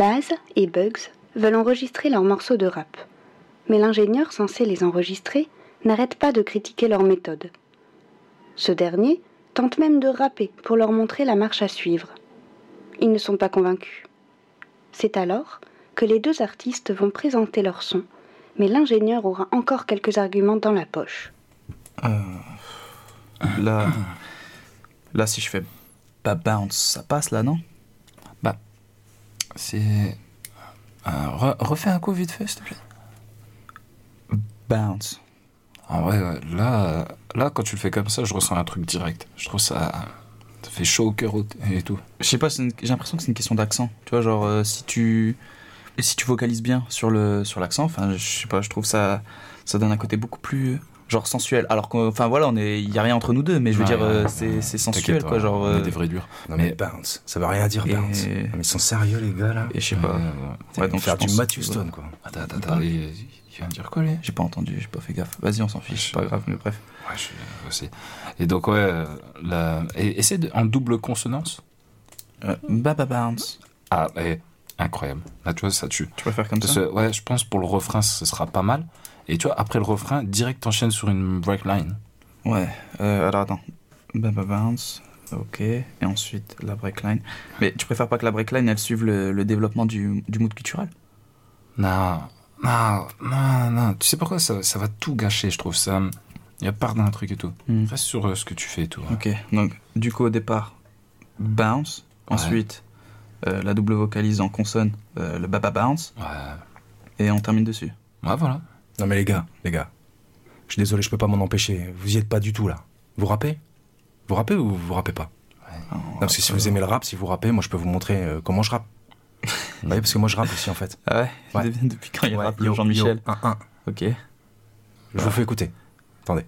Baz et Bugs veulent enregistrer leurs morceaux de rap. Mais l'ingénieur censé les enregistrer n'arrête pas de critiquer leur méthode. Ce dernier tente même de rapper pour leur montrer la marche à suivre. Ils ne sont pas convaincus. C'est alors que les deux artistes vont présenter leur son, mais l'ingénieur aura encore quelques arguments dans la poche. Euh, là, là, si je fais pas bounce, ça passe là, non? C'est. Euh, re- refais un coup vite fait, s'il te plaît. Bounce. En vrai, ouais, là, euh, là, quand tu le fais comme ça, je ressens un truc direct. Je trouve ça. Ça fait chaud au cœur et tout. Je sais pas, une- j'ai l'impression que c'est une question d'accent. Tu vois, genre, euh, si tu. Et si tu vocalises bien sur le sur l'accent, enfin, je sais pas, je trouve ça ça donne un côté beaucoup plus euh, genre sensuel. Alors qu'en- enfin voilà, on est il y a rien entre nous deux, mais je veux Ouais, dire euh, ouais, c'est c'est sensuel T'inquiète, quoi, genre. on est euh, des vrais durs. Non mais, Mais- bounce, ça veut rien dire Et- bounce. Non, mais ils sont sérieux les gars là. Et je sais pas. Ouais, donc faire du pense- Matthew Stone quoi. Attends, attends, attends. Il, il vient de dire quoi, lui? J'ai pas entendu, j'ai pas fait gaffe. Vas-y, on s'en fiche, c'est pas grave, mais bref. Ouais, je aussi. Et donc, ouais, euh, la... et, de, en double consonance? Euh, Baba bounce. Ah, et, incroyable. Là, tu vois, ça tue. Tu préfères comme Parce ça? que, ouais, je pense pour le refrain, ce sera pas mal. Et tu vois, après le refrain, direct t'enchaînes sur une break line. Ouais. Euh, alors attends. Baba bounce. Ok. Et ensuite la breakline. Mais tu préfères pas que la breakline elle suive le, le développement du, du mood culturel? Non, non, non, non. Tu sais pourquoi ça, ça va tout gâcher, je trouve. Ça, il y a part d'un truc et tout. Hmm. Reste sur euh, ce que tu fais et tout. hein. Ok, donc du coup au départ, bounce, Ouais. ensuite euh, la double vocalise en consonne, euh, le baba bounce, Ouais. et on termine dessus. Ouais, voilà. Non mais les gars, les gars. Je suis désolé, je peux pas m'en empêcher. Vous y êtes pas du tout là. Vous rappez? Vous rappez ou vous rappez pas? Non, parce que si vous aimez le rap, si vous rappez, moi je peux vous montrer euh, comment je rappe. Vous voyez, parce que moi je rappe aussi en fait. Ah ouais, Ouais. Depuis- Depuis quand il Ouais, rappe Jean-Michel? yo, un, un. Ok. Je vous fais écouter. Attendez.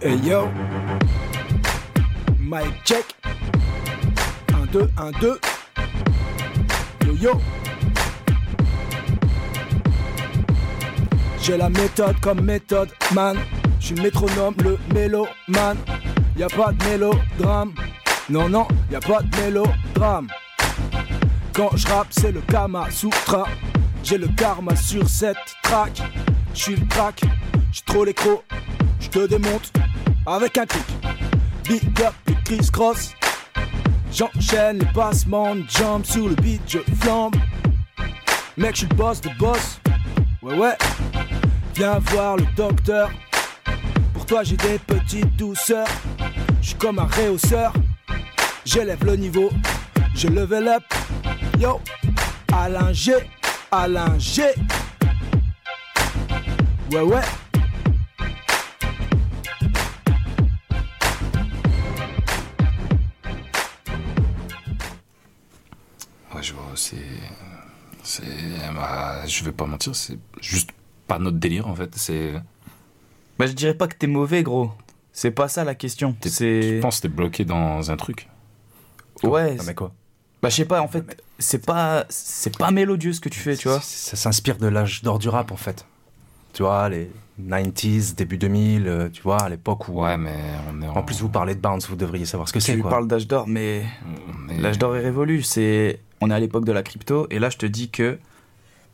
Hey yo Mic check 1, 2, 1, 2 Yo J'ai la méthode comme méthode man. Je suis métronome, le mélomane. Y'a pas de mélodrame. Non non, y a pas de mélodrame. Quand je c'est le Kama Sutra. J'ai le karma sur cette track. Je suis le crack, j'suis trop l'écro. Je te démonte avec un clic. Big up criss cross J'enchaîne les passements jump sur le beat je flambe. Mec je suis le boss de boss. Ouais ouais. Viens voir le docteur. Pour toi j'ai des petites douceurs. Je suis comme un réhausseur J'élève le niveau. Je level up. Yo. Alain G. Ouais ouais c'est. C'est. bah, je vais pas mentir, c'est juste pas notre délire en fait. C'est. Bah je dirais pas que t'es mauvais gros. C'est pas ça la question. C'est. Je pense que t'es bloqué dans un truc? Ouais. Mais quoi? Bah je sais pas en fait. C'est pas c'est pas mélodieux ce que tu fais, tu vois. Ça s'inspire de l'âge d'or du rap en fait. Tu vois, les 90s, début 2000, euh, tu vois, à l'époque où. Ouais, mais on est en. En plus, vous parlez de bounce, vous devriez savoir ce que c'est Tu quoi. parles d'âge d'or, mais est- L'âge d'or est révolu. C'est, on est à l'époque de la crypto, et là je te dis que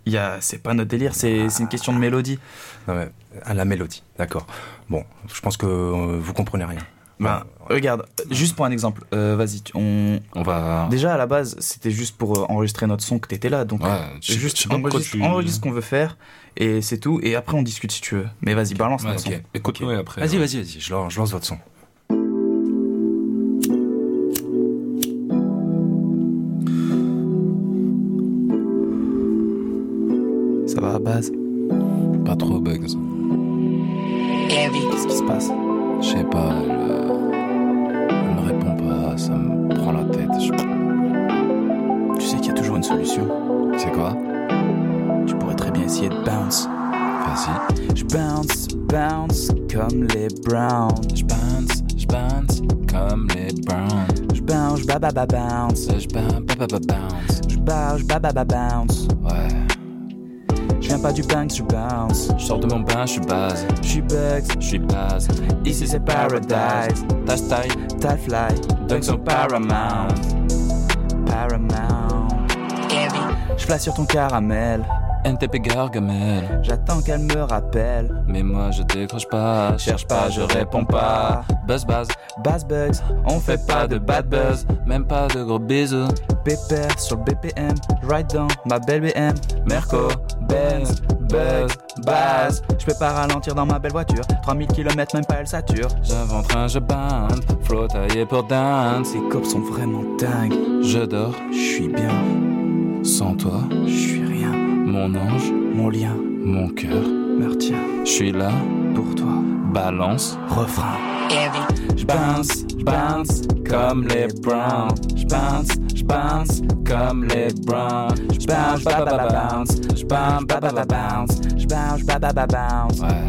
il y a, c'est pas notre délire, c'est, c'est une question de mélodie. Non, mais, à la mélodie, d'accord. Bon, je pense que euh, vous comprenez rien. Ben, regarde, juste pour un exemple, euh, vas-y, on, On va. déjà à la base c'était juste pour euh, enregistrer notre son que t'étais là, donc Ouais, juste enregistre, tu- enregistre ce qu'on veut faire, et c'est tout, et après on discute si tu veux. Mais vas-y, balance Ouais, notre son. Écoute-nous après. Vas-y, ouais. vas-y, vas-y, je lance, je lance votre son. Ça va à base? Pas trop bugs. Qu'est-ce qui se passe? Je sais pas, elle, euh, elle me répond pas, ça me prend la tête. Je- Tu sais qu'il y a toujours une solution. C'est quoi? Tu pourrais très bien essayer de bounce. Vas-y. Je bounce, bounce comme les Browns. Je bounce, je bounce comme les Browns. Je bounce, ba ba ba bounce. Je bounce, ba, ba, ba, bounce. Je bounce, ba ba ba bounce. Ouais. Je viens pas du bank, je bounce. Je sors de mon bain, je suis base, Je suis bugs, je suis base. ici c'est paradise. Ta style, T'as fly, donc sont paramount. paramount. Je fly sur ton caramel, NTP Gargamel. j'attends qu'elle me rappelle. Mais moi je décroche pas, cherche pas, je réponds pas. Buzz buzz, Bass bugs, on fait pas de bad buzz. même pas de gros bisous. Pépère sur le BPM, ride dans ma belle BM. Merco, Benz, Buzz, Baz. Je peux pas ralentir dans ma belle voiture. 3000 km, même pas elle sature. J'invente un jeu band, flow taillé pour dance. Ces cops sont vraiment dingues. Je dors Je suis bien, sans toi, je. Mon ange, Mon lien mon cœur. me retient Je suis là, pour toi. balance. Refrain. Je bounce, je bounce comme les Browns. Je bounce, je bounce comme les Browns. Je bounce, ba ba bounce. Je bounce, ba ba ba bounce. Je bounce, ba ba ba bounce. Ouais.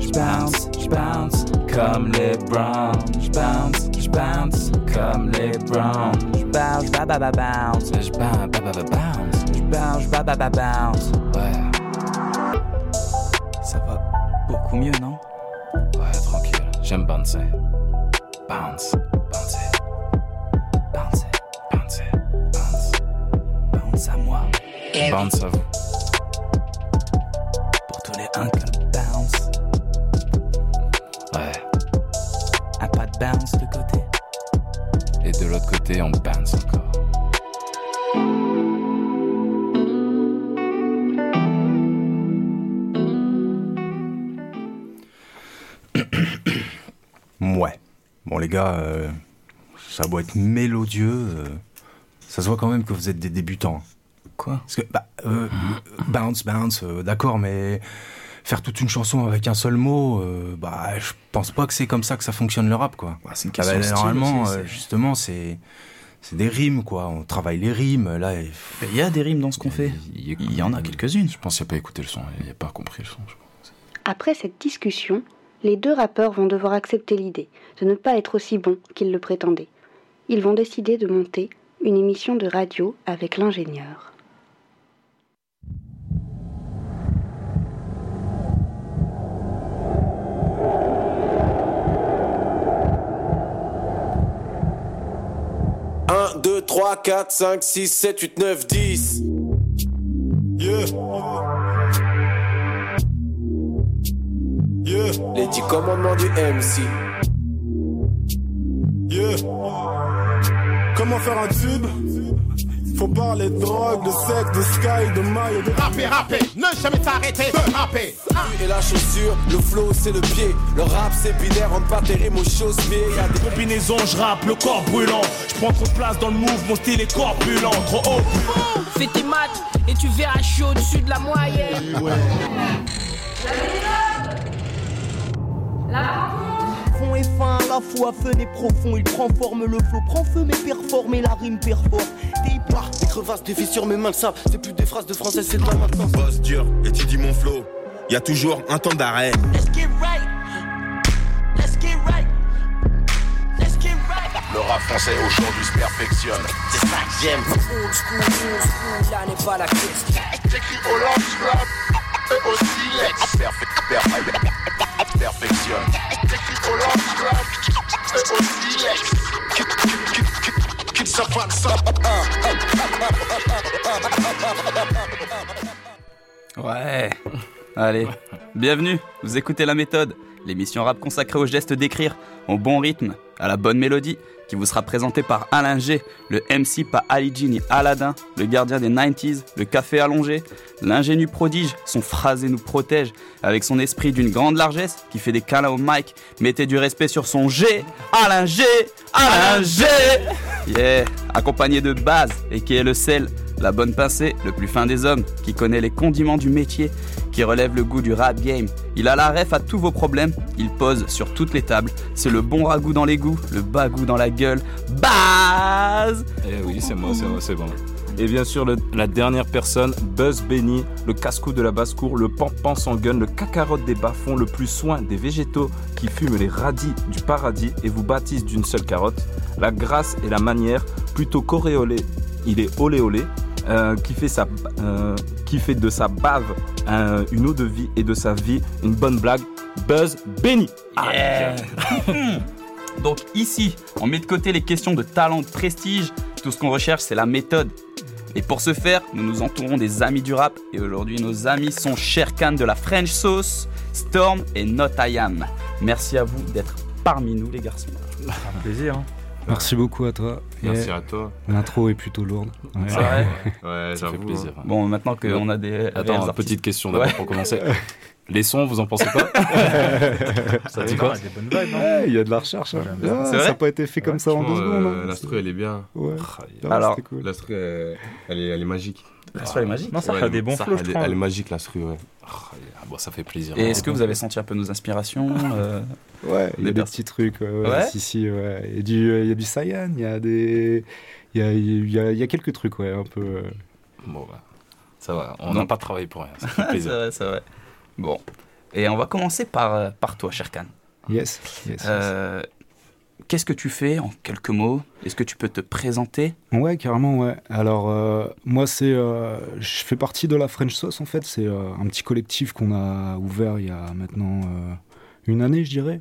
Je bounce, je bounce comme les Browns. Je bounce, je bounce comme les Browns. Je bounce, ba ba ba bounce. Je bam, ba ba ba bounce. Bounce, ba ba ba bounce. Ouais, Ça va beaucoup mieux, non? Ouais, tranquille. J'aime bouncer. Bounce, bouncer, Bounce, bouncer, bounce. bounce à moi. Bounce à vous. Pour tous les uncles bounce. Ouais. Un pas de bounce de côté. Et de l'autre côté, on bounce encore. Bon, les gars, euh, ça doit être mélodieux. euh, ça se voit quand même que vous êtes des débutants. Quoi? Parce que, bah, euh, bounce, bounce, euh, d'accord, mais faire toute une chanson avec un seul mot, euh, bah, je pense pas que c'est comme ça que ça fonctionne le rap, quoi. C'est une Ah bah, question de style normalement, aussi, euh, justement, c'est c'est des rimes, quoi. On travaille les rimes. Là, et- Il y a des rimes dans ce qu'on fait. Il, y en a quelques-unes. Je pense qu'il n'a pas écouté le son, il n'a pas compris le son. je pense. Après cette discussion, les deux rappeurs vont devoir accepter l'idée de ne pas être aussi bons qu'ils le prétendaient. Ils vont décider de monter une émission de radio avec l'ingénieur. Un, deux, trois, quatre, cinq, six, sept, huit, neuf, dix. Yeah. Yeah. Les dix commandements du MC. Yeah. Comment faire un tube? Faut parler de drogue, de sexe, de sky, de maille, de Rapper, rapper, ne jamais s'arrêter de rapper. Et la chaussure, le flow c'est le pied. Le rap c'est binaire, rentre pas tes rimes aux chausse-pieds. Y'a des Combinaison, je rappe, le corps brûlant. Je prends trop de place dans le move, mon style est corpulent. Trop haut. Fais tes maths et tu verras, je suis au-dessus de la moyenne. Fond et fin, à la fois fun et profond. Il prend forme, le flow prend feu, mais performe et la rime performe. T'es hyper des crevasses, des fissures, mes mains le savent. C'est plus des phrases de français, c'est de la maintenance. bosse dur et tu dis mon flow. Y a toujours un temps d'arrêt. Let's get right. Let's get right. Let's get right. Le rap français aujourd'hui se perfectionne. C'est ça que j'aime. Old school, old school, là n'est pas la question. J'écris au lance-flamme et au silex. Perfectionne. J'écris Ouais. Allez, bienvenue. Vous écoutez La Méthode, l'émission rap consacrée au geste d'écrire, au bon rythme, à la bonne mélodie, qui vous sera présentée par Alain G, le MC pas Ali G ni Aladdin, le gardien des 90s, le café allongé, l'ingénu prodige, son phrasé nous protège, avec son esprit d'une grande largesse, qui fait des câlins au mic, mettez du respect sur son G, Alain G, Alain G. Yeah, accompagné de Baz, et qui est le sel, la bonne pincée, le plus fin des hommes, qui connaît les condiments du métier, qui relève le goût du rap game. Il a la ref à tous vos problèmes, il pose sur toutes les tables. C'est le bon ragoût dans l'égout, le bagou dans la gueule. Baz Eh oui, c'est moi, c'est moi, c'est bon. Et bien sûr, la dernière personne, Buzz Benny, le casse-cou de la basse-cour, le pampan sans gun, le cacarotte des bas-fonds, le plus soin des végétaux qui fument les radis du paradis et vous baptisent d'une seule carotte. La grâce et la manière, plutôt qu'auréolé, il est olé olé. Euh, qui, fait sa, euh, qui fait de sa bave un- une eau de vie et de sa vie une bonne blague. Buzz Benny. Yeah. Donc ici, on met de côté les questions de talent, de prestige. Tout ce qu'on recherche, c'est la méthode. Et pour ce faire, nous nous entourons des amis du rap. Et aujourd'hui, nos amis sont Sherkan de la French Sauce, Storm et Not I Am. Merci à vous d'être parmi nous, les garçons. Un plaisir. hein. Merci beaucoup à toi. Merci Et à toi. L'intro est plutôt lourde. Ouais. C'est vrai Ouais, Ça fait plaisir. hein. Bon, maintenant qu'on a des. Attends, artistes- petite question d'abord Ouais. pour commencer. Les sons, vous en pensez quoi Ça dit quoi hein. Ouais, Il y a de la recherche. hein. Ah, ça n'a pas été fait comme ça en deux secondes. euh, hein. L'astro, elle est bien. Ouais. Ah, Alors- cool. L'astro, euh, elle est, elle est magique. La soirée magique. Non, ça Ouais, fait elle- des bons ça, flows, je elle, est- trouve. elle est magique, l'astro, ouais. Ah, bon, ça fait plaisir. Et est-ce que vous avez senti un peu nos inspirations euh, Ouais, il y Des a des petits trucs. ouais, ouais, si, si, ouais. Il y a du, il y a du Saiyan, il y a des. Il y a, il y a, il y a quelques trucs, ouais, un peu. euh, Bon, bah, ça va. On n'a pas travaillé pour rien. Ça fait C'est plaisir. vrai, c'est vrai. Bon. Et on va commencer par, euh, par toi, Sherkan. Yes, yes. yes. Euh, Qu'est-ce que tu fais en quelques mots? Est-ce que tu peux te présenter? Ouais, carrément, ouais. Alors, euh, moi, c'est. euh, je fais partie de la French Sauce, en fait. C'est euh, un petit collectif qu'on a ouvert il y a maintenant une année, je dirais.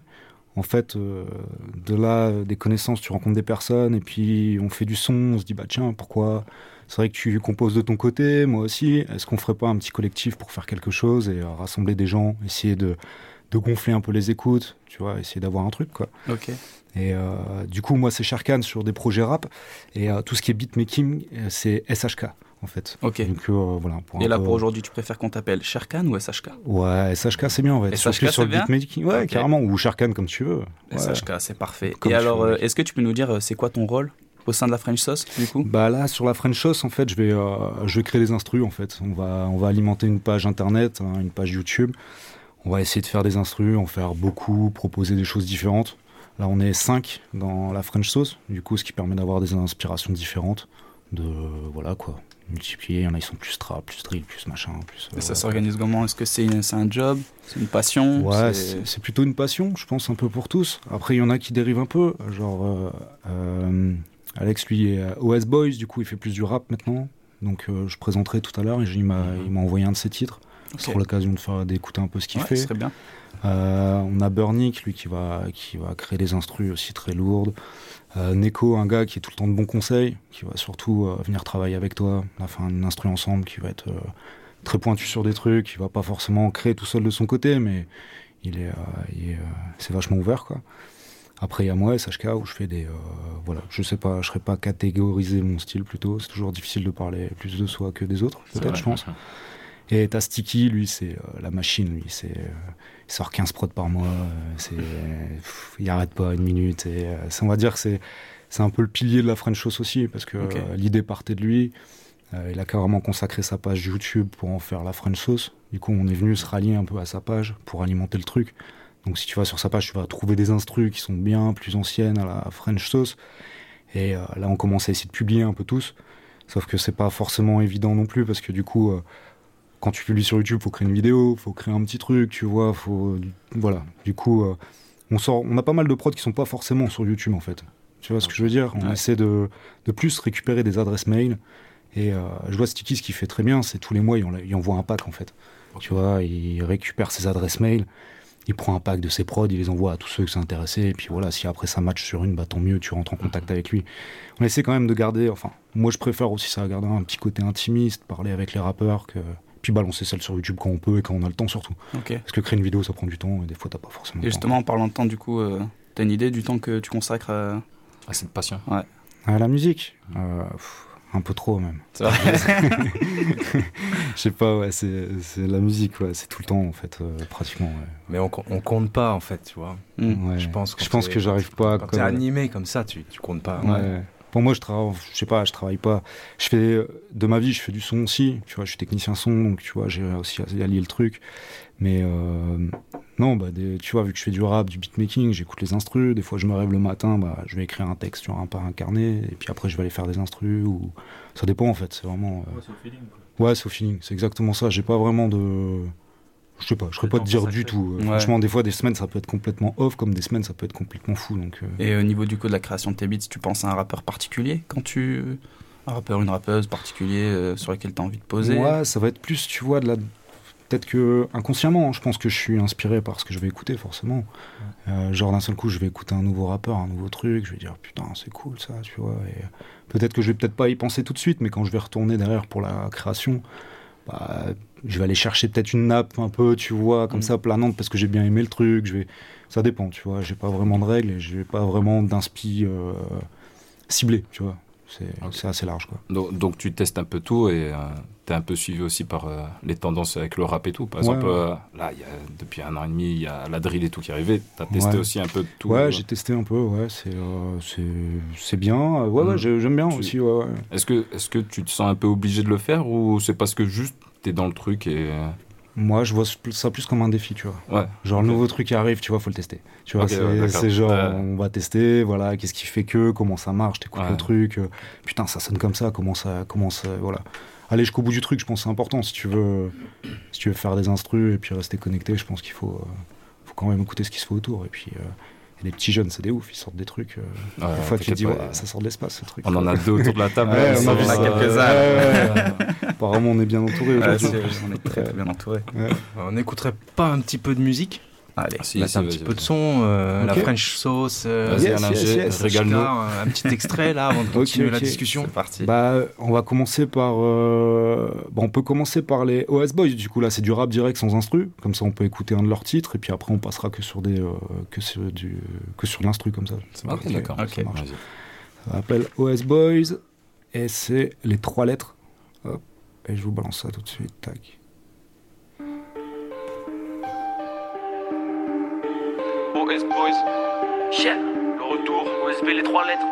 En fait, de là, des connaissances, tu rencontres des personnes, et puis on fait du son, on se dit, bah tiens, pourquoi? C'est vrai que tu composes de ton côté, moi aussi. Est-ce qu'on ferait pas un petit collectif pour faire quelque chose et rassembler des gens, essayer de, de gonfler un peu les écoutes, tu vois, essayer d'avoir un truc, quoi. Ok. Et euh, du coup, moi, c'est Sharkan sur des projets rap. Et euh, tout ce qui est beatmaking, euh, c'est SHK, en fait. Ok. Donc, euh, voilà. Pour Et là, peu- pour aujourd'hui, tu préfères qu'on t'appelle Sherkan ou SHK Ouais, SHK, c'est bien, en fait. SHK, Surtout sur le beatmaking. Ouais, carrément. Ou Sharkan, comme tu veux. Ouais. SHK, c'est parfait. Comme Et alors, est-ce que tu peux nous dire c'est quoi ton rôle au sein de la French Sauce, du coup? Bah là, sur la French Sauce, en fait, je vais, euh, je vais créer des instrus, en fait. On va, on va alimenter une page internet, hein, une page YouTube. On va essayer de faire des instrus, en faire beaucoup, proposer des choses différentes. Là, on est 5 dans la French Sauce, du coup, ce qui permet d'avoir des inspirations différentes. De, voilà, quoi. Multiplier, il y en a, ils sont plus trap, plus drill, plus machin, plus... Et euh, ça s'organise comment? Est-ce que c'est un job? C'est une passion? Ouais, C'est- plutôt une passion, je pense, un peu pour tous. Après, il y en a qui dérivent un peu. Genre, euh, euh, Alex, lui, est OS Boys, du coup, il fait plus du rap maintenant. Donc, euh, je présenterai tout à l'heure et m'a il m'a envoyé un de ses titres. Sur l'occasion de faire d'écouter un peu ce qu'il Ouais, fait. bien. Euh, on a Burnick, lui, qui va, qui va créer des instrus aussi très lourdes. Euh, Neko, un gars qui est tout le temps de bons conseils, qui va surtout euh, venir travailler avec toi. On a fait un instru ensemble qui va être euh, très pointu sur des trucs. Il va pas forcément créer tout seul de son côté, mais il est, euh, euh, c'est vachement ouvert, quoi. Après, il y a moi, SHK, où je fais des. euh, voilà, je sais pas, je serais pas catégorisé mon style plutôt. C'est toujours difficile de parler plus de soi que des autres, peut-être, je pense. Et t'as Sticky, lui, c'est euh, la machine, lui. C'est, euh, il sort 15 prods par mois. euh, c'est, pff, il arrête pas une minute. Et, euh, c'est- on va dire que c'est, c'est un peu le pilier de la French Sauce aussi, parce que euh, l'idée partait de lui. Euh, il a carrément consacré sa page YouTube pour en faire la French Sauce. Du coup, on est venu se rallier un peu à sa page pour alimenter le truc. Donc, si tu vas sur sa page, tu vas trouver des instrus qui sont bien plus anciennes à la French Sauce. Et euh, là, on commence à essayer de publier un peu tous. Sauf que c'est pas forcément évident non plus, parce que du coup, euh, quand tu publies sur YouTube, faut créer une vidéo, faut créer un petit truc, tu vois, faut voilà. Du coup, euh, on sort, on a pas mal de prods qui sont pas forcément sur YouTube en fait. Tu vois ce que je veux dire? On Ouais. essaie de, de plus récupérer des adresses mail. Et euh, je vois Sticky, ce qu'il fait très bien, c'est tous les mois, il, en- il envoie un pack en fait. Tu vois, il récupère ses adresses mail, il prend un pack de ses prods, il les envoie à tous ceux qui sont intéressés. Et puis voilà, si après ça match sur une, bah tant mieux, tu rentres en contact avec lui. On essaie quand même de garder, enfin, moi je préfère aussi ça, garder un petit côté intimiste, parler avec les rappeurs, que, puis balancer celle sur YouTube quand on peut et quand on a le temps surtout. Parce que créer une vidéo ça prend du temps et des fois t'as pas forcément Et le temps. justement, en parlant de temps, du coup, euh, t'as une idée du temps que tu consacres à, à cette passion Ouais. À la musique Euh, pff, Un peu trop même. C'est vrai Je sais pas, ouais, c'est c'est la musique, ouais, c'est tout le temps en fait, euh, pratiquement. ouais. Mais on, on compte pas en fait, tu vois. Mm. Ouais. Je pense, Je pense t'es- que j'arrive pas à Quand t'es connaître. animé comme ça, tu, tu comptes pas. Ouais. Pour moi, je travaille, je sais pas, je travaille pas. Je fais de ma vie, je fais du son aussi. Tu vois, je suis technicien son, donc tu vois, j'ai aussi allié le truc. Mais euh, non, bah, des- tu vois, vu que je fais du rap, du beatmaking, j'écoute les instrus. Des fois, je me rêve le matin, bah, je vais écrire un texte sur un par un carnet, et puis après, je vais aller faire des instrus. Ou ça dépend en fait. C'est vraiment. euh, Ouais, c'est au feeling. C'est exactement ça. J'ai pas vraiment de. Je sais pas, je serais pas te dire du tout. Euh, Ouais. Franchement, des fois, des semaines, ça peut être complètement off, comme des semaines, ça peut être complètement fou. Donc, euh, Et au niveau du coup de la création de tes beats, tu penses à un rappeur particulier quand tu Un rappeur, une rappeuse particulier euh, sur laquelle tu as envie de poser? Moi, ça va être plus, tu vois, de la. Peut-être que inconsciemment, je pense que je suis inspiré par ce que je vais écouter, forcément. Euh, genre, d'un seul coup, je vais écouter un nouveau rappeur, un nouveau truc, je vais dire putain, c'est cool ça, tu vois. Et peut-être que je vais peut-être pas y penser tout de suite, mais quand je vais retourner derrière pour la création, bah, je vais aller chercher peut-être une nappe un peu, tu vois, comme Mm. ça, planante, parce que j'ai bien aimé le truc. Je vais... Ça dépend, tu vois. J'ai pas vraiment de règles et j'ai pas vraiment d'inspi euh, ciblé, tu vois. C'est assez large, quoi. Donc, donc tu testes un peu tout et tu es un peu suivi aussi par euh, les tendances avec le rap et tout. Par Ouais, exemple, ouais. euh, là, il y a, depuis un an et demi, il y a la drill et tout qui est arrivé. Tu as testé Ouais. aussi un peu tout. Ouais, j'ai testé un peu, ouais, c'est euh, bien. Euh, Ouais, ouais, Mm. j'ai- j'aime bien Tu- aussi. Est-ce que, est que tu te sens un peu obligé de le faire ou c'est parce que juste tu es dans le truc et. Moi, je vois ça plus comme un défi, tu vois. Ouais. Genre, le nouveau truc qui arrive, tu vois, faut le tester. Tu vois, c'est ouais, genre, on va tester, voilà, qu'est-ce qui fait que, comment ça marche, t'écoutes Ouais. le truc, euh, putain, ça sonne comme ça, comment ça, comment ça, voilà. Aller jusqu'au bout du truc, je pense que c'est important. Si tu veux, si tu veux faire des instrus et puis rester connecté, je pense qu'il faut, euh, faut quand même écouter ce qui se fait autour. Et puis, euh, et les petits jeunes, c'est des ouf, ils sortent des trucs. euh, Ouais, des fois, tu te dis, ouais, euh, ça sort de l'espace, ce truc. On en a deux autour de la table. Ouais, Ils on on a quelques-uns. Ouais, ouais, ouais. Apparemment, on est bien entouré aujourd'hui. on est très, très bien entouré. Ouais. On n'écouterait pas un petit peu de musique Allez, Si, Mettre si, un vas-y, petit peu de son, euh, la. French sauce, euh, Yes, yes, yes. euh, un petit extrait là avant de continuer la discussion. c'est parti. Bah, on va commencer par. euh, bah, on peut commencer par les OS Boys. Du coup, là, c'est du rap direct sans instru. Comme ça, on peut écouter un de leurs titres. Et puis après, on passera que sur des, euh, que sur du, que sur l'instru comme ça. Ok, d'accord. Ok. ça marche. Vas-y. Ça s'appelle OS Boys et c'est les trois lettres. Hop. Et je vous balance ça tout de suite. Tac. Le retour. OSB, les trois lettres.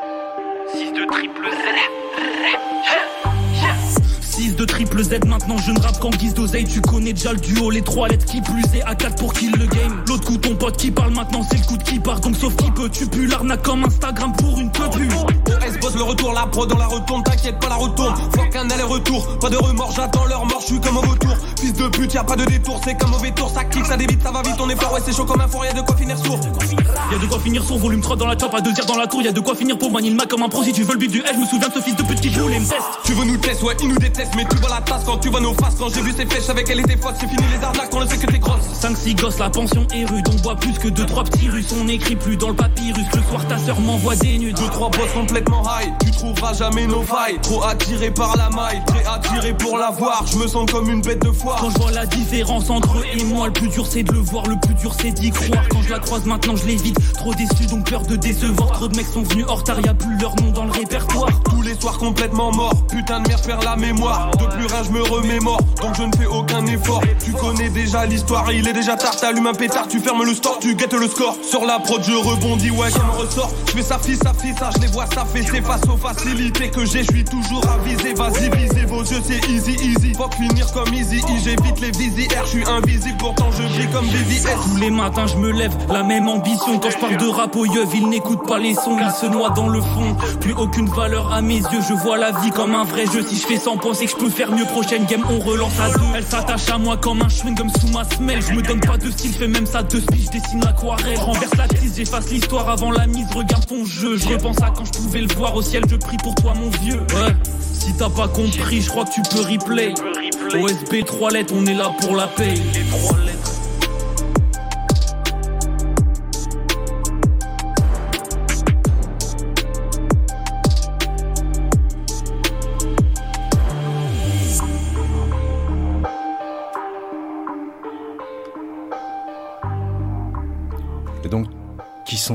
6 de triple Z. 6 de triple Z, maintenant je ne rappe qu'en guise d'oseille. Tu connais déjà le duo, les trois lettres qui plus et A4 pour kill le game. L'autre coup, ton pote qui parle maintenant, c'est le coup de qui part. Donc sauf qui peut, tu pues l'arnaque comme Instagram pour une queue pue. OS boss le retour, la prod dans la retourne, t'inquiète pas la retourne. Fuck un aller-retour, pas de remords, j'attends leur mort, je suis comme un retour. Fils de pute, y a pas de détour, c'est comme mauvais tour, ça kick, ça débite, ça va vite, on est fort, ouais c'est chaud comme un four, y a de quoi finir sourd. Y'a de quoi finir sur volume 3 dans la top, à deux tiers dans la tour. Y'a de quoi finir pour manier le Mac comme un pro. Si tu veux le bif du L, je me souviens de ce fils de pute qui voulait me test. Tu veux nous tester, ouais, ils nous mais tu vois la tasse quand tu vois nos faces. Quand j'ai vu ces flèches avec elle était fausse, c'est fini les arnaques, on le sait que t'es grosse. 5-6 gosses, la pension est rude. On boit plus que 2-3 petits russes. On n'écrit plus dans le papyrus. Le soir, ta sœur m'envoie des nudes. Deux, trois boss complètement high, tu trouveras jamais nos failles. Trop attiré par la maille, très attiré pour la voir. Je me sens comme une bête de foire. Quand je vois la différence entre eux et moi, le plus dur c'est de le voir, le plus dur c'est d'y croire. Quand je la croise maintenant, je l'évite. Trop déçu, donc peur de décevoir. Trop de mecs sont venus hors tard, y a plus leur nom dans le répertoire. Tous les soirs complètement mort, putain de merde, perds la mémoire. De plus rien, je me remémore, donc je ne fais aucun effort. Tu connais déjà l'histoire, il est déjà tard, t'allumes un pétard, tu fermes le store, tu guettes le score. Sur la prod, je rebondis, ouais, comme un ressort. Je fais ça, fille, ça, fille, ça, je les vois, ça fait, c'est face aux facilités que j'ai, je suis toujours avisé. Vas-y, visez vos yeux, c'est easy, easy. Faut finir comme easy, j'évite les visières, je suis invisible, pourtant je brille comme BVS. Tous les matins, je me lève, la même ambition. Quand je parle de rap au yeuf, ils n'écoutent pas les sons, ils se noient dans le fond. Plus aucune valeur à mes yeux, je vois la vie comme un vrai jeu. Si je fais sans penser je peux faire mieux, prochaine game, on relance à deux. Elle s'attache à moi comme un chewing-gum sous ma semelle. Je me donne pas de style, fais même ça de speech, je dessine l'aquarelle. Renverse la crise, j'efface l'histoire avant la mise, regarde ton jeu. Je repense à quand je pouvais le voir au ciel, je prie pour toi, mon vieux. Ouais, si t'as pas compris, je crois que tu peux replay. OSB 3 lettres, on est là pour la paye.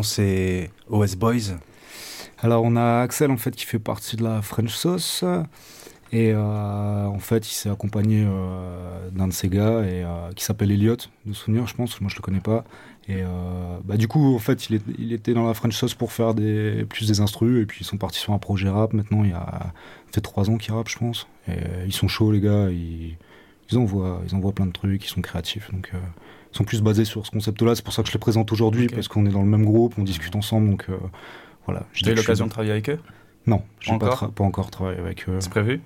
Qui sont ces OS Boys Alors, on a Axel, en fait, qui fait partie de la French Sauce. Et euh, en fait, il s'est accompagné euh, d'un de ses gars et, euh, qui s'appelle Elliot, de souvenir, je pense. Moi, je le connais pas. Et bah, du coup, en fait, il, était dans la French Sauce pour faire plus des instrus. Et puis, ils sont partis sur un projet rap. Maintenant, il y a fait trois ans qu'ils rappent, je pense. Ils sont chauds, les gars. Ils, ils, envoient, ils envoient plein de trucs. Ils sont créatifs. Donc, sont plus basés sur ce concept-là. C'est pour ça que je les présente aujourd'hui, parce qu'on est dans le même groupe, on discute ensemble. Donc, euh, voilà. T'as eu suis- l'occasion de travailler avec eux? Non, j'ai pas, tra- pas encore travaillé avec eux. C'est prévu?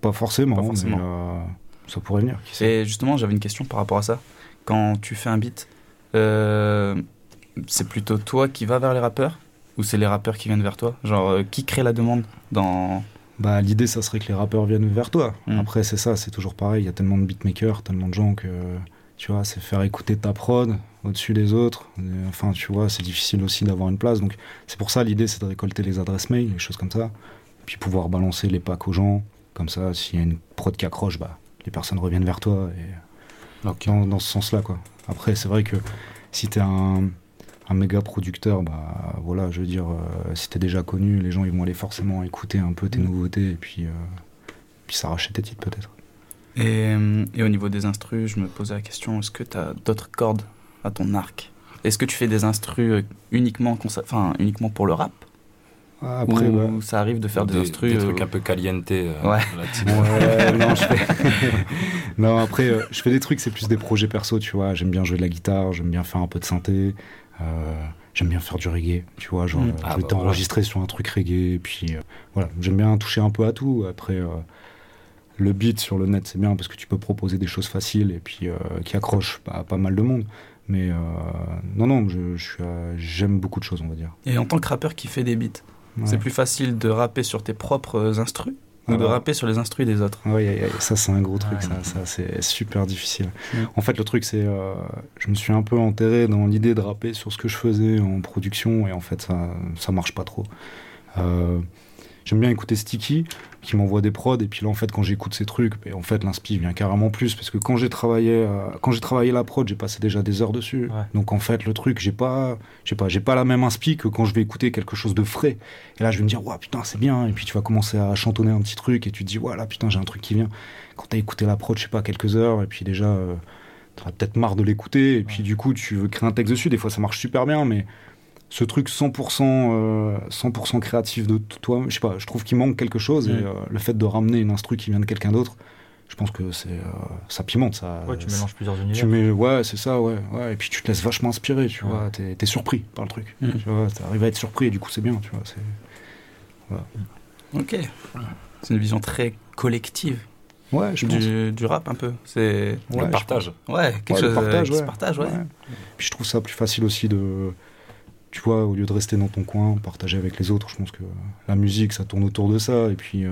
Pas forcément, Pas forcément. mais euh, ça pourrait venir. Qui sait. Et justement, j'avais une question par rapport à ça. Quand tu fais un beat, euh, c'est plutôt toi qui vas vers les rappeurs ou c'est les rappeurs qui viennent vers toi? Genre, euh, qui crée la demande dans, Bah, l'idée, ça serait que les rappeurs viennent vers toi. Mm. Après, c'est ça, c'est toujours pareil. Il y a tellement de beatmakers, tellement de gens que, tu vois, c'est faire écouter ta prod au-dessus des autres. Enfin, tu vois, c'est difficile aussi d'avoir une place. Donc, c'est pour ça, l'idée, c'est de récolter les adresses mail, les choses comme ça. Puis pouvoir balancer les packs aux gens. Comme ça, s'il y a une prod qui accroche, bah, les personnes reviennent vers toi. Et dans, dans ce sens-là, quoi. Après, c'est vrai que si t'es un, un méga producteur, bah voilà, je veux dire, euh, si t'es déjà connu, les gens ils vont aller forcément écouter un peu tes nouveautés et puis, euh, puis s'arracher tes titres peut-être. Et, euh, et au niveau des instrus, je me posais la question est-ce que tu as d'autres cordes à ton arc? Est-ce que tu fais des instrus euh, uniquement, enfin, uniquement pour le rap? Après, Ou ouais. ça arrive de faire des, Des- instrus des euh, trucs un peu caliente, euh, Ouais. Ouais, non, je fais... non, après, euh, je fais des trucs, c'est plus des projets perso, tu vois. J'aime bien jouer de la guitare, j'aime bien faire un peu de synthé, euh, j'aime bien faire du reggae, tu vois. Genre, Mm. Ah, je vais bah, t'enregistrer sur un truc reggae, et puis euh, voilà, j'aime bien toucher un peu à tout. Après, euh, le beat sur le net, c'est bien parce que tu peux proposer des choses faciles et puis euh, qui accrochent pas mal de monde. Mais euh, non, non, je euh, j'aime beaucoup de choses, on va dire. Et en tant que rappeur qui fait des beats, Ouais. c'est plus facile de rapper sur tes propres instrus ou Ah de bah. rapper sur les instrus des autres? Ouais, ça c'est un gros truc, ça, ça c'est super difficile. En fait, le truc c'est, euh, je me suis un peu enterré dans l'idée de rapper sur ce que je faisais en production et en fait ça, ça marche pas trop. Euh, J'aime bien écouter Sticky qui m'envoie des prods et puis là en fait quand j'écoute ces trucs, ben, en fait l'inspi vient carrément plus parce que quand j'ai travaillé, euh, quand j'ai travaillé la prod, j'ai passé déjà des heures dessus. Ouais. Donc en fait le truc, j'ai pas, j'ai pas, j'ai pas la même inspi que quand je vais écouter quelque chose de frais. Et là je vais me dire ouais putain c'est bien et puis tu vas commencer à chantonner un petit truc et tu te dis ouais là putain j'ai un truc qui vient. Quand t'as écouté la prod, je sais pas quelques heures et puis déjà euh, t'en as peut-être marre de l'écouter et puis du coup tu veux créer un texte dessus. Des fois ça marche super bien mais ce truc 100%, euh, 100% créatif de toi, je sais pas, je trouve qu'il manque quelque chose et Mm. euh, le fait de ramener une instru qui vient de quelqu'un d'autre, je pense que c'est euh, ça pimente ça. Ouais, tu mélanges plusieurs univers. tu mets, ouais, c'est ça, ouais, ouais. Et puis tu te laisses vachement inspirer, tu Ouais. vois. T'es, t'es surpris par le truc. Mm. Tu vois, t'arrives à être surpris et du coup c'est bien, tu vois. C'est... Ok. C'est une vision très collective Ouais, je pense. du, du rap un peu. C'est Ouais, le partage. ouais, quelque chose partage, euh, qui se ouais. partage, ouais. Puis je trouve ça plus facile aussi de, tu vois, au lieu de rester dans ton coin, partager avec les autres. Je pense que la musique, ça tourne autour de ça. Et puis, euh,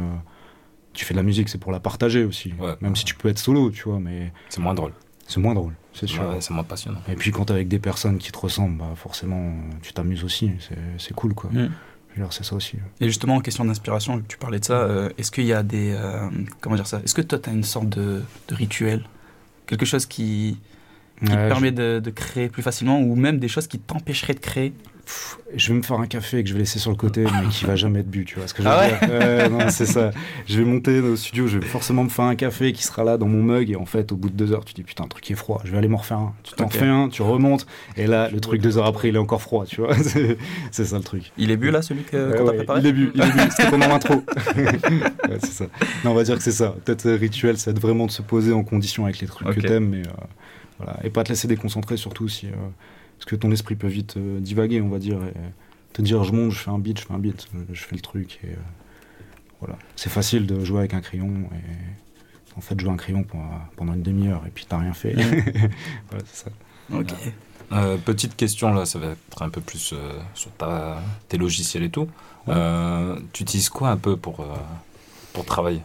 tu fais de la musique, c'est pour la partager aussi. Ouais. Même si tu peux être solo, tu vois, mais C'est moins drôle. c'est moins drôle, c'est sûr. Ouais, c'est moins passionnant. Et puis quand t'es avec des personnes qui te ressemblent, bah forcément, tu t'amuses aussi. C'est, cool, quoi. Mm. Je veux dire, c'est ça aussi. Et justement, en question d'inspiration, tu parlais de ça, euh, est-ce qu'il y a des. euh, comment dire ça Est-ce que toi, tu as une sorte de, de rituel? Quelque chose qui, qui Ouais, te permet de, de créer plus facilement ou même des choses qui t'empêcheraient de créer? Pff, je vais me faire un café que je vais laisser sur le côté, mais qui va jamais être bu, tu vois ce que je veux Ah dire Ouais, c'est ça. Je vais monter au studio, je vais forcément me faire un café qui sera là dans mon mug, et en fait, au bout de deux heures, tu dis putain, un truc est froid, je vais aller m'en refaire un. Tu t'en Ok. fais un, tu remontes, et là, le truc deux heures après, il est encore froid, tu vois. C'est ça le truc. Il est bu là, celui Ouais, qu'on t'a ouais, préparé il est bu, il est bu, c'était pendant l'intro. Ouais, c'est ça. Non, on va dire que c'est ça. Peut-être euh, rituel, c'est de vraiment de se poser en condition avec les trucs que t'aimes, mais euh, voilà. Et pas te laisser déconcentrer surtout si. euh, parce que ton esprit peut vite euh, divaguer, on va dire. Et te dire, je monte, je fais un beat, je fais un beat, je, je fais le truc. Et euh, voilà. C'est facile de jouer avec un crayon et. En fait, jouer un crayon pendant, pendant une demi-heure et puis t'as rien fait. voilà, c'est ça. Ok. Euh, petite question là, ça va être un peu plus euh, sur ta, tes logiciels et tout. Euh, tu utilises quoi un peu pour, euh, pour travailler?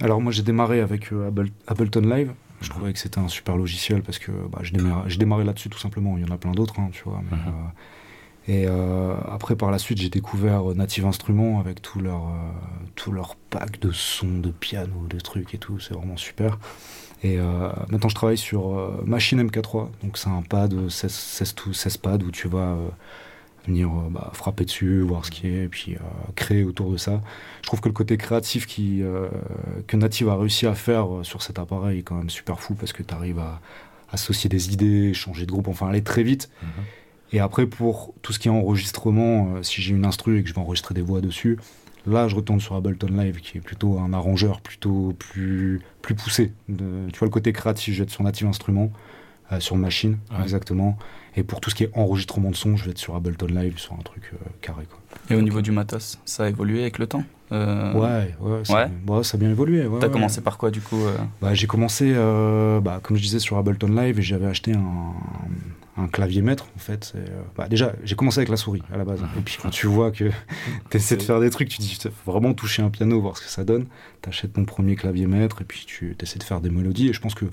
Alors moi j'ai démarré avec euh, Able- Ableton Live. Je trouvais que c'était un super logiciel parce que bah, j'ai démarré là-dessus tout simplement. Il y en a plein d'autres, hein, tu vois. mais, Mhm. euh, et euh, après par la suite j'ai découvert euh, Native Instruments avec tout leur, euh, tout leur pack de sons, de piano, de trucs et tout. C'est vraiment super. Et euh, maintenant je travaille sur Machine MK3. Donc c'est un pad 16, 16, tou- 16 pads où tu vas venir euh, bah, frapper dessus, voir ce qui est, et puis euh, créer autour de ça. Je trouve que le côté créatif qui, euh, que Native a réussi à faire sur cet appareil est quand même super fou parce que tu arrives à associer des idées, changer de groupe, enfin aller très vite. Et après, pour tout ce qui est enregistrement, si j'ai une instru et que je vais enregistrer des voix dessus, là, je retourne sur Ableton Live, qui est plutôt un arrangeur plutôt plus, plus poussé. De- tu vois, le côté créatif, je vais être sur Native Instruments, sur Machine, Ouais. exactement. Et pour tout ce qui est enregistrement de son, je vais être sur Ableton Live, sur un truc euh, carré. Quoi. Et au niveau du matos, ça a évolué avec le temps euh, Ouais, ouais, ça, Ouais. ouais, ça a bien évolué. ouais, T'as ouais. commencé par quoi du coup euh? Bah, j'ai commencé, euh, bah, comme je disais, sur Ableton Live et j'avais acheté un, un clavier maître en fait. Euh, bah, déjà, j'ai commencé avec la souris à la base. Et puis quand tu vois que tu essaies de faire des trucs, tu te dis, faut vraiment toucher un piano, voir ce que ça donne. T'achètes ton premier clavier maître et puis tu essaies de faire des mélodies. Et je pense que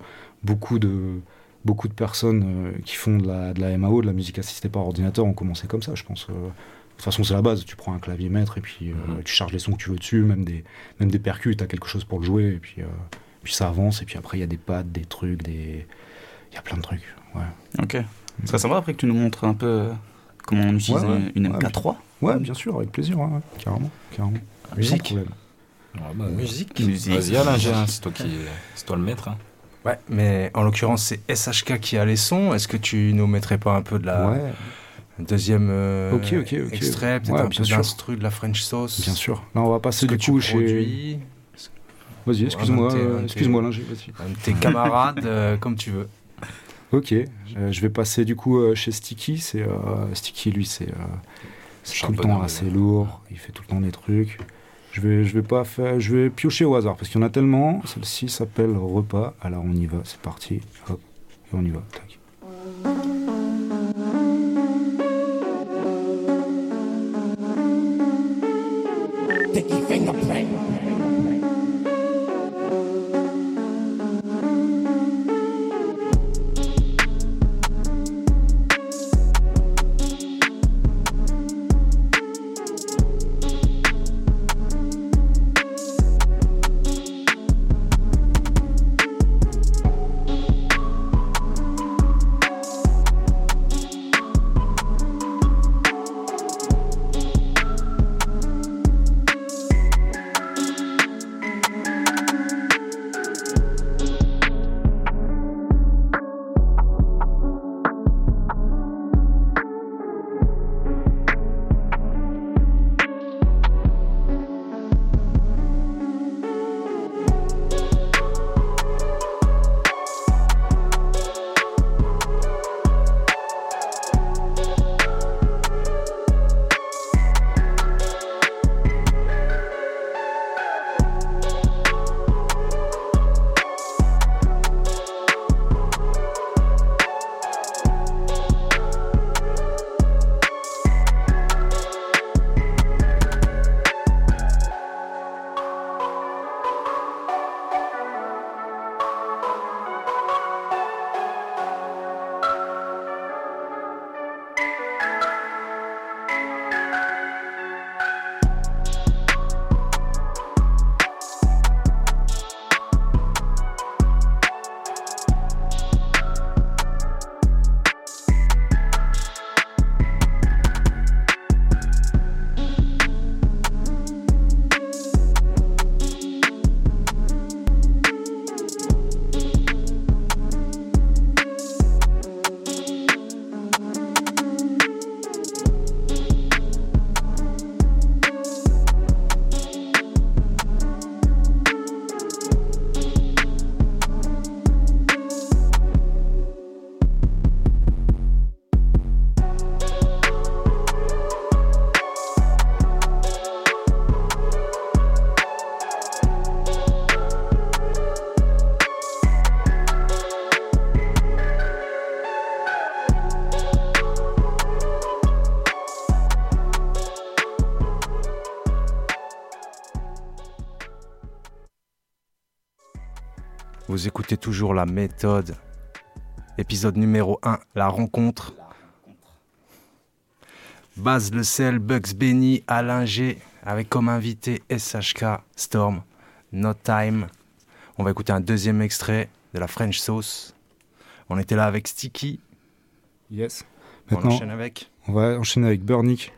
beaucoup de, beaucoup de personnes euh, qui font de la, de la MAO, de la musique assistée par ordinateur, ont commencé comme ça, je pense. euh. de toute façon, c'est la base. Tu prends un clavier maître et puis euh, tu charges les sons que tu veux dessus, même des, même des percus, tu as quelque chose pour le jouer. Et puis, euh, puis ça avance. Et puis après, il y a des pads, des trucs, des. Il y a plein de trucs. Ouais. Ok. Ce serait sympa après que tu nous montres un peu comment on utilise Ouais, ouais. une Ouais, MK3. Ouais, bien sûr, avec plaisir. ouais, ouais. Carrément. carrément. Musique. Ah bah, musique. Musique. Vas-y, Alain, c'est toi qui, c'est toi le maître. hein. Ouais, mais en l'occurrence, c'est SHK qui a les sons. Est-ce que tu nous mettrais pas un peu de la Ouais, deuxième euh, Ok, ok, ok. extrait, peut-être Ouais, un peu d'instru, de la French sauce? Bien sûr. Là, on va passer du coup chez. Vas-y, excuse-moi, euh, excuse-moi, tes camarades, euh, comme tu veux. Ok, euh, je vais passer du coup euh, chez Sticky. C'est euh, Sticky, lui, c'est tout le temps assez lourd. Il fait tout le temps des trucs. Je vais, piocher au hasard parce qu'il y en a tellement. Celle-ci s'appelle Repas. Alors on y va, c'est parti. Hop, et on y va. Écoutez toujours la méthode. Épisode numéro 1, la rencontre. Baz Le Sel, Bugs Benny, Alain G, avec comme invité SHK, Storm, No Time. On va écouter un deuxième extrait de la French Sauce. On était là avec Sticky. Yes. On Maintenant, enchaîne avec. on va enchaîner avec Burnick.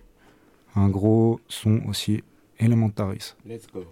Un gros son aussi, Elementaris. Let's go.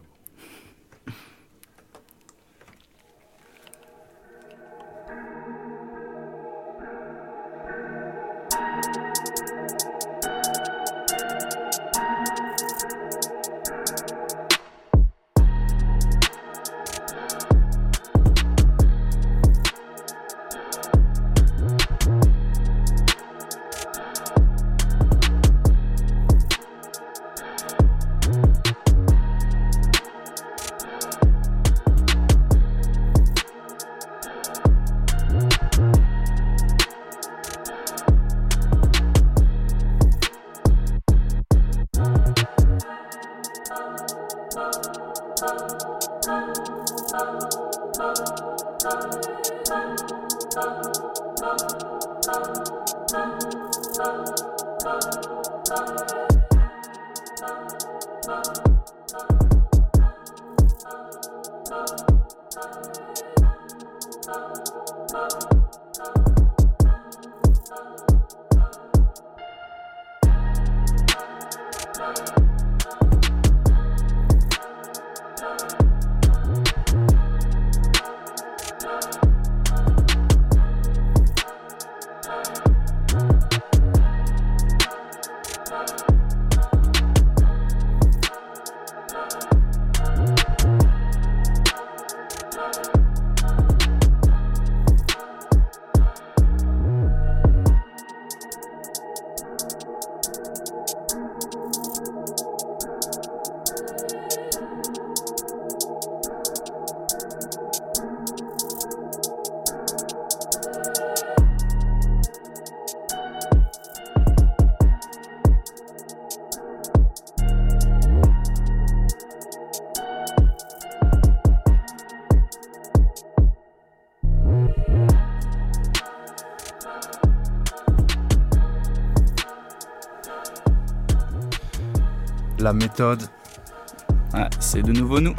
La méthode Ah, c'est de nouveau nous.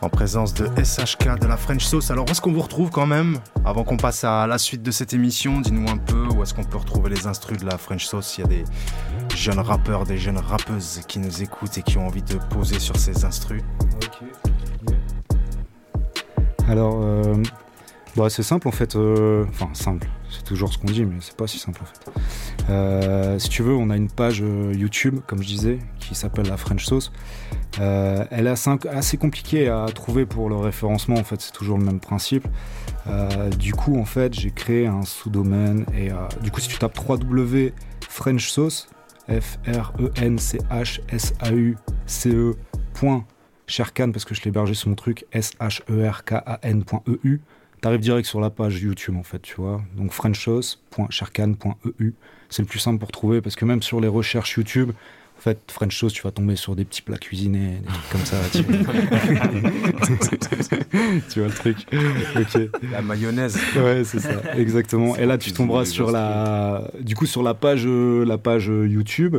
en présence de SHK de la French Sauce. Alors où est-ce qu'on vous retrouve quand même Avant qu'on passe à la suite de cette émission, dis-nous un peu où est-ce qu'on peut retrouver les instrus de la French Sauce? Il y a des jeunes rappeurs, des jeunes rappeuses qui nous écoutent et qui ont envie de poser sur ces instrus. Alors, euh, bah, c'est simple en fait. euh, Enfin, simple. C'est toujours ce qu'on dit, mais c'est pas si simple en fait. Euh, si tu veux, on a une page euh, YouTube, comme je disais, qui s'appelle la French Sauce. Euh, elle est assez, assez compliquée à trouver pour le référencement. En fait, c'est toujours le même principe. Du coup, en fait, j'ai créé un sous-domaine et du coup, si tu tapes 3W French Sauce, F R E E parce que je hébergé sur mon truc S H E R K A N.eu. T'arrives direct sur la page YouTube en fait, tu vois. Donc frenchsauce.sherkan.eu. C'est le plus simple pour trouver parce que même sur les recherches YouTube, en fait, French sauce, tu vas tomber sur des petits plats cuisinés, des trucs comme ça. Tu, tu vois le truc. La mayonnaise. Ouais, c'est ça, exactement. Et là, tu tomberas sur la, du coup, sur la page, euh, la page euh, YouTube.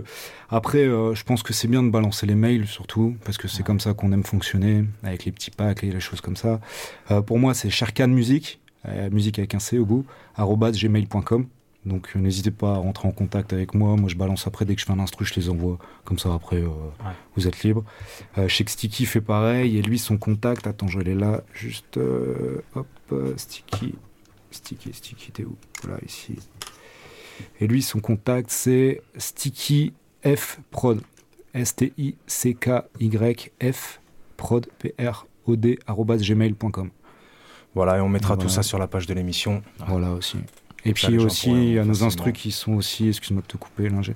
Après, euh, je pense que c'est bien de balancer les mails surtout, parce que c'est comme ça qu'on aime fonctionner, avec les petits packs et les choses comme ça. Euh, pour moi, c'est Sherkan Music, euh, musique avec un C au bout, gmail.com. Donc euh, n'hésitez pas à rentrer en contact avec moi. Moi, je balance après dès que je fais un instru, je les envoie. Comme ça, après, euh, vous êtes libre. Euh, je sais que Sticky fait pareil. Et lui, son contact, attends, je l'ai là. Juste, euh, hop, Sticky. Sticky, Sticky, t'es où? Voilà, ici. Et lui, son contact, c'est Sticky F Prod. S-T-I-C-K-Y-F Prod, P-R-O-D, arobase gmail.com. Voilà, et on mettra tout Voilà. ça sur la page de l'émission. Voilà aussi. Et puis aussi, il y a nos instrus qui sont aussi, excuse-moi de te couper, Linger.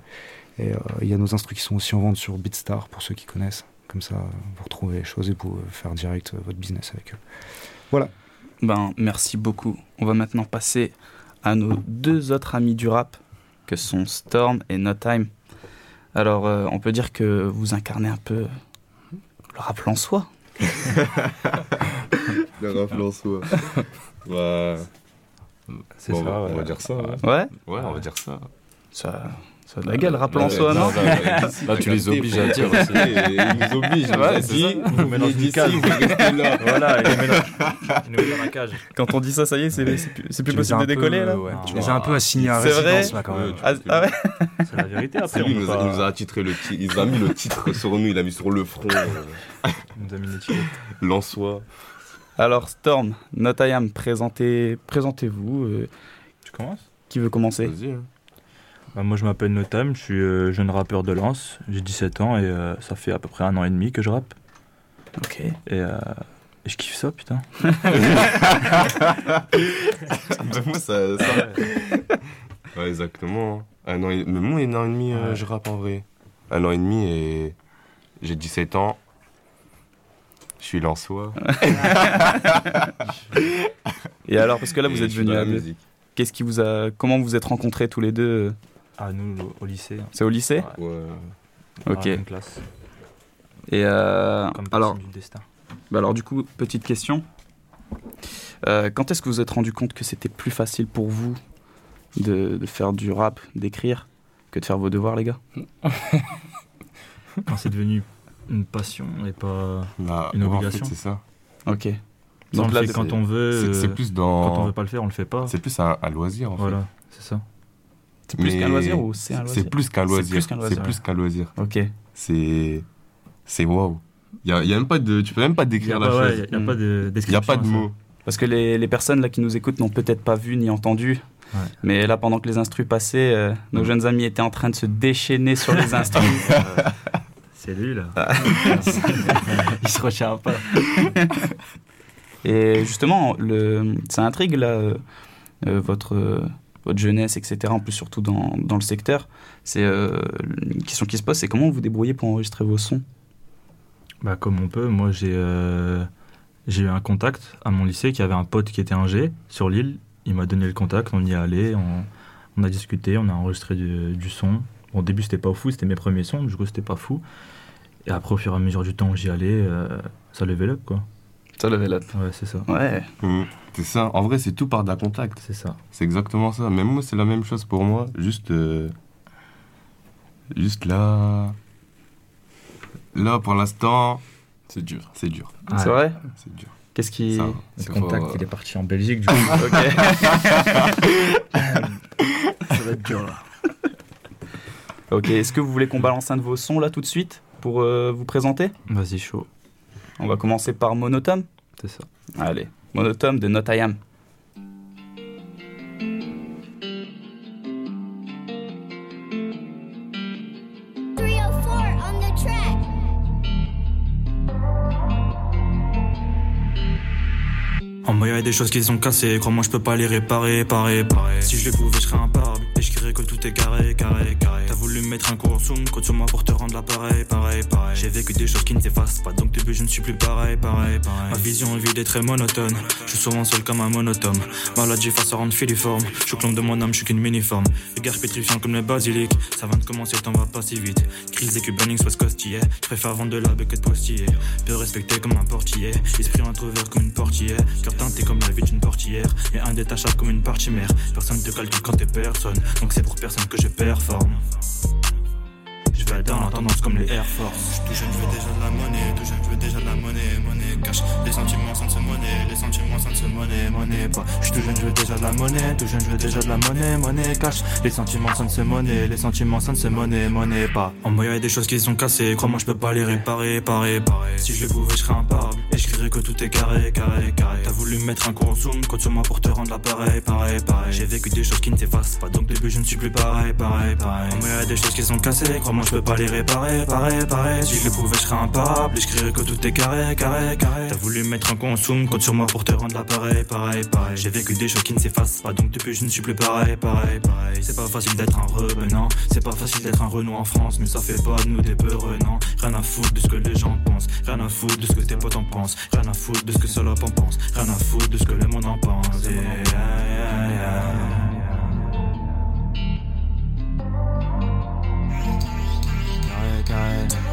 Et euh, il y a nos instrus qui sont aussi en vente sur BeatStar pour ceux qui connaissent. Comme ça, vous retrouvez les choses et vous pouvez faire direct euh, votre business avec eux. Voilà. Ben, merci beaucoup. On va maintenant passer à nos deux autres amis du rap, que sont Storm et No Time. Alors, euh, on peut dire que vous incarnez un peu le rap soi. Le rap en soi. Bah. C'est bon, ça, on va- ouais. Dire ça. Ouais, Ouais Ouais, on va dire ça. Ça, ça de la gueule, rap Ouais, soi, ouais, non ouais, ouais, ici, Là, tu les obliges à dire aussi. Ils nous obligent. Ouais, a c'est dit, vous vous restez là. Voilà, il les met dans, il nous met dans la cage. Quand on dit ça, ça y est, c'est c'est plus, Tu possible de peu, décoller, là ouais, Tu les as un peu assignés à C'est vrai résidence, là, quand même. Ouais, ah, ah ouais C'est la vérité après. C'est lui, il nous, a, attitré le titre. Il nous a mis le titre sur nous, il a mis sur le front. il nous a mis une étiquette. L'en-soi. Alors, Storm, No Time, présentez, présentez-vous. euh, Tu commences qui veut commencer Vas-y. hein. Bah, Moi, je m'appelle Notam, je suis euh, jeune rappeur de Lens. J'ai 17 ans et euh, ça fait à peu près un an et demi que je rappe. Ok. Et, euh, et je kiffe ça, putain. Moi, ça. ça- Ouais, exactement. Un an et... Mais moi, un an et demi, euh, Ouais. je rappe en vrai. Un an et demi et j'ai 17 ans. Je suis l'en-soi. Et alors, parce que là, vous êtes venus à musique. Qu'est-ce qui vous a, comment vous êtes rencontrés tous les deux? Ah, nous, au- lycée. C'est au lycée? Ouais. Ok. Une classe. Et euh, Comme alors, du destin. bah alors, du coup, petite question. Euh, quand est-ce que vous vous êtes rendu compte que c'était plus facile pour vous de, de faire du rap, d'écrire, que de faire vos devoirs, les gars? Quand c'est devenu une passion et pas Bah, une ouais, en fait, obligation. c'est ça. Ok. Fait c'est- quand on veut. c'est- plus dans. Quand on veut pas le faire, on le fait pas. C'est plus un, un loisir en fait. Voilà, c'est ça. C'est plus qu'un loisir ou c'est un loisir C'est plus qu'un C'est loisir. plus qu'un loisir, C'est plus qu'un loisir. Ok. C'est. C'est waouh. Il y a, y a même pas de. Tu peux même pas Il décrire a la pas, ouais, chose. y a pas de Il y a description. pas de mots. Parce que les, les personnes là qui nous écoutent n'ont peut-être pas vu ni entendu. Ouais. Mais là, pendant que les instrus passaient, euh, nos jeunes amis étaient en train de se déchaîner sur les instrus. C'est lui là. Il se retient pas. Et justement, le, ça intrigue là, euh, euh, votre, euh, votre jeunesse, etc. En plus, surtout dans, dans le secteur. C'est euh, une question qui se pose, c'est comment vous vous débrouillez pour enregistrer vos sons? Bah, comme on peut, moi j'ai euh, j'ai eu un contact à mon lycée qui avait un pote qui était ingé sur l'île. Il m'a donné le contact, on y est allé, on, on a discuté, on a enregistré du, du son. Bon, au début c'était pas fou, c'était mes premiers sons, du coup c'était pas fou. Et après, au fur et à mesure du temps où j'y allais, euh, ça level up quoi. Ça level up. Ouais, c'est ça. Ouais. Mhm. C'est ça. En vrai, c'est tout par d'un contact. C'est ça. C'est exactement ça. Même moi, c'est la même chose pour moi. Juste. euh, Juste là. Là, pour l'instant, C'est dur. c'est dur. C'est vrai? C'est dur. Qu'est-ce qui. Ça, Le contact, fort. il est parti en Belgique du coup. Ok. ça va être dur là. ok, est-ce que vous voulez qu'on balance un de vos sons là tout de suite? Pour euh, vous présenter Vas-y, chaud. On va commencer par Monotone. C'est ça. Allez, Monotone de Not I Am. En moi, y a des choses qui sont cassées, crois-moi, je peux pas les réparer, pareil, pareil. Si je les pouvais, je serais imparable. Et que tout est carré, carré, carré. T'as voulu me mettre un coup en zoom, compte sur moi pour te rendre l'appareil, pareil, pareil. J'ai vécu des choses qui ne s'effacent pas, donc depuis je ne suis plus pareil, pareil, pareil. Ma vision vide est très monotone. Je suis souvent seul comme un monotone. Maladie face à rendre filiforme. Je suis clone de mon âme, je suis qu'une miniforme. Regard pétrifiant comme le basilic. Ça vient de commencer, t'en vas pas si vite. Crise des Cubanings, soit costillé. Je préfère vendre de la que de postiller. Peu respecté comme un portier. Esprit introvert comme une portière. Cœur teinté comme la vie d'une portière. Et indétachable comme une partie mère. Personne te calcule quand t'es personne. Donc c'est pour personne que je performe. Je vais dans la tendance comme les Air Force. Tout jeune, je veux déjà de la monnaie. Tout jeune, je veux déjà de la monnaie. Monnaie cash. Les sentiments sans se monnaie. Les sentiments sans se monnaie. Monnaie pas. Je tout jeune, je veux déjà de la monnaie. Tout jeune, je veux déjà de la monnaie. Monnaie cash. Les sentiments sans se monnaie. Les sentiments sans se monnaie. Monnaie pas. En moi, y a des choses qui sont cassées. Crois-moi, je peux pas les réparer. Pareil, pareil. Si je les pouvais, je serais imparable. Et je crierais que tout est carré, carré, carré. T'as voulu me mettre un coup en zoom. Compte sur moi pour te rendre l'appareil. Pareil, pareil. J'ai vécu des choses qui ne s'effacent pas. Donc depuis, je ne suis plus pareil, pareil, pareil. En moi, y a des choses qui sont cassées. Crois-moi, je peux pas les réparer. Pareil, pareil. Si je les pouvais, je serais imparable. Et je crierais que tout est carré, carré, carré. T'as voulu me mettre un zoom. Compte sur moi pour te rendre l'appareil. Pareil, pareil. J'ai vécu des choses qui ne s'effacent pas. Donc depuis, je ne suis plus pareil, pareil, pareil. C'est pas facile d'être un revenant. C'est pas facile d'être un Renault en France. Mais ça fait pas de nous des non. Rien à foutre de ce que les gens pensent. Rien à foutre de ce que tes potes en pensent. Rien à foutre de ce que Salope en pense. Rien à foutre de ce que le monde en pense. Carré, carré.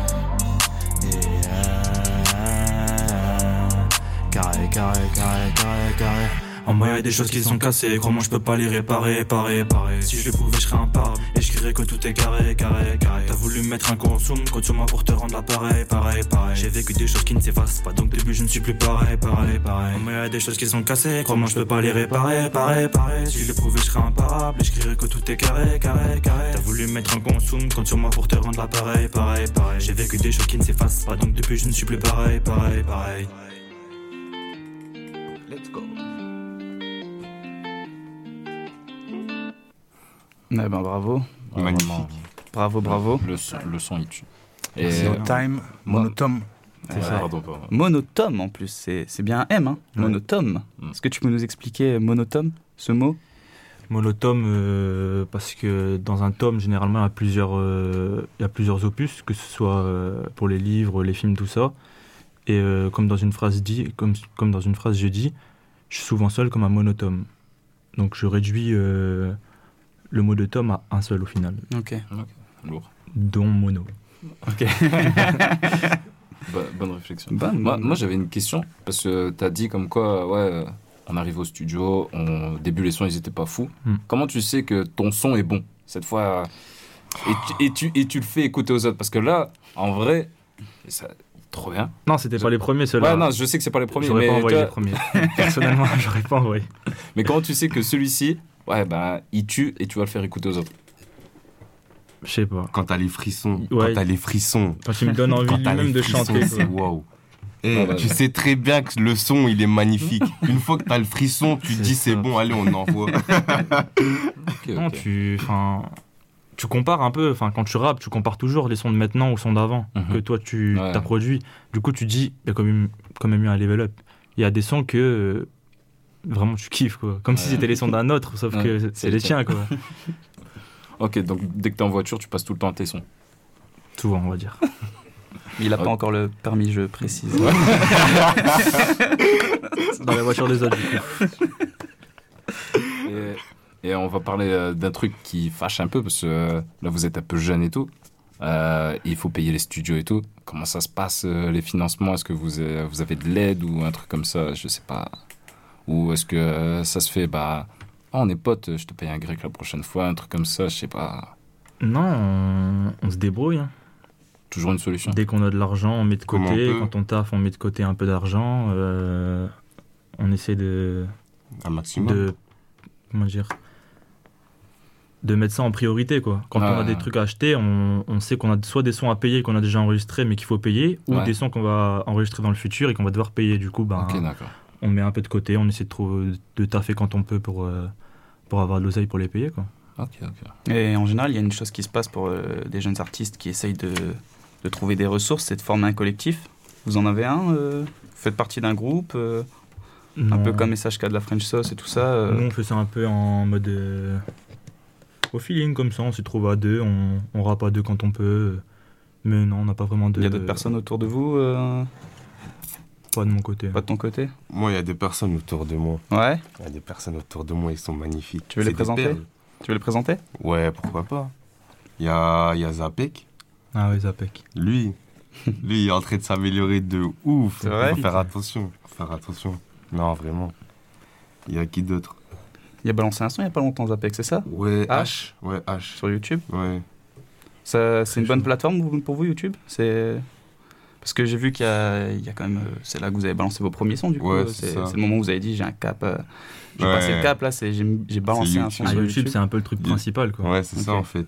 Yeah. Carré, carré, carré, carré, carré. En moi, y a des choses qui sont cassées. Crois-moi, je peux pas les réparer, pareil, pareil. Si je les pouvais, je serais imparable. Et je crierais que tout est carré, carré, carré. T'as voulu me mettre un coup. Compte sur moi pour te rendre l'appareil, pareil, pareil. J'ai vécu des choses qui ne s'effacent pas. Donc, depuis, je ne suis plus pareil, pareil, pareil. En moi, y a des choses qui sont cassées. Crois-moi, je peux pas les réparer, pareil, pareil. Si je les pouvais, je serais imparable. Et je crierais que tout est carré, carré, carré. T'as voulu me mettre un coup en zoom. Compte sur moi pour te rendre l'appareil, pareil, pareil. J'ai vécu des choses qui ne s'effacent pas. Donc, depuis, je ne suis plus pareil, pareil, pareil. Eh ben bravo. Magnifique. Vraiment, Bravo, bravo. Le son, le son il tue. C'est euh, No Time, monotone. ouais, pardon, pardon. Monotome en plus, c'est c'est bien un M, hein Monotome. Mm. Est-ce que tu peux nous expliquer monotome, ce mot? Monotome, euh, parce que dans un tome, généralement, il y a plusieurs, euh, il y a plusieurs opus, que ce soit euh, pour les livres, les films, tout ça. Et euh, comme dans une phrase dit, comme, comme dans une phrase je dis, je suis souvent seul comme un monotome. Donc je réduis euh, le mot de tome à un seul au final, Ok. Lourd. dont mono. Ok. Bo- bonne réflexion. Bonne. Moi, moi j'avais une question, parce que tu as dit comme quoi, ouais, euh, on arrive au studio, on... au début les sons ils étaient pas fous. Hmm. Comment tu sais que ton son est bon cette fois? Et tu, et, tu, et tu le fais écouter aux autres Parce que là, en vrai, ça, trop bien. Non, c'était pas les premiers, ceux-là. Ouais, non, je sais que c'est pas les premiers, J'aurais pas envoyé toi- les premiers. Personnellement, j'aurais pas envoyé. Mais comment tu sais que celui-ci, ouais, bah, il tue et tu vas le faire écouter aux autres Je sais pas. Quand t'as les frissons, Ouais. quand t'as les frissons. Quand il me donne envie lui-même de frissons, chanter, c'est quoi. waouh. Et Ah bah, tu ouais. sais très bien que le son il est magnifique. Une fois que t'as le frisson, tu te C'est dis c'est bon, allez on envoie. Non, tu, enfin, tu compares un peu. Enfin, quand tu rappes, tu compares toujours les sons de maintenant aux sons d'avant Mhm. que toi tu Ouais. as produit. Du coup, tu dis, il y a quand même, quand même eu un level up. Il y a des sons que euh, vraiment tu kiffes, quoi. Comme si c'était les sons d'un autre, sauf Ouais, que c'est les tiens, quoi. Ok, donc dès que t'es en voiture, tu passes tout le temps à tes sons. Souvent, on va dire. Il a pas encore le permis, je précise. Dans la voiture des autres, du coup. Et, et on va parler euh, d'un truc qui fâche un peu parce que euh, là vous êtes un peu jeune et tout. Euh, il faut payer les studios et tout. Comment ça se passe les financements? Est-ce que vous avez, vous avez de l'aide ou un truc comme ça? Je sais pas. Ou est-ce que euh, ça se fait bah ah, on est potes, je te paye un grec la prochaine fois, un truc comme ça, je sais pas. Non, on, on se débrouille. hein. Toujours une solution. Dès qu'on a de l'argent, on met de côté. Quand on taffe, on met de côté un peu d'argent. Euh, on essaie de, Un maximum. de comment dire de mettre ça en priorité quoi. Quand on a des trucs à acheter, on, on sait qu'on a soit des sons à payer qu'on a déjà enregistrés mais qu'il faut payer, ou Ouais. des sons qu'on va enregistrer dans le futur et qu'on va devoir payer. Du coup, ben, Ok, d'accord. On met un peu de côté, on essaie de trouver de taffer quand on peut pour euh, pour avoir de l'oseille pour les payer quoi. Ok, ok. Et en général, il y a une chose qui se passe pour euh, des jeunes artistes qui essayent de, de trouver des ressources, c'est de former un collectif. Vous en avez un euh, Vous faites partie d'un groupe euh, Un peu comme SHK de la French Sauce et tout ça euh, Nous, on fait ça un peu en mode euh, au feeling comme ça, on s'y trouve à deux, on, on rappe à deux quand on peut. Mais non, on n'a pas vraiment de. Il y a d'autres personnes autour de vous euh, Pas de mon côté. Pas de ton côté Moi, il y a des personnes autour de moi. Ouais Il y a des personnes autour de moi, ils sont magnifiques. Tu veux les présenter perles. Tu veux les présenter? Ouais, pourquoi pas. Il y a, il y a Zapek. Ah ouais, Zapek. Lui, lui, il est en train de s'améliorer de ouf. C'est vrai? Faut faire attention. Faut faire attention. Non, vraiment. Il y a qui d'autre? Il a balancé un son il n'y a pas longtemps, Zapek, c'est ça? Ouais, H? H. Ouais, H. Sur YouTube? Ouais. Ça, c'est une bonne plateforme pour vous, YouTube? C'est parce que j'ai vu qu'il y a, il y a quand même, euh, c'est là que vous avez balancé vos premiers sons du coup. Ouais, euh, c'est c'est ça. c'est le moment où vous avez dit j'ai un cap, euh, j'ai Ouais. passé le cap là, c'est j'ai j'ai balancé un son Ah, sur YouTube, YouTube. c'est un peu le truc principal quoi. Ouais, c'est ça en fait.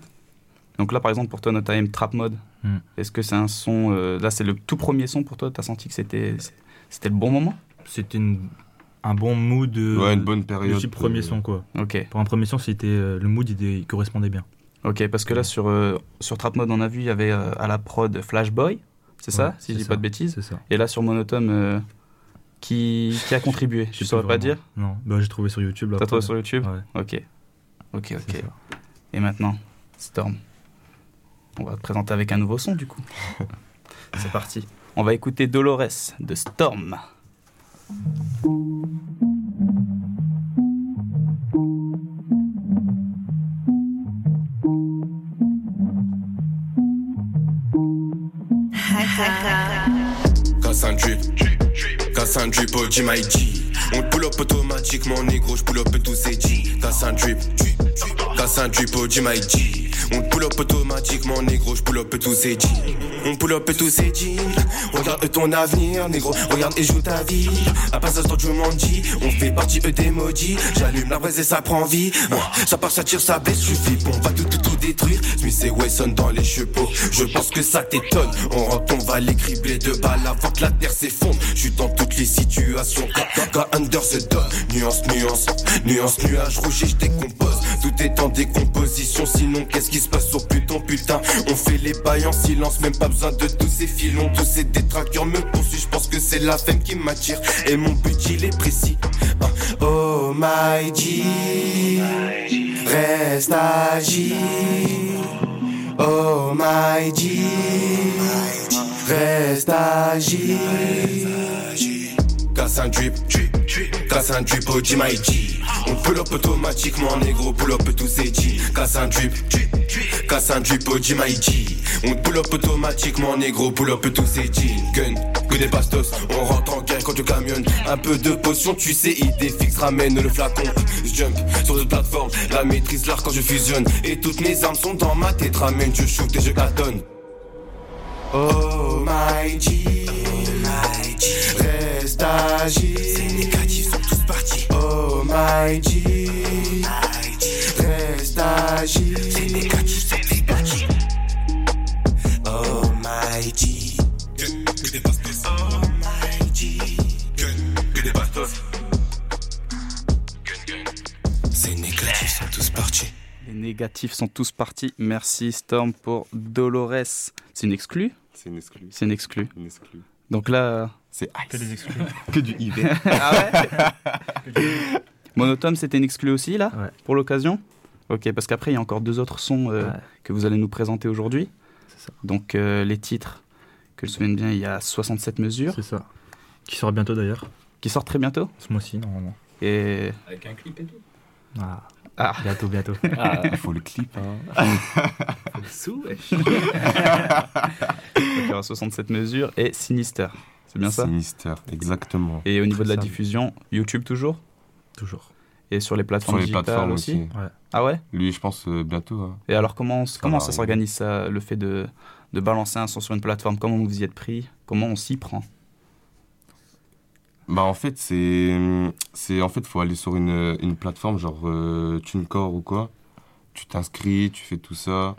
Donc là par exemple pour toi No Time Trap Mode, Hmm. est-ce que c'est un son, euh, là c'est le tout premier son pour toi, t'as senti que c'était le bon moment? C'était une- un bon mood. euh, Ouais, une bonne période Le premier son quoi. Ok. Pour un premier son, c'était euh, le mood il, il correspondait bien. Ok, parce que là sur, euh, sur Trap Mode on a vu il y avait euh, à la prod Flashboy, c'est ça Si je dis ça, pas de bêtises. Ça. Et là sur Monotone, euh, qui, qui a contribué Je sais saurais pas dire Non, bah, j'ai trouvé sur YouTube. T'as trouvé sur YouTube Ouais. Ok. Ok, ok. Et maintenant, Storm. On va te présenter avec un nouveau son du coup. C'est parti. On va écouter Dolores de Storm. Casse un drip, casse un G On pull up automatiquement négro, je pull up tous ces G. Casse un drip, casse un drip au G. On pull up automatiquement négro, je pull up tous ces G. On pull up tous ces G. Regarde ton avenir négro, regarde et joue ta vie. À pas d'instant je m'en dis, on fait partie eux des maudits. J'allume la braise et ça prend vie. Ça part, ça tire, ça baisse, suis on va tout tout tout détruire. Smith et Wesson dans les chevaux. Je pense que ça t'étonne. On rentre, on va les cribler de balles avant que la terre s'effondre. Je suis dans toutes les situations under donne Nuance, nuance, nuance, nuage rouge et je décompose. Tout est en décomposition Sinon qu'est-ce qui se passe Oh putain, putain? On fait les bails en silence Même pas besoin de tous ces filons. Tous ces détraqueurs me poursuivent Je pense que c'est la femme qui m'attire. Et mon but il est précis. Ah, Oh my G. Reste agile. Oh my G. Reste agile casse un drip, drip, drip, un drip au G On pull up automatiquement, négro, pull up tous ces G. Casse un drip, drip, drip, un drip au G On pull up automatiquement, négro, pull up tous ces G. Gun, que des bastos, on rentre en guerre quand tu camionnes. Un peu de potion, tu sais, idée fixe, ramène le flacon. Je jump sur cette plateforme, la maîtrise l'art quand je fusionne. Et toutes mes armes sont dans ma tête, ramène, je shoot et je cartonne. Oh my G, reste agile. Ces négatifs sont tous partis. Oh my G, reste agile. Ces négatifs sont tous partis. Oh my G, que, que des bastos. Oh my G, que, que des bastos. Ces négatifs sont tous partis. Les négatifs sont tous partis. Merci Storm pour Dolores. C'est une exclue? C'est une exclue. C'est une exclue. Une exclue. Donc là. C'est Que des exclus. Que du IV. ah ouais Monotone, c'était une exclue aussi là Ouais. Pour l'occasion? Ok, parce qu'après, il y a encore deux autres sons euh, Ouais. que vous allez nous présenter aujourd'hui. C'est ça. Donc euh, les titres, que je me souvienne bien, il y a 67 mesures. C'est ça. Qui sort bientôt d'ailleurs. Qui sortent très bientôt Ce mois-ci, normalement. Et. Avec un clip et tout. Ah. Ah. Bientôt, bientôt. Il faut le clip. Hein. Sous, Donc, il y aura 67 mesures et Sinister. C'est bien ça? Sinister, exactement. Et au niveau de la diffusion, YouTube toujours? Toujours. Et sur les plateformes Sur les digitales plateformes aussi, aussi. Ouais. Ah ouais? Lui, je pense euh, bientôt. hein. Et alors comment, ça s'organise ça, le fait de, de balancer un son sur une plateforme? Comment vous y êtes pris? Comment on s'y prend? Bah en fait c'est c'est en fait faut aller sur une, une plateforme genre euh, TuneCore ou quoi. Tu t'inscris, tu fais tout ça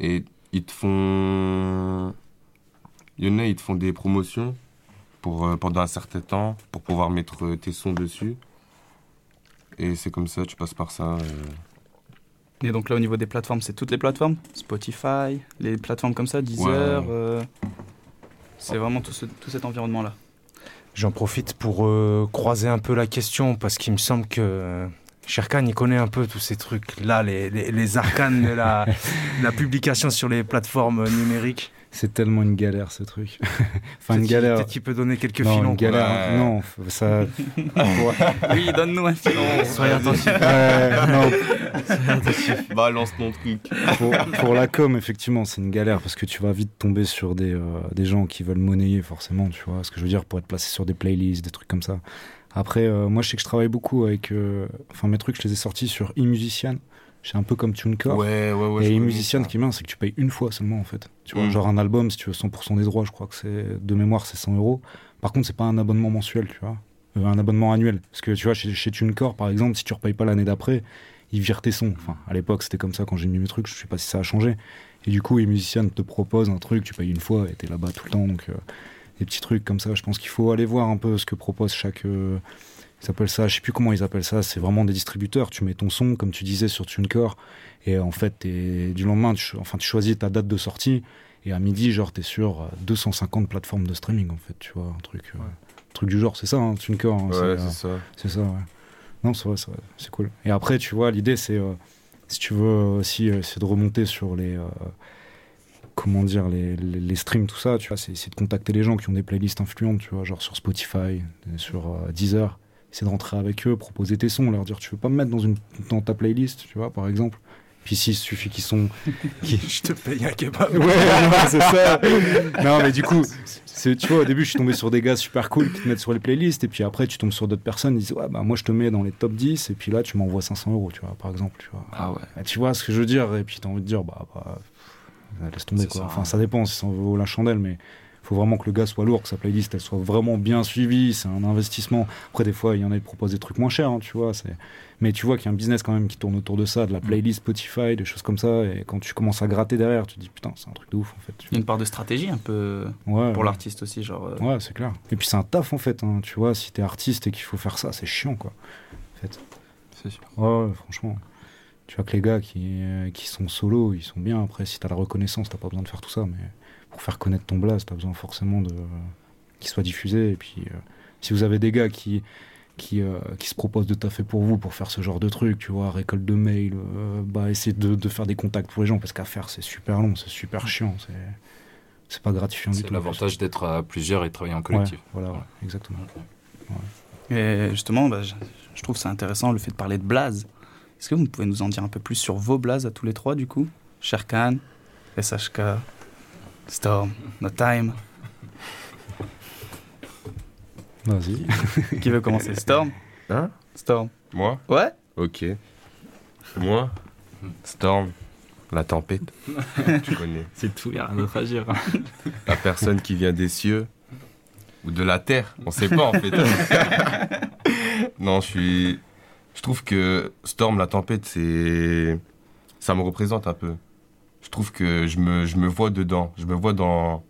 et ils te font il y en a ils te font des promotions pour euh, pendant un certain temps pour pouvoir mettre euh, tes sons dessus. Et c'est comme ça, tu passes par ça. euh. Et donc là au niveau des plateformes, c'est toutes les plateformes? Spotify, les plateformes comme ça, Deezer Ouais. C'est vraiment tout, ce- tout cet environnement-là. J'en profite pour euh, croiser un peu la question parce qu'il me semble que euh, Sherkan il connaît un peu tous ces trucs là, les, les, les arcanes de la, de la publication sur les plateformes numériques. C'est tellement une galère ce truc. enfin, une Peut-être qu'il- galère. Peut-être qu'il peut donner quelques non, filons. une galère. Ouais. Non, ça. Oui, donne-nous un filon. Soyez attentifs. Ouais, non, Balance ton truc. pour, pour la com, effectivement, c'est une galère parce que tu vas vite tomber sur des, euh, des gens qui veulent monnayer, forcément, tu vois. Ce que je veux dire, pour être placé sur des playlists, des trucs comme ça. Après, euh, moi, je sais que je travaille beaucoup avec. euh, Enfin, mes trucs, je les ai sortis sur eMusician. C'est un peu comme TuneCore. Ouais, ouais, ouais. et ça. ce qui bien, c'est que tu payes une fois seulement, en fait. Tu vois, Mm. genre un album, si tu veux 100% des droits, je crois que c'est. De mémoire, c'est 100 euros. Par contre, c'est pas un abonnement mensuel, tu vois. Euh, un abonnement annuel. Parce que, tu vois, chez, chez TuneCore, par exemple, si tu repayes pas l'année d'après, ils virent tes sons. Enfin, à l'époque, c'était comme ça quand j'ai mis mes trucs. Je sais pas si ça a changé. Et du coup, les musiciens te proposent un truc, tu payes une fois et t'es là-bas tout le temps. Donc, euh, des petits trucs comme ça. Je pense qu'il faut aller voir un peu ce que propose chaque. euh, ils appellent ça, je sais plus comment ils appellent ça. C'est vraiment des distributeurs. Tu mets ton son, comme tu disais, sur TuneCore. Et en fait, du lendemain, tu, enfin, tu choisis ta date de sortie. Et à midi, genre, t'es sur euh, 250 plateformes de streaming, en fait. Tu vois, un truc, euh, un truc du genre. C'est ça, hein, TuneCore. hein, Ouais, euh, c'est ça. c'est ça, ouais. Non, c'est vrai, c'est cool. Et après, tu vois, l'idée, c'est, euh, si tu veux aussi, euh, c'est de remonter sur les, euh, comment dire, les, les, les streams, tout ça, tu vois, c'est c'est de contacter les gens qui ont des playlists influentes, tu vois, genre sur Spotify, sur euh, Deezer. C'est de rentrer avec eux, proposer tes sons, leur dire, tu veux pas me mettre dans, une, dans ta playlist, tu vois, par exemple. Puis s'il suffit qu'ils sont... Je te paye un kebab. Ouais, c'est ça. Non, mais du coup, c'est, tu vois, au début, je suis tombé sur des gars super cool qui te mettent sur les playlists, et puis après, tu tombes sur d'autres personnes, ils disent, ouais, bah, moi, je te mets dans les top 10, et puis là, tu m'envoies 500 euros, tu vois, par exemple, tu vois. Ah ouais. Et tu vois ce que je veux dire, et puis t'as envie de dire, bah, bah laisse tomber, quoi. ça, Enfin, hein. ça dépend si ça en vaut la chandelle, mais faut vraiment que le gars soit lourd, que sa playlist, elle soit vraiment bien suivie, c'est un investissement. Après, des fois, il y en a qui proposent des trucs moins chers, hein, tu vois, c'est... Mais tu vois qu'il y a un business quand même qui tourne autour de ça, de la playlist Spotify, des choses comme ça, et quand tu commences à gratter derrière, tu te dis, putain, c'est un truc de ouf, en fait. tu Il y a une part de stratégie un peu Ouais, pour ouais. l'artiste aussi, genre. euh, Ouais, c'est clair. Et puis c'est un taf en fait, hein. tu vois, si t'es artiste et qu'il faut faire ça, c'est chiant quoi. En fait. C'est sûr. Ouais, ouais, franchement. Tu vois que les gars qui, euh, qui sont solo, ils sont bien. Après, si t'as la reconnaissance, t'as pas besoin de faire tout ça. Mais pour faire connaître ton blast, t'as besoin forcément de qu'il soit diffusé. Et puis, euh, si vous avez des gars qui, qui, euh, qui se proposent de taffer pour vous, pour faire ce genre de truc, tu vois, récolte de mails, euh, bah, essayer de, de faire des contacts pour les gens, parce qu'à faire, c'est super long, c'est super chiant. C'est, c'est pas gratifiant du C'est tout. l'avantage d'être à plusieurs et de travailler en collectif. Ouais, voilà, ouais, exactement. Et justement, bah, je, je trouve ça intéressant le fait de parler de blaze. Est-ce que vous pouvez nous en dire un peu plus sur vos blazes à tous les trois, du coup? Sherkan, SHK, Storm, No Time. Vas-y. Qui veut commencer? Storm? Hein? Storm. Moi? Ouais Ok. Moi? Storm. La tempête. tu connais. C'est tout, il a rien d'autre à dire. La personne qui vient des cieux. Ou de la terre. On sait pas en fait. non, je suis. Je trouve que Storm, la tempête, c'est. Ça me représente un peu. Je trouve que je me, je me vois dedans. Je me vois dans.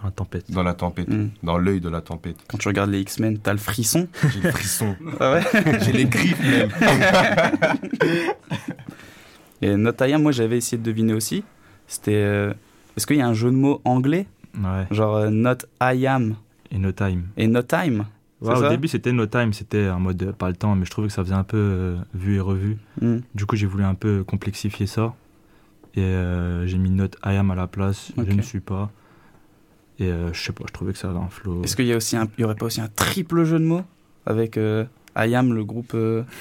Dans la tempête. Dans la tempête. Mm. Dans l'œil de la tempête. Quand tu regardes les X-Men, t'as le frisson J'ai le frisson. Ah ouais J'ai les griffes même. Et Not I Am, moi j'avais essayé de deviner aussi. C'était. euh, Est-ce qu'il y a un jeu de mots anglais? Ouais. Genre euh, Not I Am Et No Time. et No Time Ouais, au ça? début, c'était No Time, c'était en mode euh, pas le temps, mais je trouvais que ça faisait un peu euh, vu et revu. Mm. Du coup, j'ai voulu un peu complexifier ça. Et euh, j'ai mis Not I am à la place, je ne suis pas. Et euh, je sais pas, je trouvais que ça avait un flow. Est-ce qu'il y, a aussi un... il y aurait pas aussi un triple jeu de mots avec euh, I Am, le groupe. euh,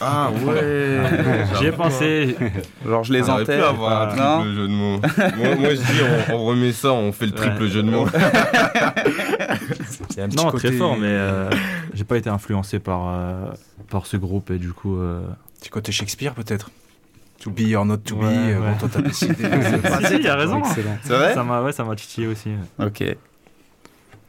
Ah ouais. J'y ai pensé. Genre je les On aurait pu enterre. avoir un Non triple jeu de mots. moi, moi, je dis, on, on remet ça, on fait le triple Ouais. jeu de mots. Un petit Non, côté, très fort, mais euh, j'ai pas été influencé par, euh, par ce groupe et du coup. euh, petit côté Shakespeare peut-être. To be or not to be. Ouais, euh, ouais. Bon, toi, t'as décidé. Si, si, il a raison. Excellent. C'est vrai Ça m'a ouais, ça m'a titillé aussi. Ok.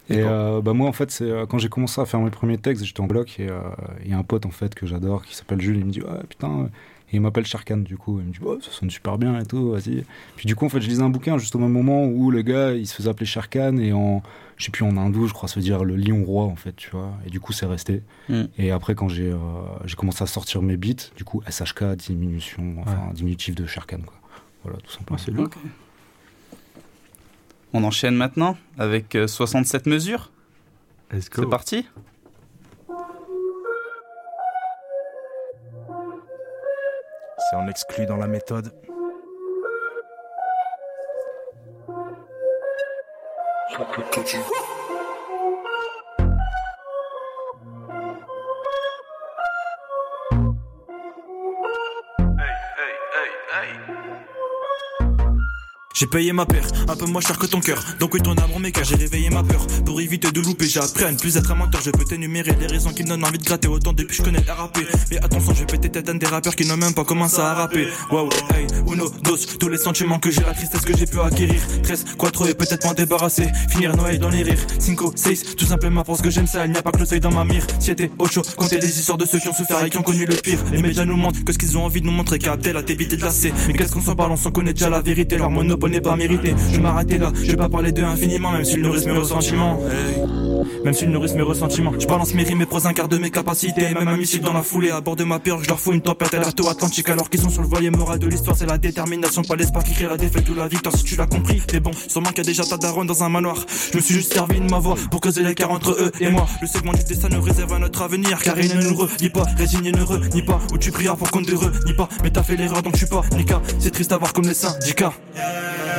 Et euh, bah moi en fait c'est euh, quand j'ai commencé à faire mes premiers textes j'étais en bloc et euh, il y a un pote en fait que j'adore qui s'appelle Jules il me dit ah putain euh, et il m'appelle Sharkan du coup. Il me dit oh, ça sonne super bien et tout vas-y. Puis du coup en fait je lisais un bouquin juste au même moment où le gars il se faisait appeler Sharkan et en je sais plus en hindou je crois ça veut dire le lion roi en fait tu vois. Et du coup c'est resté. Mm. et après quand j'ai euh, j'ai commencé à sortir mes beats du coup SHK diminution enfin diminutif de Sharkan quoi. Voilà tout simplement. C'est lourd. Ok. On enchaîne maintenant avec euh, 67 mesures. Let's C'est parti C'est en exclu dans la méthode. J'ai payé ma paire, un peu moins cher que ton cœur. Donc oui, ton amour mes car j'ai réveillé ma peur. Pour éviter de louper, j'ai appris à ne plus être un menteur. Je peux t'énumérer les raisons qui me donnent envie de gratter autant depuis que je connais le RAP. Mais attention, je vais péter tête des rappeurs qui n'ont même pas commencé à rapper. Wow, hey, uno, dos, tous les sentiments que j'ai, la tristesse que j'ai pu acquérir. 13, quattro et peut-être m'en débarrasser. Finir Noël dans les rires. 5, 6, tout simplement parce que j'aime ça. Il n'y a pas que le seuil dans ma mire. Si était au chaud, comptez les histoires de ceux qui ont souffert et qui ont connu le pire. Les médias nous montrent que ce qu'ils ont envie de nous montrer, capter la t'éviter de lasser. Mais qu'est-ce qu'on s'en parle, on connaît déjà la vérité. Leur monopole n'est pas mérité. Je m'arrêter là, je vais pas parler d'eux infiniment, même s'ils nourrissent mes ressentiments. Même s'ils nourrissent mes ressentiments. Je balance mes rimes, mes pros, un quart de mes capacités. Même un missile dans la foulée, à bord de ma peur, je leur fous une tempête alerte-atlantique alors qu'ils sont sur le voilier moral de l'histoire. C'est la détermination, pas l'espoir qui crée la défaite ou la victoire. Si tu l'as compris, t'es bon. Sûrement qu'il y a déjà ta daronne dans un manoir. Je me suis juste servi de ma voix pour creuser l'écart entre eux et moi. Le segment du destin nous réserve à notre avenir, car il ne nous redit pas. Résigné, ne nie pas. Où tu prieras pour qu'on te nie pas. Mais t'as fait l'erreur donc je suis pas Nika. C'est triste à voir comme les syndicats.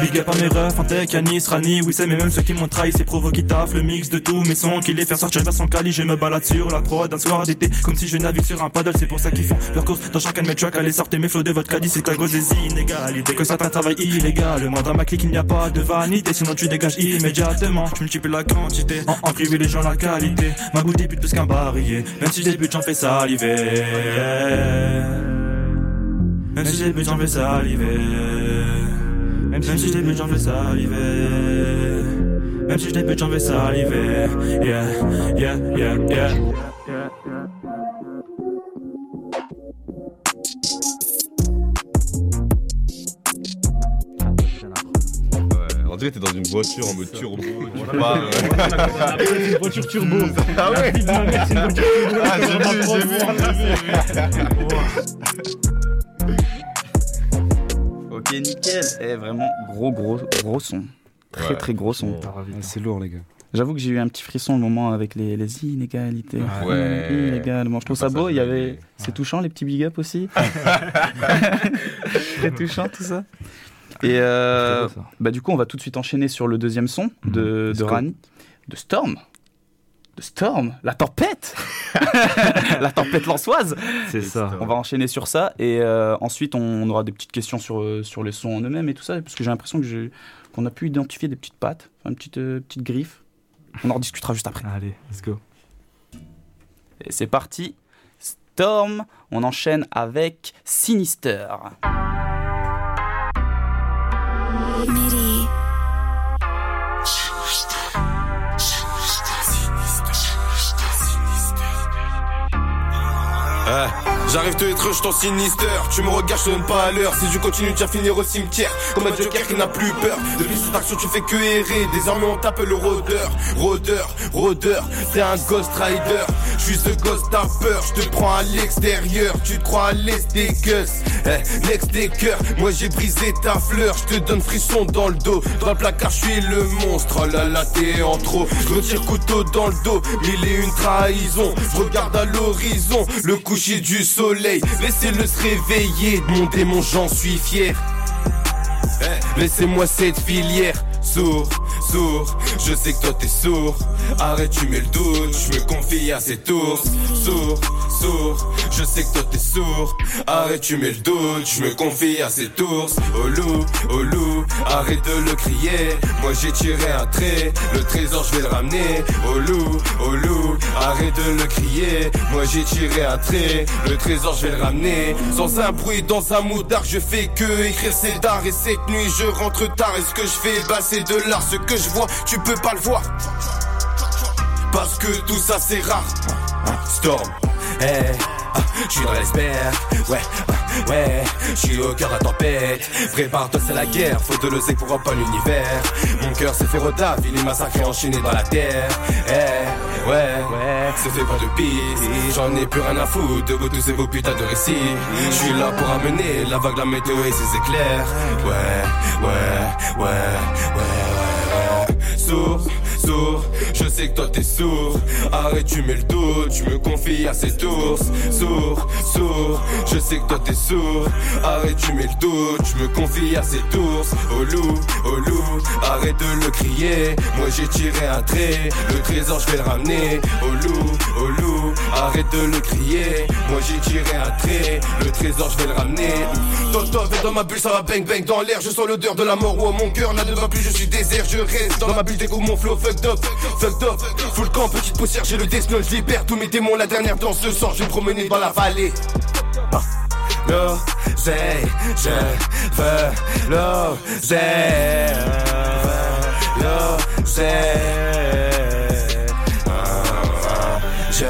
Big up à mes refs, Antec, Yanis, Rani, Wissem et même ceux qui m'ont trahi, c'est provo qui taf, le mix de tous mes sons qui les fait sortir vers son cali, je me balade sur la prod un soir d'été, comme si je navigue sur un paddle, c'est pour ça qu'ils font leur course dans chacun de mes tracks, allez sortez mes flots de votre caddie, c'est à cause des inégalités, que certains travaillent illégalement, dans ma clique il n'y a pas de vanité, sinon tu dégages immédiatement, je multiplie la quantité, en, privilégiant la qualité, ma bouteille débute plus qu'un barillet, même si je débute j'en fais saliver, même si je débute j'en fais saliver. Même si je débute, j'en fais saliver. Même si je débute, j'en fais saliver. Yeah, yeah, yeah, yeah. Ouais, on dirait que t'es dans une voiture en mode turbo. Tu parles. C'est une voiture turbo. Ah ouais c'est une voiture turbo. Ah, j'ai Vraiment vu, j'ai vu, j'ai vu. Ok, nickel. Eh, vraiment, gros, gros, gros son. Très, Ouais. très gros son. C'est lourd les gars J'avoue que j'ai eu un petit frisson au moment avec les, les inégalités. Ouais. Inégalement. Je trouve ça beau. Il y avait. C'est touchant, les petits big up aussi. Très touchant, tout ça. Et euh, Très beau, ça. bah, du coup, on va tout de suite enchaîner sur le deuxième son de, Let's de. Rani, de Storm. de Storm, la tempête La tempête lançoise C'est ça. On va enchaîner sur ça et euh, ensuite on aura des petites questions sur, euh, sur les sons en eux-mêmes et tout ça parce que j'ai l'impression que j'ai- qu'on a pu identifier des petites pattes, enfin, une petite, euh, petite griffe. On en rediscutera juste après. Allez, let's go. Et c'est parti. Storm, on enchaîne avec Sinister. Midi. Eh, J'arrive te être je t'en sinister. Tu me regardes, je te donne pas à l'heure. Si tu continues, tu vas finir au cimetière. Comme un joker qui n'a plus peur. Depuis cette action, tu fais que errer. Désormais, on t'appelle le rôdeur. Rôdeur, rôdeur. T'es un ghost rider. Je suis ce ghost, t'as peur Je te prends à l'extérieur. Tu te crois à l'est des gueuses. Eh, L'ex des cœurs. Moi, j'ai brisé ta fleur. Je te donne frisson dans le dos. Dans le placard, je suis le monstre. Oh là là, t'es en trop. Je retire couteau dans le dos. Mille et une trahison Je regarde à l'horizon. Le coucher du soleil Laissez-le se réveiller mon démon j'en suis fier. Eh, Laissez-moi cette filière Sourd, sourd, je sais que toi t'es sourd. Arrête tu mets le doute, je me confie à cette ours Sourd, sourd, je sais que toi t'es sourd. Arrête tu mets le doute, je me confie à cette ours Au loup, au loup, arrête de le crier. Moi j'ai tiré un trait, le trésor je vais le ramener. Au loup, au loup, arrête de le crier. Moi j'ai tiré un trait, le trésor je vais le ramener. Sans un bruit dans un moudard, je fais que écrire c'est d'art Et cette nuit je rentre tard. Et ce que je fais c'est de l'art Ce que je vois, tu peux pas le voir. Parce que tout ça c'est rare. Storm, hey, ah, je suis dans l'iceberg, ouais, ouais, je suis au cœur de la tempête. Prépare-toi, c'est la guerre, faut de l'oseille pour un pas l'univers. Mon cœur s'est fait rodave, il est massacré, enchaîné dans la terre. Eh, ouais, ouais, c'est fait pas de piste, j'en ai plus rien à foutre de vos tous ces beaux putains de récits. Je suis là pour amener la vague, la météo et ses éclairs. Ouais, ouais, ouais, ouais, ouais. Sourd, sourd, je sais que toi t'es sourd. Arrête, tu mets le doute, tu me confies à cette ours. Sourd, sourd, je sais que toi t'es sourd. Arrête, tu mets le doute, tu me confies à cette ours. Au loup, au loup, arrête de le crier. Moi j'ai tiré un trait, le trésor je vais le ramener. Au loup, au loup, arrête de le crier. Moi j'ai tiré un trait, le trésor je vais le ramener. Toto, dans ma bulle, ça va bang bang dans l'air. Je sens l'odeur de la mort, oh mon cœur là ne va plus, je suis désert. Je reste dans ma bulle, découvre mon flow, fucked up, fucked up. Full camp, petite poussière, j'ai le Death je libère tous mes démons. La dernière danse ce soir, je vais me promener dans la vallée. Ah. L'oseille, je veux l'oseille, l'oseille. Je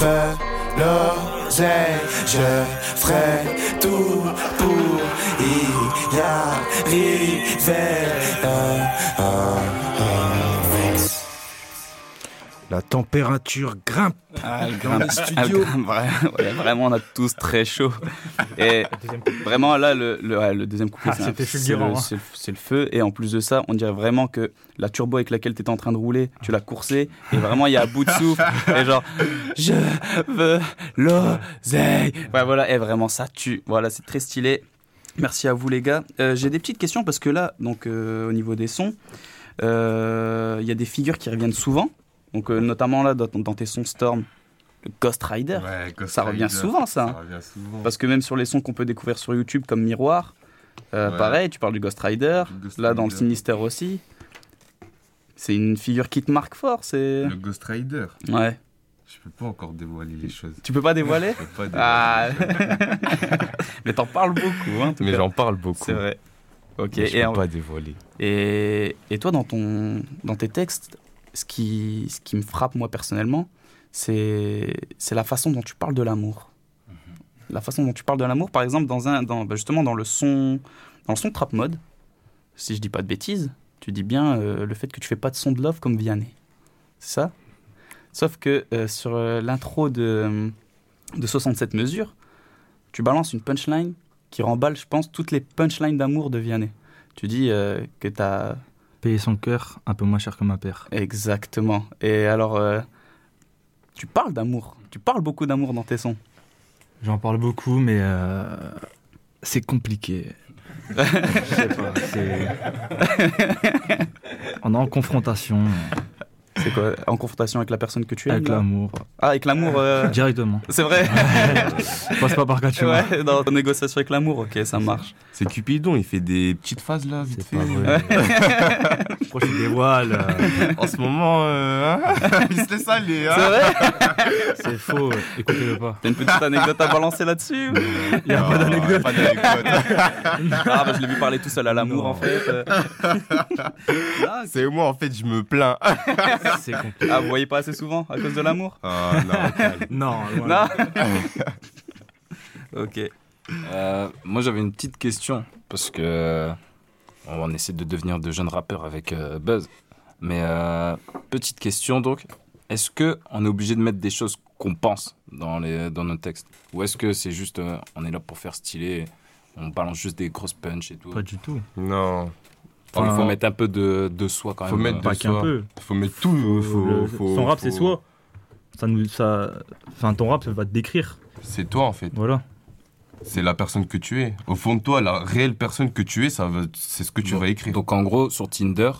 veux l'oseille, je ferai tout pour y arriver. La température grimpe Ah, elle dans les studios. grimpe, vra- ouais, vraiment, on a tous très chaud. Et vraiment, là, le, le, ouais, le deuxième couplet, Ah, c'est un- le, hein. c'est le- feu. Et en plus de ça, on dirait vraiment que la turbo avec laquelle tu étais en train de rouler, tu l'as coursée. Et vraiment, il y a à bout de souffle. et genre, je veux l'oseille. Ouais, voilà, et vraiment, ça tue. Voilà, c'est très stylé. Merci à vous, les gars. Euh, J'ai des petites questions parce que là, donc, euh, au niveau des sons, euh, il y a des figures qui reviennent souvent. Donc, euh, notamment là, dans, dans tes sons Storm, le Ghost Rider. Ouais, Ghost ça revient souvent, ça. ça hein. revient souvent. Parce que même sur les sons qu'on peut découvrir sur YouTube, comme Miroir, euh, Ouais. pareil, tu parles du Ghost Rider. Ghost là, dans le. Sinister aussi. C'est une figure qui te marque fort. C'est. Le Ghost Rider. Ouais. Je peux pas encore dévoiler les choses. Tu peux pas dévoiler Je peux pas Ah. dévoiler. Mais t'en parles beaucoup, hein, Mais j'en parle beaucoup. C'est vrai. Ok. Mais je et peux en- pas dévoiler. Et, et toi, dans, ton, dans tes textes, ce qui, ce qui me frappe, moi, personnellement, c'est la façon dont tu parles de l'amour. La façon dont tu parles de l'amour, par exemple, dans un, dans, bah, justement dans le son, dans le son trap mode, si je dis pas de bêtises, tu dis bien euh, le fait que tu fais pas de son de love comme Vianney. C'est ça? Sauf que euh, sur euh, l'intro de, de 67 mesures, tu balances une punchline qui remballe, je pense, toutes les punchlines d'amour de Vianney. Tu dis que tu as... Payer son cœur un peu moins cher que ma paire. Exactement. Et alors, euh, tu parles d'amour. Tu parles beaucoup d'amour dans tes sons. J'en parle beaucoup, mais euh, c'est compliqué. Je sais pas, On est en confrontation. C'est quoi En confrontation avec la personne que tu aimes Avec l'amour. Ah, avec l'amour euh, Directement. C'est vrai Passe pas par quatre chemins. Ouais, dans négociation avec l'amour, ok, ça marche. C'est Cupidon, il fait des petites phases là, vite fait. pas vrai. Pourquoi tu dévoiles euh, En ce moment, euh, hein, il se laisse aller. Hein. C'est vrai C'est faux, écoutez-le pas. T'as une petite anecdote à balancer là-dessus ou- Il y a pas d'anecdote. Pas d'anecdote. Ah, bah je l'ai vu parler tout seul à l'amour en fait. C'est moi en fait, je me plains. C'est compliqué. Ah, vous voyez pas assez souvent à cause de l'amour Ah non. Non. Non Ok. Euh, moi, j'avais une petite question parce que euh, on essaie de devenir de jeunes rappeurs avec euh, Buzz. Mais euh, petite question donc, est-ce que on est obligé de mettre des choses qu'on pense dans les dans nos textes? Ou est-ce que c'est juste euh, on est là pour faire stylé, on balance juste des grosses punch et tout? Pas du tout. Non. Enfin, il faut mettre un peu de, de soi quand Faut même. mettre euh, de Pas qu'un peu. Faut mettre tout. Faut, Le- faut- son rap, faut- c'est soi. Ça nous, ça, enfin, ton rap, ça va te décrire. C'est toi en fait. Voilà. C'est la personne que tu es. Au fond de toi, la réelle personne que tu es, ça va, c'est ce que tu Donc- vas écrire. Donc en gros, sur Tinder,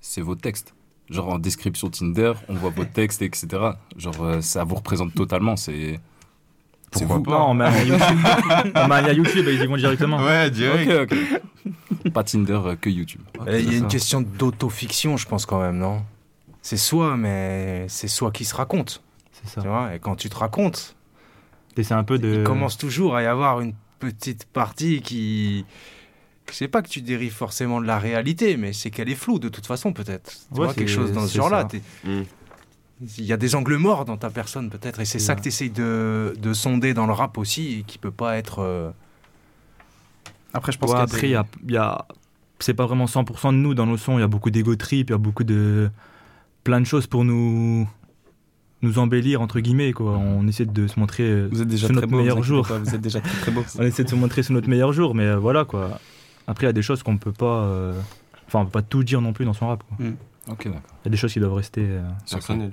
c'est vos textes. Genre en description Tinder, on voit vos textes, etc. Genre euh, ça vous représente totalement. C'est Pourquoi vous. pas Non, on met un lien YouTube. on met un YouTube et ils y vont directement. Ouais, direct. Ok, ok. Pas Tinder, euh, que YouTube. Eh, Il y a c'est une question d'autofiction, je pense quand même, non? C'est soi, mais c'est soi qui se raconte. C'est ça. Tu vois Et quand tu te racontes, T'essaies un peu de. il commence toujours à y avoir une petite partie qui. Je sais pas que tu dérives forcément de la réalité, mais c'est qu'elle est floue de toute façon, peut-être. Tu Ouais, vois, quelque c'est- chose dans ce c'est genre-là. Il y a des angles morts dans ta personne, peut-être, et c'est ça que tu essayes de, de sonder dans le rap aussi, et qui peut pas être. euh, Après, je pense Ouais, qu'il y a après, il des- y a, il y a- c'est pas vraiment 100% de nous dans nos sons. Il y a beaucoup d'ego trip, il y a beaucoup de plein de choses pour nous nous embellir entre guillemets quoi. On essaie de se montrer euh, Vous êtes déjà sur très notre beau, meilleur vous jour. pas, vous êtes déjà très très beau. On essaie de se montrer sur notre meilleur jour, mais euh, voilà quoi. Après, il y a des choses qu'on peut pas. euh, Enfin, on peut pas tout dire non plus dans son rap. quoi. Ok, d'accord. Il y a des choses qui doivent rester. euh, Personnel.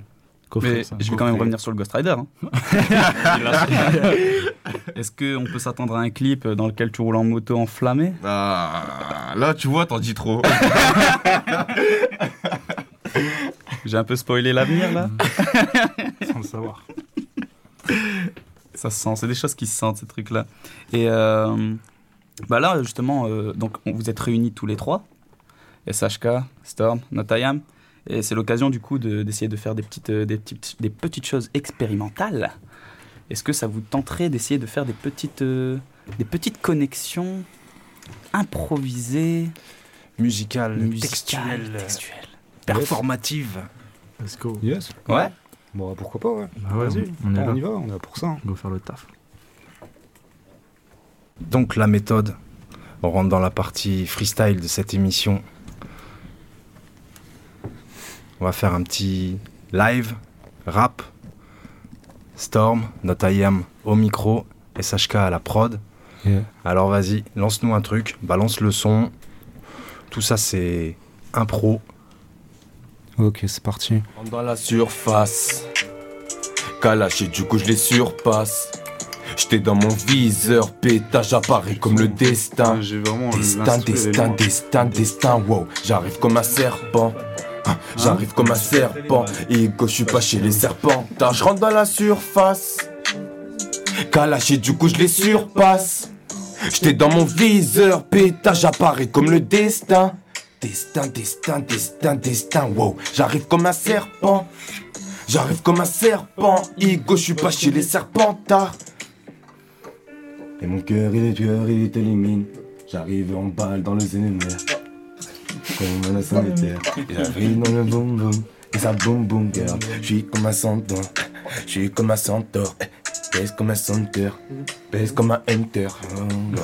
Mais ça. je vais quand même revenir sur le Ghost Rider. hein. Est-ce qu'on peut s'attendre à un clip dans lequel tu roules en moto enflammé? Ah, là, tu vois, t'en dis trop. J'ai un peu spoilé l'avenir là Sans le savoir. Ça se sent, c'est des choses qui se sentent ces trucs-là. Et euh, bah là justement, euh, donc on vous êtes réunis tous les trois, SHK, Storm, Notayam, et c'est l'occasion du coup de- d'essayer de, faire des petites, euh, des petites, des petites choses expérimentales. Est-ce que ça vous tenterait d'essayer de faire des petites, euh, des petites connexions improvisées, musicales, musicales, textuelles, textuelles performatives. Let's go. Yes. Ouais. Bon, pourquoi pas, ouais. Bah ouais, Vas-y, on on là. y va, on est là pour ça. hein. Go faire le taf. Donc la méthode, on rentre dans la partie freestyle de cette émission. On va faire un petit live, rap, Storm, Notayam au micro, SHK à la prod. Yeah. Alors vas-y, lance-nous un truc, balance le son. Tout ça c'est impro. Ok, c'est parti. Dans la surface. Kalash et du coup je les surpasse. J'étais dans mon viseur, pétage apparaît comme le destin. Destin, destin, destin, destin, wow. J'arrive comme un serpent. Ah, J'arrive comme un serpent. Ego, je suis pas chez les serpents. Je rentre dans la surface. Kalash et du coup je les surpasse. J'étais dans mon viseur, pétage apparaît comme le destin. Destin, destin, destin, destin, wow. J'arrive comme un serpent. J'arrive comme un serpent. Ego, je suis pas chez les serpentards. Et mon cœur, il est tueur, il t'élimine. J'arrive en balle dans le zénémer. Comme un d'éther. Et j'arrive dans le boum boum. Et ça boum boum girl. J'suis comme un centaure. J'suis comme un centaure. Pèse comme un centaure. Pèse comme un hunter. Oh,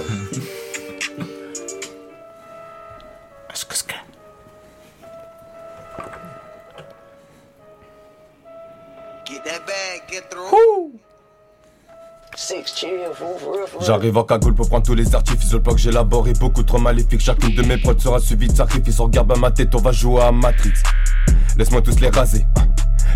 J'arrive en cagoule pour prendre tous les artifices. Le plan que j'élabore est beaucoup trop maléfique. Chacune de mes prods sera suivie de sacrifice. Regarde à ma tête, on va jouer à Matrix. Laisse-moi tous les raser.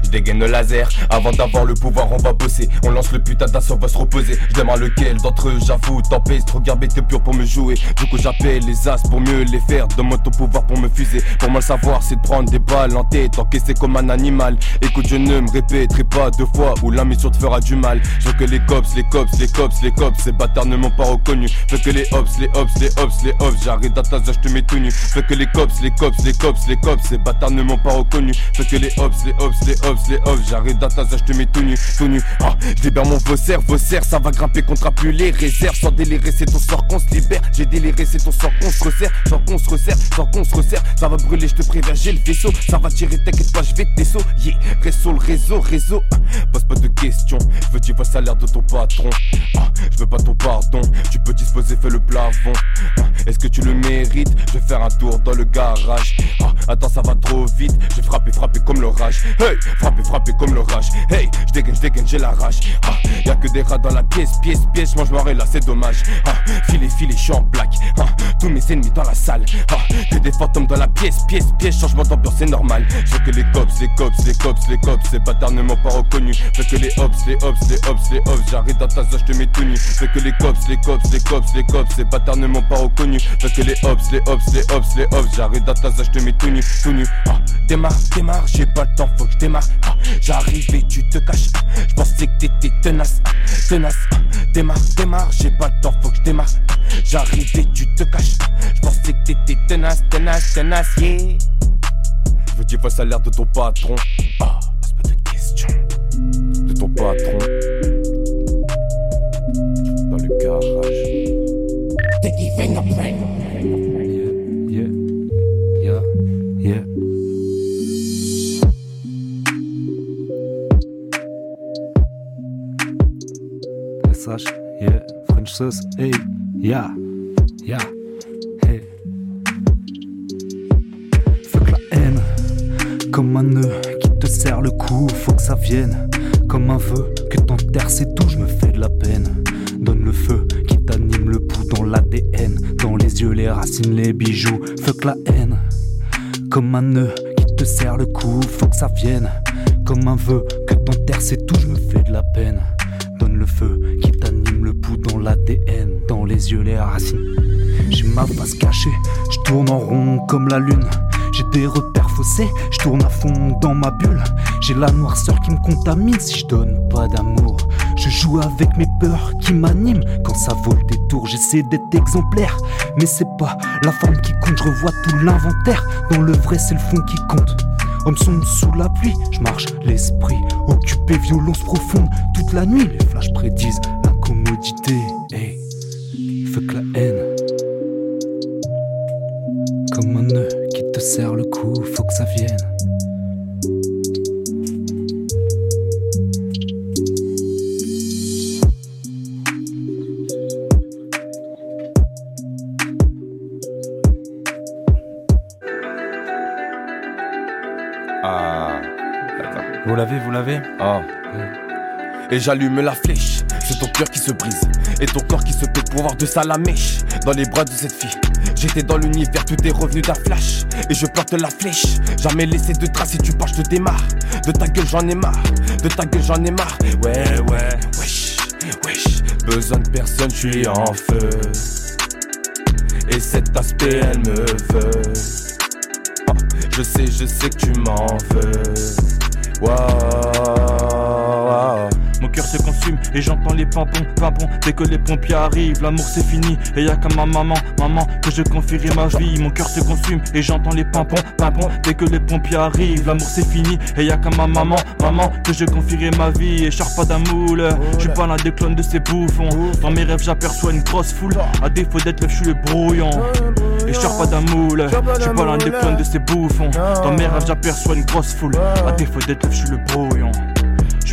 Je dégaine le laser. Avant d'avoir le pouvoir, on va bosser. On lance le putain d'assaut, va se reposer. Je demande lequel d'entre eux, j'avoue, tempête. Trop garbé, t'es pur pour me jouer. Du coup, j'appelle les as pour mieux les faire. Donne-moi ton pouvoir pour me fuser. Pour moi, le savoir, c'est de prendre des balles en tête. Encaisser comme un animal. Écoute, je ne me répéterai pas deux fois où la mission te fera du mal. Je veux que les cops, les cops, les cops, les cops, ces bâtards ne m'ont pas reconnu. Fais que les hops, les hops, les hops, les hops. J'arrête à ta je te mets tout nu. Fais que les cops, les cops, les cops, les cops, ces bâtards ne m'ont pas reconnu. Fais que les hops, les hops, les hops, les hops. J'arrête ta je te mets tout nu, tout nu. Ah, mon faussaire, faussaire, ça va grimper contre plus les réserves. Sans délirer, c'est ton sort qu'on se libère. J'ai déliré, c'est ton sort qu'on se resserre. Sans qu'on se resserre, sans qu'on se resserre. Ça va brûler, je te préviens, j'ai le vaisseau. Ça va tirer, t'inquiète pas, je vais te. Yeah, réseau, le réseau, réseau. Ah, Pose pas de questions. Veux tu vois salaire de ton patron. Ah, je veux pas ton pardon. Tu peux disposer, fais le plafond. Ah, Est-ce que tu le mérites? Je vais faire un tour dans le garage. Ah, attends, ça va trop vite. Je vais frapper, frapper comme l'orage. Hey, frapper, frapper comme l'orage. Hey, je dégaine, je dégaine, j'ai la rage. Ah, y a que des rats dans la pièce, pièce, pièce. Moi je là, c'est dommage. Ah, filet, filet, je suis en black. Ah, tous mes ennemis dans la salle. Ah, que des fantômes dans la pièce, pièce, pièce. Changement d'ambiance, c'est normal. Je que les cops, les cops, les cops, les cops. Ces bâtards ne m'ont pas reconnu. Fais que les hops, les hops, les hops, les hops. J'arrête dans ta zone, je te mets tout nu. Fais que les cops, les cops, les cops, les cops. Ces bâtards ne m'ont pas reconnu. Fais que les hops, les hops, les hops, les hops. J'arrête dans ta zone, je te mets tout nu, tout nu. Ah, démarre, démarre, j'ai pas le temps, faut que je démarre. Ah, J'arrive et tu te caches. Ah, Je pensais que t'étais tenace, ah, tenace. Ah, Démarre, démarre, j'ai pas le temps, faut que je démarre. Ah, J'arrive et tu te caches. Ah, Je pensais que t'étais tenace, tenace, tenace, yeah. Je veux dire, face à l'air de ton patron? Ah, pose pas de questions. De ton patron. Dans le garage. Fingerprint. Yeah, yeah, yeah. Yeah, French sauce, hey, yeah, yeah, hey. Fuck la haine, comme un nœud qui te serre le cou, faut que ça vienne. Comme un vœu que t'enterres, c'est tout, je me fais de la peine. Donne le feu qui t'anime le pouls dans l'ADN, dans les yeux, les racines, les bijoux. Fuck la haine, comme un nœud qui te serre le cou, faut que ça vienne. Comme un vœu que t'enterres, c'est tout, je me fais de la peine. Donne le feu qui t'anime le pouls dans l'ADN, dans les yeux, les racines. J'ai ma face cachée, je tourne en rond comme la lune. J'ai des repères faussés, je tourne à fond dans ma bulle. J'ai la noirceur qui me contamine si je donne pas d'amour. Je joue avec mes peurs qui m'animent quand ça vole des tours. J'essaie d'être exemplaire, mais c'est pas la forme qui compte. Je revois tout l'inventaire. Dans le vrai, c'est le fond qui compte. Homme sombre sous la pluie, je marche l'esprit occupé, violence profonde toute la nuit. Les flashs prédisent l'incommodité. Hey, fuck la haine. Comme un nœud qui te serre le cou, faut que ça vienne. L'avez, vous l'avez Ah. Et j'allume la flèche, c'est ton cœur qui se brise Et ton corps qui se pète pour voir de ça la mèche Dans les bras de cette fille. J'étais dans l'univers, tout est revenu d'un flash Et je porte la flèche. Jamais laissé de traces, si tu pars je te démarre. De ta gueule j'en ai marre, de ta gueule j'en ai marre. Ouais ouais, wesh, wesh Besoin de personne, je suis en feu. Et cet aspect elle me veut. Ah, Je sais, je sais que tu m'en veux Waouh Mon cœur se consume et j'entends les pimpons, pimpons Dès que les pompiers arrivent, l'amour c'est fini. Et y'a qu'à ma maman, maman que je confierai ma vie. Mon cœur se consume et j'entends les pimpons, pimpons Dès que les pompiers arrivent, l'amour c'est fini. Et y'a qu'à ma maman, maman que je confierai ma vie. Et pas d'un moule, je suis pas l'un des clones de ces bouffons. Dans mes rêves j'aperçois une grosse foule. À défaut d'être le je suis le brouillon. Et je pas d'un moule, je suis pas l'un des clones de ces bouffons. Dans mes rêves j'aperçois une grosse foule. À défaut d'être je suis le brouillon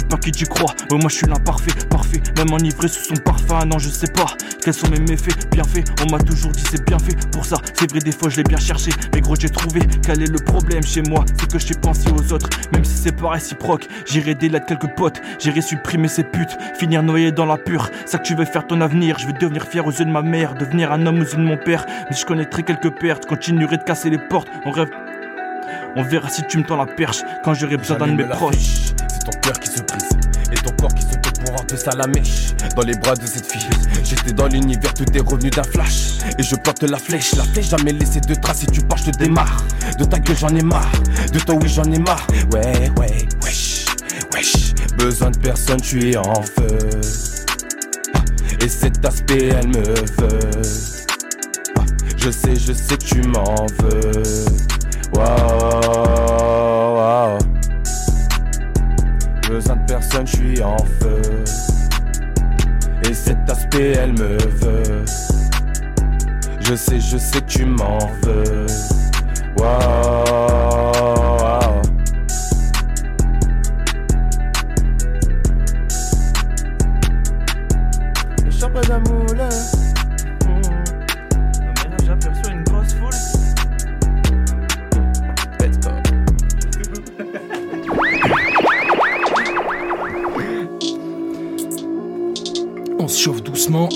pas qui tu crois, ouais moi je suis l'imparfait, parfait, même enivré sous son parfum, non je sais pas. Quels sont mes méfaits, bien fait, on m'a toujours dit c'est bien fait, pour ça c'est vrai des fois je l'ai bien cherché, mais gros j'ai trouvé quel est le problème chez moi, c'est que je sais penser aux autres, même si c'est pas réciproque, j'irai délater quelques potes, j'irai supprimer ces putes, finir noyé dans la pure, ça que tu veux faire ton avenir, je vais devenir fier aux yeux de ma mère, devenir un homme aux yeux de mon père, mais je connaîtrai quelques pertes, continuerai de casser les portes, on rêve. On verra si tu me tends la perche quand j'aurai besoin d'un de mes proches. Ton cœur qui se brise et ton corps qui se peut pour avoir de ça la mèche. Dans les bras de cette fille, j'étais dans l'univers, tout est revenu d'un flash. Et je porte la flèche, la flèche jamais laissé de traces. Si tu pars, je te démarre. De ta gueule, j'en ai marre. De toi, oui, j'en ai marre. Ouais, ouais, wesh, wesh. Besoin de personne, je suis en feu. Et cet aspect, elle me veut. Je sais, je sais tu m'en veux. Wow, Besoin de personne, je suis en feu. Et cet aspect, elle me veut. Je sais, je sais tu m'en veux. Wow. Le chapeau d'amour, On se chauffe doucement.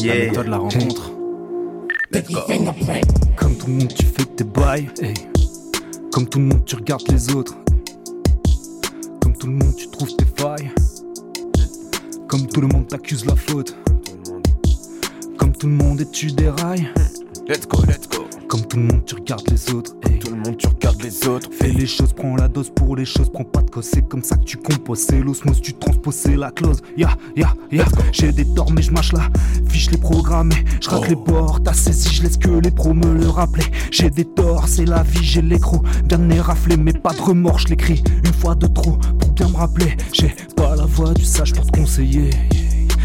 La Yeah. méthode de la rencontre. Let's go. Comme tout le monde, tu fais tes bails. hey. Comme tout le monde, tu regardes les autres. Comme tout le monde, tu trouves tes failles. Comme tout le monde, t'accuse la faute. Comme tout le monde, et tu dérailles. Let's go, let's go. Comme tout le monde, tu regardes les autres. hey. Tout le monde, tu regardes les autres. Fais les choses, prends la dose pour les choses, prends pas de cause, c'est comme ça que tu composes. C'est l'osmose, tu transposes, c'est la clause. Ya, ya, ya. J'ai des torts, mais je mâche la fiche les programmés. Je rate les bords, t'as saisi, je laisse que les pros me le rappeler. J'ai des torts, c'est la vie, j'ai l'écrou. Bien de nez raflé, mais pas de remords, je l'écris une fois de trop pour bien me rappeler. J'ai pas la voix du sage pour te conseiller.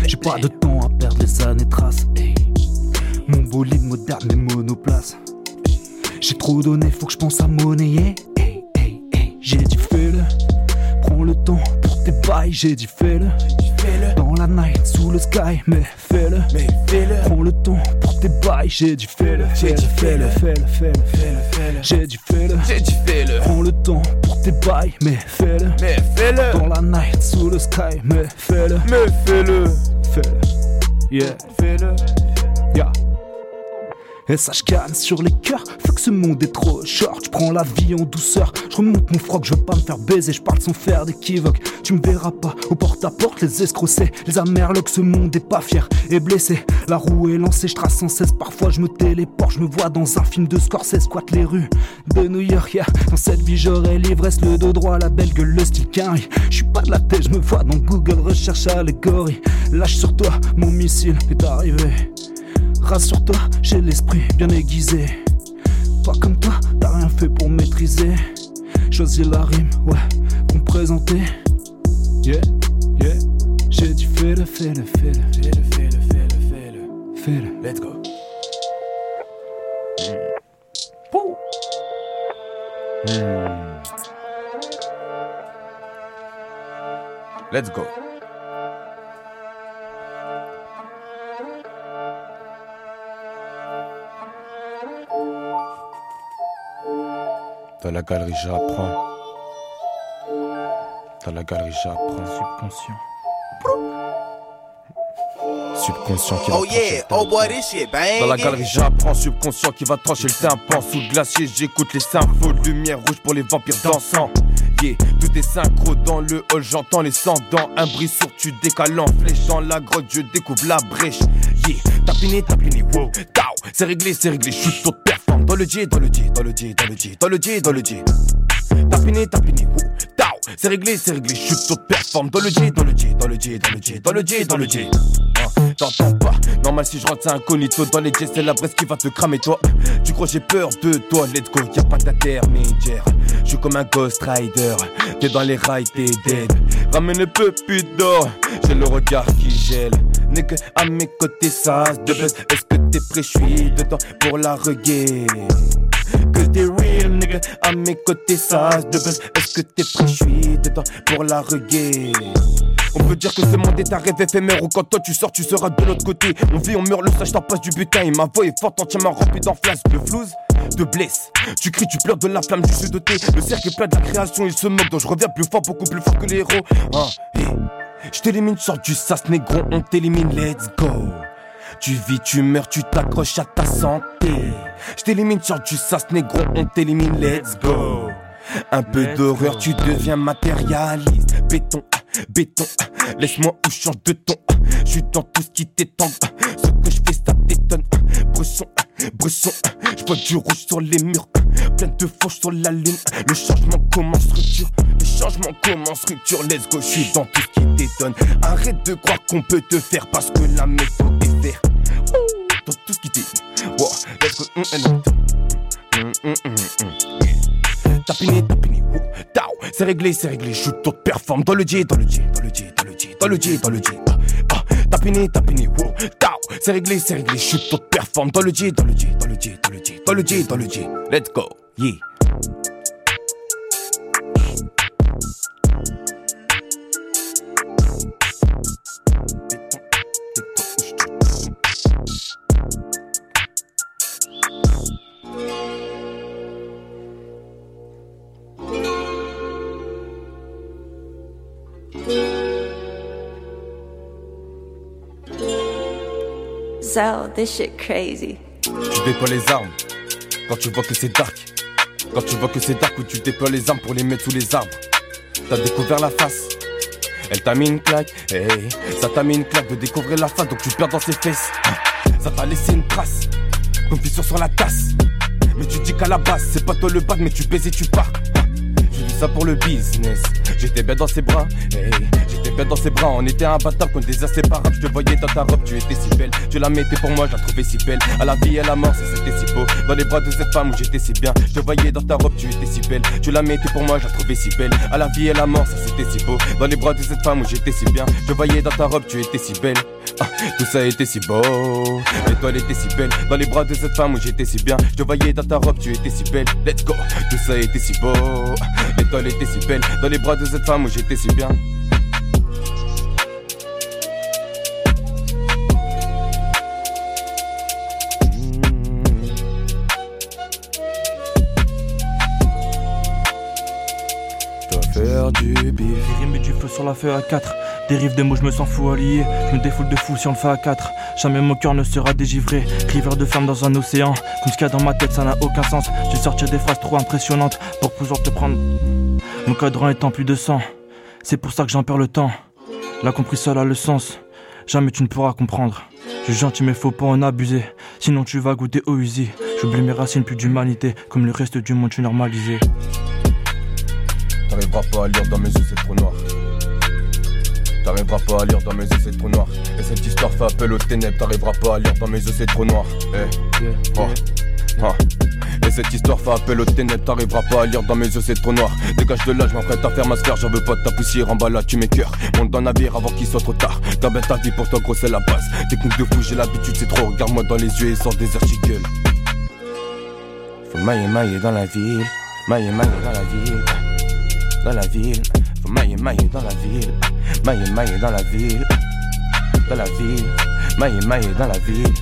J'ai pas de temps à perdre, les années tracent. hey. Mon bolide moderne est monoplace. J'ai trop donné, faut que je pense à monnayer. Hey, hey, hey, J'ai dit fais-le. Prends le temps pour tes bails, j'ai dit fais-le. Dans la night, sous le sky, mais fais-le. Prends le temps pour tes bails, j'ai dit fais-le. J'ai dit fais-le, fais-le, fais-le, fais-le. J'ai dit fais-le. J'ai dit fais-le. Prends le temps pour tes bails, mais fais-le. Mais fais-le. Dans la night, sous le sky, mais fais-le. Mais fais-le. Fais-le. Yeah. Fais-le. Yeah. Je canne sur les cœurs, que ce monde est trop short. Je prends la vie en douceur, je remonte mon froc, je veux pas me faire baiser, je parle sans faire d'équivoque. Tu me verras pas au porte-à-porte, les escrocs, les amerlocs, ce monde est pas fier et blessé. La roue est lancée, je trace sans cesse, parfois je me téléporte, je me vois dans un film de Scorsese, squatte les rues de New York. yeah. Dans cette vie j'aurai l'ivresse, le dos droit, la belle gueule, le style. Je suis pas de la tête, je me vois dans Google, recherche allégorie. Lâche sur toi, mon missile est arrivé. Rassure-toi, j'ai l'esprit bien aiguisé. Toi comme toi, t'as rien fait pour maîtriser. Choisir la rime, ouais, pour me présenter. Yeah, yeah. J'ai dit fais-le, fais-le, fais-le. Fais-le, fais-le, fais-le. Fais-le. Let's go. Let's go. Dans la galerie, j'apprends. Dans la galerie, j'apprends. Subconscient. Subconscient qui va Oh yeah, oh boy, this shit bang. Dans la galerie, j'apprends subconscient qui va trancher le tympan. Sous le glacier, j'écoute les symphos de lumière rouge pour les vampires dansants. Yeah, tout est synchro dans le hall, j'entends les sangs dans un bris sourd, tu décales en flèche dans la grotte, je découvre la brèche. Yeah, tapiné, tapiné, wow, c'est réglé, c'est réglé, je suis toute performe. Dans le J, dans le J, dans le J, dans le J, dans le J, dans le J. Tapiné, tapiné, tao, c'est réglé, c'est réglé, je suis toute performe. Dans le J, dans le J, dans le J, dans le J, dans le J, dans le J. Hein, T'entends pas, normal si je rentre c'est incognito Dans les jets c'est la bresse qui va te cramer toi Tu crois j'ai peur de toi, let's go, y'a pas d'intermédiaire Je suis comme un Ghost Rider, t'es dans les rails, t'es dead. Ramène un peu plus d'or, j'ai le regard qui gèle. Nigga à mes côtés ça de buzz Est-ce que t'es prêt, je suis dedans pour la reggae. Que t'es nigga À mes côtés ça de buzz Est-ce que t'es prêt, je suis dedans pour la reggae on peut dire que ce monde est un rêve éphémère Ou quand toi tu sors tu seras de l'autre côté. On vit on meurt le sage t'en passe du butin Et ma voix est forte entièrement remplie d'enflasse De flouze, de blesse. Tu cries tu pleures de la flamme je suis doté Le cercle est plein de la création il se moque Donc je reviens plus fort beaucoup plus fort que les héros. Hein, hey. Je t'élimine sors du sas négro On t'élimine let's go Tu vis, tu meurs, tu t'accroches à ta santé. Je t'élimine sur du sas négro, on t'élimine, let's go. Un peu d'horreur, tu deviens matérialiste. Béton, béton, laisse-moi ou change de ton. Je suis dans tout ce qui t'étend. Ce que je fais, ça t'étonne. Bresson, bresson, je vois du rouge sur les murs. Plein de fauches sur la lune. Le changement commence structure. Le changement commence structure. Let's go, je suis dans tout ce qui t'étonne. Arrête de croire qu'on peut te faire parce que la méthode Dans tout ce qui t'étonne. Wow, let's go. mm, mm, mm. Mm, mm, mm, mm. Tapiné, tapiné, wouh, tao, c'est réglé, c'est réglé, shoot, tout performe dans le J, dans le J, dans le J, dans le J, dans le J, dans le J. Ah, ah, tapiné, tapiné, wouh, tao, c'est réglé, c'est réglé, shoot, tout performe dans le J, dans le J, dans le J, dans le J, dans le J, dans le J. Let's go, yeah. So, this shit crazy. Tu déploies les armes quand tu vois que c'est dark. Quand tu vois que c'est dark, où tu déploies les armes pour les mettre sous les arbres. T'as découvert la face. Elle t'a mis une claque, hey, ça t'a mis une claque de découvrir la face, donc tu perds dans ses fesses. Ça t'a laissé une trace, comme fissure sur la tasse. Mais tu dis qu'à la base, c'est pas toi le bad, mais tu baises et tu pars. J'ai vu ça pour le business. J'étais bien dans ses bras, dans ses bras. On était imbattable comme des inséparables. Je te voyais dans ta robe, tu étais si belle. Tu la mettais pour moi, je la trouvais si belle. À la vie et à la mort, c'était si beau. Dans les bras de cette femme où j'étais si bien. Je te voyais dans ta robe, tu étais si belle. Tu la mettais pour moi, je la trouvais si belle. À la vie et à la mort, ça c'était si beau. Dans les bras de cette femme où j'étais si bien. Je te voyais dans ta robe, tu étais si belle. Ah, tout ça était si beau. L'étoile était si belle. Dans les bras de cette femme où j'étais si bien. Je te voyais dans ta robe, tu étais si belle. Let's go. Tout ça était si beau. L'étoile était si belle. Dans les bras de cette femme où j'étais si bien. Sur la feuille à 4. Dérive des mots, je me sens fou allié. Je me défoule de fou si on le fait à 4. Jamais mon cœur ne sera dégivré. River de flamme dans un océan. Comme ce qu'il y a dans ma tête, ça n'a aucun sens. J'ai sorti des phrases trop impressionnantes pour pouvoir te prendre. Mon cadran étant plus de sang. C'est pour ça que j'en perds le temps. La compris seul a le sens. Jamais tu ne pourras comprendre. Je suis gentil mais faut pas en abuser. Sinon tu vas goûter au usé. J'oublie mes racines plus d'humanité. Comme le reste du monde, tu normalisé. T'arriveras pas à lire dans mes yeux, c'est trop noir. T'arriveras pas à lire dans mes yeux, c'est trop noir. Et cette histoire fait appel aux ténèbres. T'arriveras pas à lire dans mes yeux, c'est trop noir. Eh, oh, ah. Et cette histoire fait appel aux ténèbres. T'arriveras pas à lire dans mes yeux, c'est trop noir. Dégage de là, je m'apprête à faire ma sphère. J'en veux pas de ta poussière en bas là, tu m'écœures. Monte dans le navire avant qu'il soit trop tard. Ta bête ta vie pour toi, gros, c'est la base. Technique de fou, j'ai l'habitude, c'est trop. Regarde-moi dans les yeux et sors des gueule. Faut mailler, mailler dans la ville. Mailler, mailler dans la ville dans la ville. Faut mailler, mailler dans la ville. Mailler, mailler dans la ville. Dans la ville. Mailler, mailler dans la ville.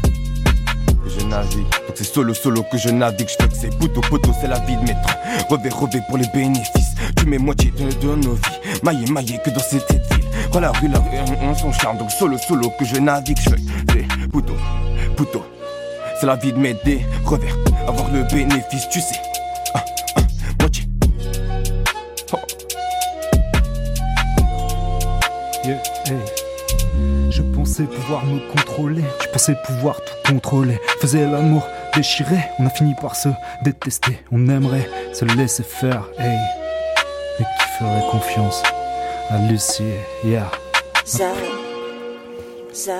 Je navigue. Donc c'est solo, solo que je navigue. Je fais que c'est poteau, poteau, c'est la vie de métro. Revers, revers pour les bénéfices. Tu mets moitié de, nos vies. Mailler, mailler que dans cette ville. Oh la rue, la rue, on, on son charme. Donc solo, solo que je navigue. Je fais c'est poteau, poteau. C'est la vie de m'aider. Revers, avoir le bénéfice, tu sais. Yeah, pensais pouvoir me contrôler, je pensais pouvoir tout contrôler. Faisais l'amour déchiré, on a fini par se détester. On aimerait se laisser faire, hey. Mais qui ferait confiance à Lucie, yeah. Zo. Zo.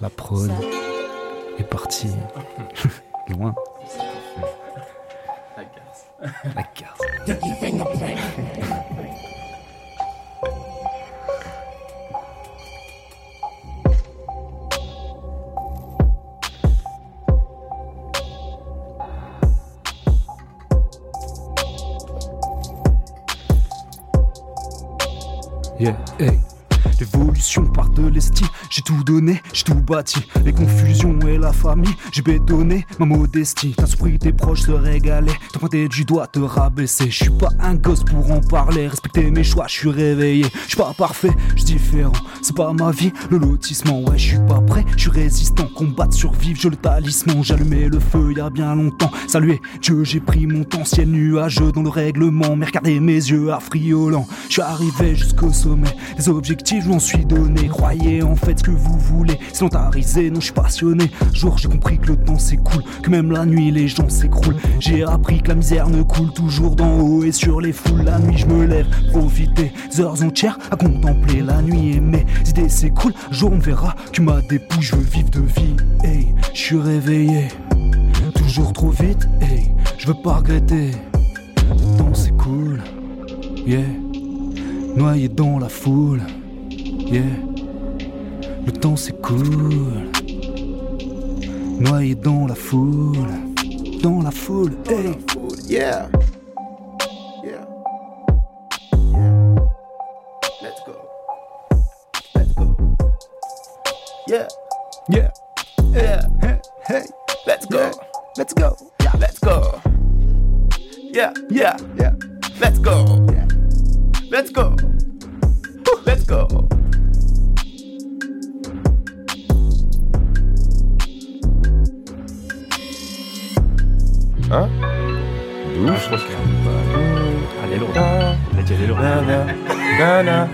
La prod est partie loin. La carte. Yeah, hey. L'évolution part de l'estime, j'ai tout donné, j'ai tout bâti. Les confusions et la famille, j'ai bétonné ma modestie. T'as surpris tes proches se régaler, pointé du doigt te rabaisser. Je suis pas un gosse pour en parler, respecter mes choix, je suis réveillé. Je suis pas parfait, je différent, c'est pas ma vie, le lotissement. Ouais, je suis pas prêt, je suis résistant, combattre, survivre, je le talisman. Allumé le feu il y a bien longtemps. Saluez Dieu, j'ai pris mon temps, ciel nuageux dans le règlement. Mais regardez mes yeux affriolants, je suis arrivé jusqu'au sommet. Les objectifs, je m'en suis donné. Croyez en fait ce que vous voulez, sinon t'as risé, non, je suis passionné. Jour, j'ai compris que le temps s'écoule, que même la nuit les gens s'écroulent. J'ai appris que la misère ne coule toujours d'en haut et sur les foules. La nuit, je me lève, profiter heures entières à contempler la nuit et mes idées s'écoulent. Jour, on verra que ma dépouille, je veux vivre de vie. Hey, je suis réveillé, toujours trop vite. Hey, je veux pas regretter. Le temps s'écoule, yeah. Noyé dans la foule, yeah. Le temps s'écoule. Noyé dans la foule, dans la foule, hey. Yeah. Yeah. Let's go. Let's go. Yeah. Yeah. Yeah. Hey. Hey. Let's go. Let's go. Yeah. Let's go. Yeah. Yeah. Yeah. Let's go. Yeah. Let's go. Let's go. Hein? Ah, je pense que. Elle est lourde. Elle est lourde. Na na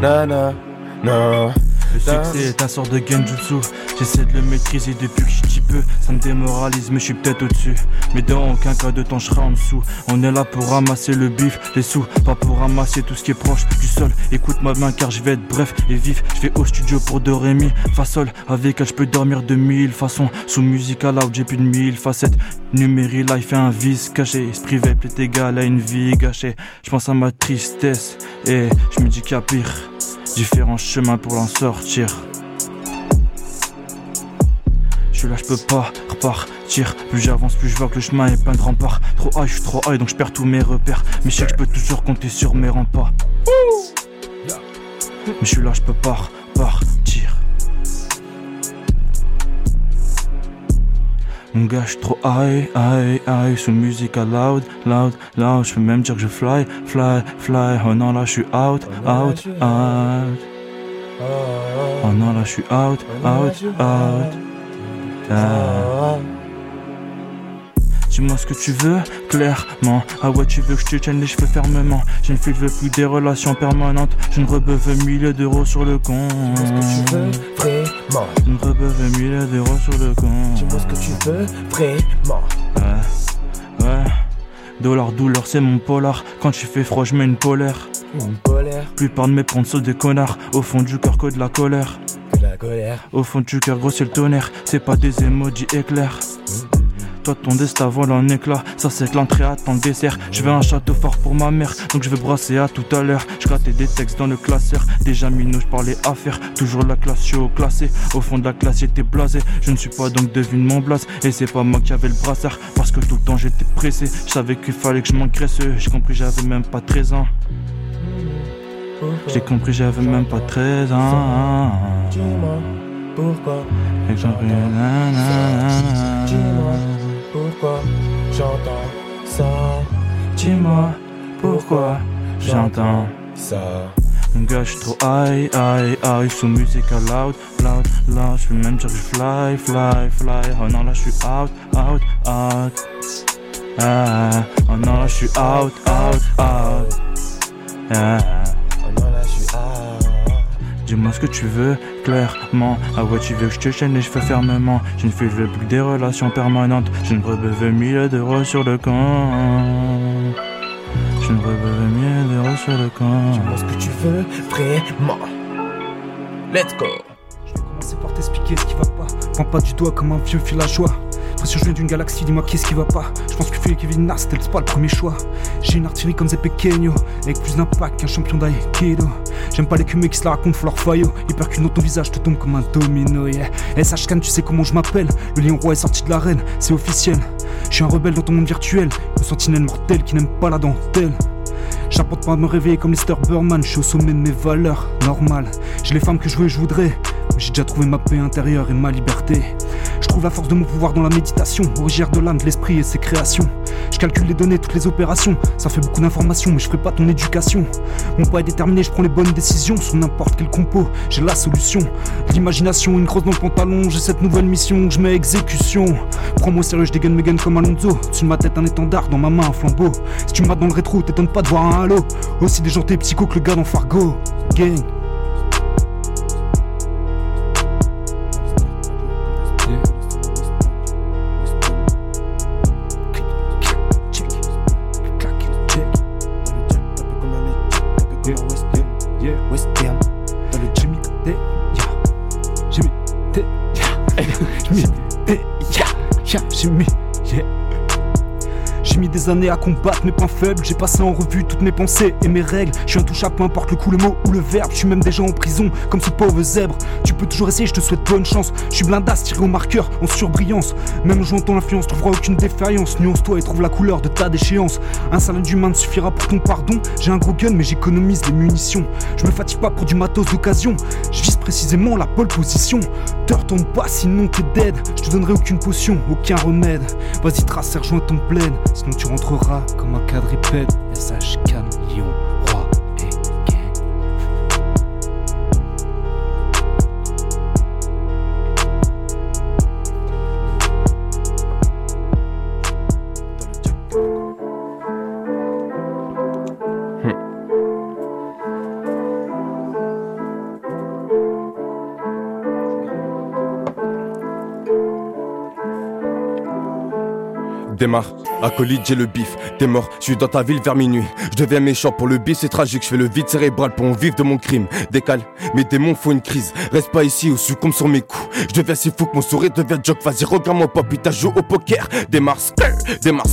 na na na. Le succès est un sort de genjutsu. J'essaie de le maîtriser depuis que je suis Ça me démoralise, mais je suis peut-être au-dessus. Mais dans aucun cas de temps, je serai en dessous. On est là pour ramasser le bif, les sous, pas pour ramasser tout ce qui est proche du sol. Écoute ma main car je vais être bref et vif. Je vais au studio pour do ré mi, fa sol. Avec elle, je peux dormir de mille façons. Sous musique à loud, j'ai plus de mille facettes. Numéri life et un vice caché. Esprit vape est égal à une vie gâchée. Je pense à ma tristesse et je me dis qu'il y a pire. Différents chemins pour en sortir. Je suis là, je peux pas repartir. Plus j'avance, plus je vois que le chemin est plein de remparts. Trop high, je suis trop high, donc je perds tous mes repères. Mais je sais que je peux toujours compter sur mes remparts. Mais je suis là, je peux pas repartir. Mon gars, je suis trop high, high, high. Sous musique à loud, loud, loud. Je peux même dire que je fly, fly, fly. Oh non, là, je suis out, out, out. Oh non, là, je suis out, out, out. Ah. Dis-moi ce que tu veux, clairement. Ah ouais, tu veux que je te tienne les cheveux fermement. Je ne veux plus des relations permanentes. Je ne rebeuve milliers d'euros sur le compte. Dis-moi ce que tu veux vraiment. Je ne rebeuve milliers d'euros sur le compte. Dis-moi ce que tu veux vraiment. Ouais, ouais. Dollar douleur, c'est mon polar. Quand tu fais froid, je mets une polaire. Une polaire. Plupart de mes ponts sont des connards. Au fond du cœur, que de la colère. Au fond du cœur, gros, le tonnerre. C'est pas des emojis éclairs. Toi, ton destin vole en éclat. Ça, c'est que l'entrée attend le dessert. Je veux un château fort pour ma mère. Donc, je vais brasser à tout à l'heure. Je grattais des textes dans le classeur. Déjà minot, je parlais affaires. Toujours la classe, je suis au classé. Au fond de la classe, j'étais blasé. Je ne suis pas donc devine mon blase. Et c'est pas moi qui avais le brassard. Parce que tout le temps, j'étais pressé. Je savais qu'il fallait que je m'engraisse. J'ai compris, j'avais même pas 13 ans. J'ai compris, j'avais même pas 13 ans. Dis-moi pourquoi. Et que j'en prie, nanana. Dis-moi pourquoi j'entends ça. Dis-moi pourquoi j'entends ça. Gars, je suis trop high, high, high. Sous musique à loud, loud, loud. Je peux même dire que fly, fly, fly. Oh non, là, je suis out, out, out. Ah, oh non, là, je suis out, out, out. Ah. Non, là, je suis out. Dis-moi ce que tu veux, clairement. Ah ouais, tu veux que je te chaîne les cheveux fermement? Je ne fais plus que des relations permanentes. Je ne rebeuve mille d'euros sur le compte. Je ne rebeuve mille d'euros sur le compte. Dis-moi ce que tu veux vraiment. Let's go. Je vais commencer par t'expliquer ce qui va Prends pas du doigt comme un vieux villageois. Pression, je viens d'une galaxie, dis-moi qu'est-ce qui va pas. Je pense que fais Kevin Nash, c'était pas le premier choix. J'ai une artillerie comme Zé Pequeño, avec plus d'impact qu'un champion d'aïkido. J'aime pas les cumés qui se la racontent, leur faillot. Hyper qu'une ton visage te tombe comme un domino, yeah. SH Can, tu sais comment je m'appelle. Le lion roi est sorti de l'arène, c'est officiel. Je suis un rebelle dans ton monde virtuel, une sentinelle mortelle qui n'aime pas la dentelle. J'apporte pas à me réveiller comme Lester Burman, je suis au sommet de mes valeurs, normal. J'ai les femmes que je veux et je voudrais, mais j'ai déjà trouvé ma paix intérieure et ma liberté. Je trouve la force de mon pouvoir dans la méditation, originaire de l'âme, de l'esprit et ses créations. Je calcule les données, toutes les opérations. Ça fait beaucoup d'informations, mais je ferai pas ton éducation. Mon pas est déterminé, je prends les bonnes décisions sur n'importe quel compo. J'ai la solution. L'imagination, une crosse dans le pantalon. J'ai cette nouvelle mission, je mets exécution. Prends-moi au sérieux, je dégaine mes gaines comme Alonso. Dessus de ma tête, un étendard, dans ma main, un flambeau. Si tu mates dans le rétro, t'étonnes pas de voir un halo. Aussi déjanté psycho que le gars dans Fargo. Gang. Des années à combattre mes points faibles, j'ai passé en revue toutes mes pensées et mes règles. Je suis intouchable, peu importe le coup, le mot ou le verbe. Je suis même déjà en prison, comme ce pauvre zèbre. Tu peux toujours essayer, je te souhaite bonne chance. Je suis blindasse, tiré au marqueur, en surbrillance. Même jouant ton influence, trouveras aucune défaillance. Nuance-toi et trouve la couleur de ta déchéance. Un salade d'humain ne suffira pour ton pardon. J'ai un gros gun, mais j'économise les munitions. Je me fatigue pas pour du matos d'occasion. Je précisément la pole position. Te retourne pas, sinon t'es dead. Je te donnerai aucune potion, aucun remède. Vas-y, trace rejoins ton plaid. Sinon tu rentreras comme un quadripède. SH Lyon, Démarre, acolyte, j'ai le bif. T'es mort, je suis dans ta ville vers minuit. Je deviens méchant pour le bif, c'est tragique. Je fais le vide cérébral pour en vivre de mon crime. Décale, mes démons font une crise. Reste pas ici ou succombe sur mes coups. Je deviens si fou que mon sourire devient joke. Vas-y, regarde mon pop, putain, joue au poker. Démarre, démarre,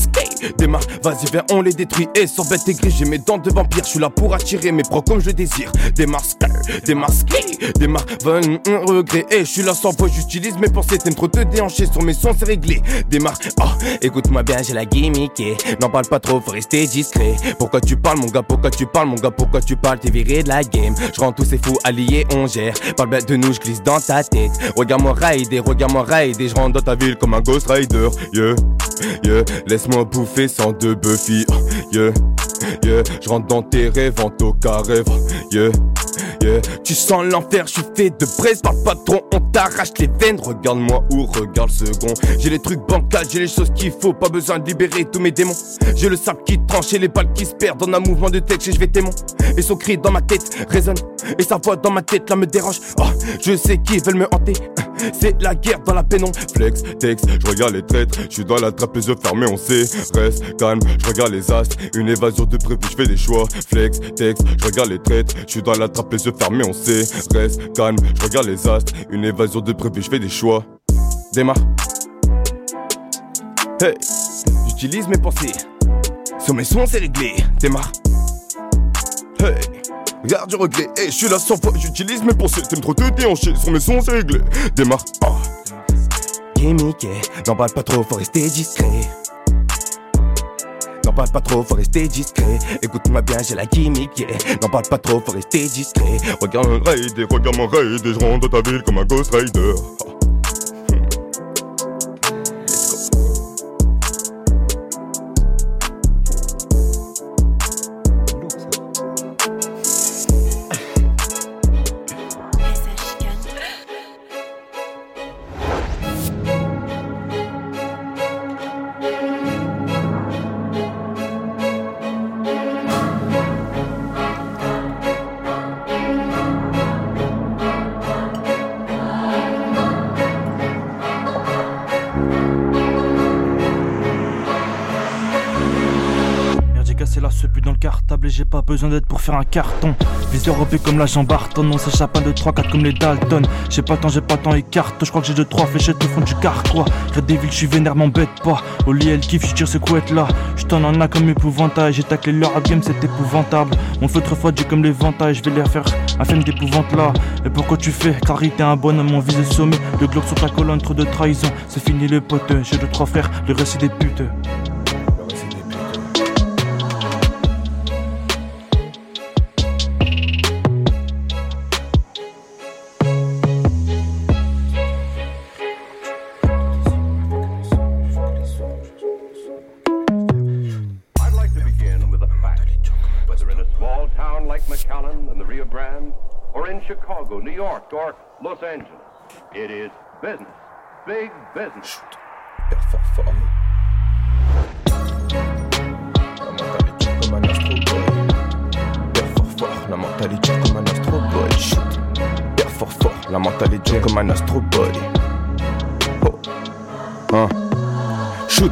démarre. Vas-y, viens, on les détruit. Et sans bête et gris, j'ai mes dents de vampire. Je suis là pour attirer mes pros comme je désire. Démarre, skate, démarre. Va un regret. Et je suis là sans voix, j'utilise mes pensées. T'aimes trop te déhancher sur mes sons, c'est réglé. Démarre, oh, écoute-moi bien, j'ai la gimmick. N'en parle pas trop, faut rester discret. Pourquoi tu parles, mon gars, pourquoi tu parles, mon gars, pourquoi tu parles, t'es viré de la game. Je rends tous ces fous alliés, on gère. Parle bien de nous, je glisse dans ta tête. Regarde-moi rider, regarde-moi rider. Je rentre dans ta ville comme un Ghost Rider. Yeah, yeah, laisse-moi bouffer sans de Buffy. Yeah, yeah, je rentre dans tes rêves en toca rêve. Yeah. Tu sens l'enfer, je suis fait de braise par le patron, on t'arrache les veines. Regarde-moi ou regarde second. J'ai les trucs bancals, j'ai les choses qu'il faut, pas besoin de libérer tous mes démons. J'ai le sable qui tranche et les balles qui se perdent dans un mouvement de tête, je vais témoin. Et son cri dans ma tête résonne, et sa voix dans ma tête là me dérange. Oh, je sais qui veulent me hanter. C'est la guerre dans la pénombre. Flex, texte, je regarde les traîtres. Je suis dans la trappe, les yeux fermés, on sait. Reste calme, je regarde les astres. Une évasion de prévu, je fais des choix. Flex, texte, je regarde les traîtres. Je suis dans la trappe, les yeux fermés, on sait. Reste calme, je regarde les astres. Une évasion de prévu, je fais des choix. Démarre. Hey, j'utilise mes pensées. Sur mes sons, c'est réglé. Démarre. Hey. Regarde du regret, et je suis là sans fois, j'utilise mes pensées, t'aimes trop te déhancher, sur mes sons c'est réglé, démarre. Oh. Gimmick, n'en parle pas trop, faut rester discret. N'en parle pas trop, faut rester discret. Écoute-moi bien, j'ai la gimmick. N'en parle pas trop, faut rester discret. Regarde mon raid, regarde mon raid, je rentre dans ta ville comme un Ghost Rider. Faire un carton. Viseur OP comme l'agent Barton, on s'échappe un de 3-4 comme les Dalton. J'ai pas le temps, j'ai pas le temps, écarte. Je crois que j'ai 2-3 fléchettes au fond du carquois. Red Devil, je suis vénère, m'embête pas. Au lit, elle kiffe, je tire ce couette là. Je t'en en a comme épouvantail. J'ai taclé leur game, c'est épouvantable. Mon feu trop j'ai comme l'éventail. Je vais les faire un film d'épouvante là. Et pourquoi tu fais Clary, t'es un bonhomme, mon visé sommet. Le glock sur ta colonne, trop de trahison. C'est fini le pote, j'ai deux trois frères, le récit des putes. It is business. Big business. comme un astro boy. Père fort fort, la mentalité comme un astro boy. Shoot. Père fort fort, la mentalité comme un astro boy. Oh. Hein. Shoot.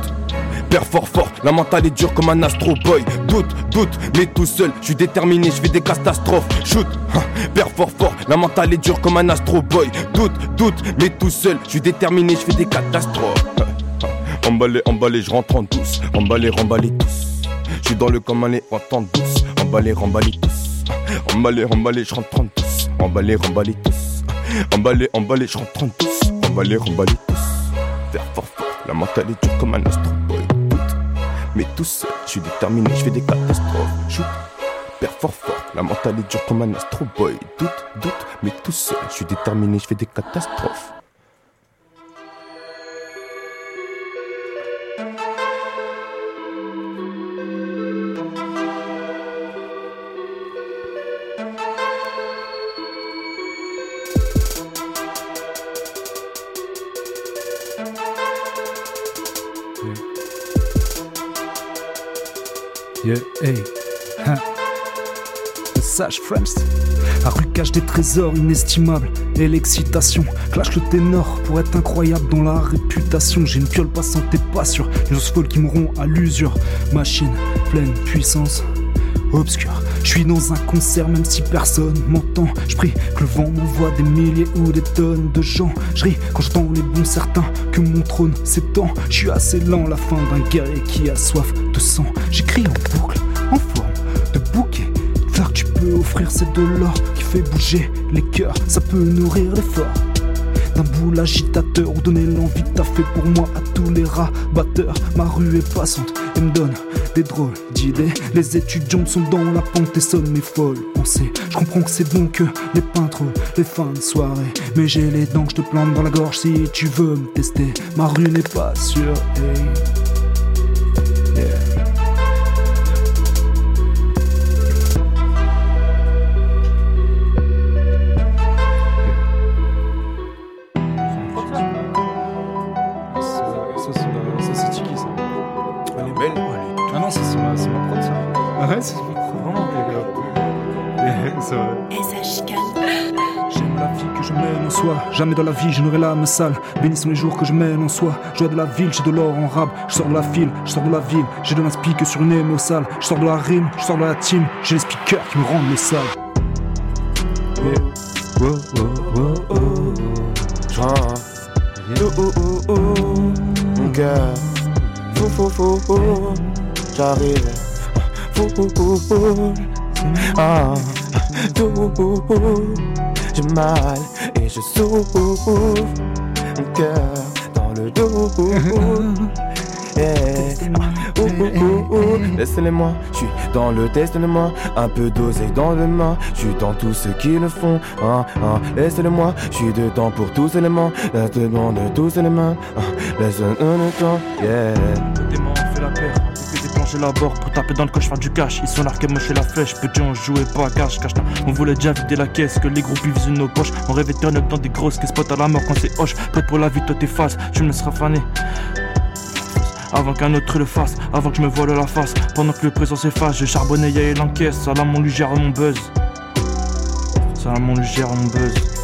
Père fort fort, la mentale est dure comme un astro boy. Doute, doute, mais tout seul, je suis déterminé, je fais des catastrophes. Shoot, hein. père fort fort, la mentale est dure comme un astro boy. Doute, doute, mais tout seul, je suis déterminé, je fais des catastrophes. Emballé, emballé, je rentre en douce. Emballé, remballé tous. Je suis dans le comme un entend douce. Emballé, remballé tous. Emballé, emballé, je rentre en douce. Emballé, remballé tous. Emballé, emballé, je rentre en douce. Emballé, remballé tous. Père fort fort, la mentale est dure comme un astro boy. Doute, mais tout seul, je suis déterminé, je fais des catastrophes. Fort fort, la mentale est dure comme un astro boy. Doute, doute, mais tout seul, je suis déterminé, je fais des catastrophes. Yeah, hey. Sage. La rue cache des trésors inestimables et l'excitation clash le ténor pour être incroyable dans la réputation. J'ai une piole passante et pas sûr, les os folles qui mourront à l'usure. Machine pleine puissance obscure. Je suis dans un concert même si personne m'entend. Je prie que le vent m'envoie des milliers ou des tonnes de gens. Je ris quand j'entends les bons certains que mon trône s'étend. Je suis assez lent, la fin d'un guerrier qui a soif de sang. J'écris en boucle, offrir, c'est de l'or qui fait bouger les cœurs. Ça peut nourrir l'effort d'un boule agitateur ou donner l'envie de taffer pour moi à tous les rabatteurs. Ma rue est passante et me donne des drôles d'idées. Les étudiants sont dans la pente et sonnent mes folles pensées. Je comprends que c'est bon que les peintres, les fins de soirée. Mais j'ai les dents que je te plante dans la gorge si tu veux me tester. Ma rue n'est pas sûre. Jamais dans la vie je n'aurai l'âme sale. Bénis sont les jours que je mène en soi. Joie de la ville, j'ai de l'or en rab. Je sors de la file, je sors de la ville. J'ai de l'inspi que sur une émo sale. Je sors de la rime, je sors de la team. J'ai les speakers qui me rendent les salles. Yeah. Wow, wow, wow, oh. Genre, oh oh oh oh, mon fou fou fou fou, j'arrive, fou fou fou fou, ah, tout, j'ai mal je souffre, mon cœur dans le dos, yeah. Ouh, ouh, ouh, ouh. Laissez-les-moi, je suis dans le destin-moi, un peu dosé dans le main, je suis dans tous ceux qui le font, hein, hein. Laissez-le-moi, je suis dedans pour tous éléments, laisse-le-moi de tous mains, hein. laisse-le le temps, yeah. On fait la pour taper dans le coche, faire du cash. Ils sont largués, moi je suis la flèche. Petit, on jouait pas à cash, cache On voulait déjà vider la caisse, que les groupes visent nos poches. On rêvait turn up dans des grosses caisses, potes à la mort quand c'est hoche. Prête pour la vie, toi t'es face, tu me laisseras faner. Avant qu'un autre le fasse, avant que je me voile la face. Pendant que le présent s'efface, je charbonnais, y'a l'encaisse. Ça là, mon lui gère mon buzz. Ça là, mon lui gère mon buzz.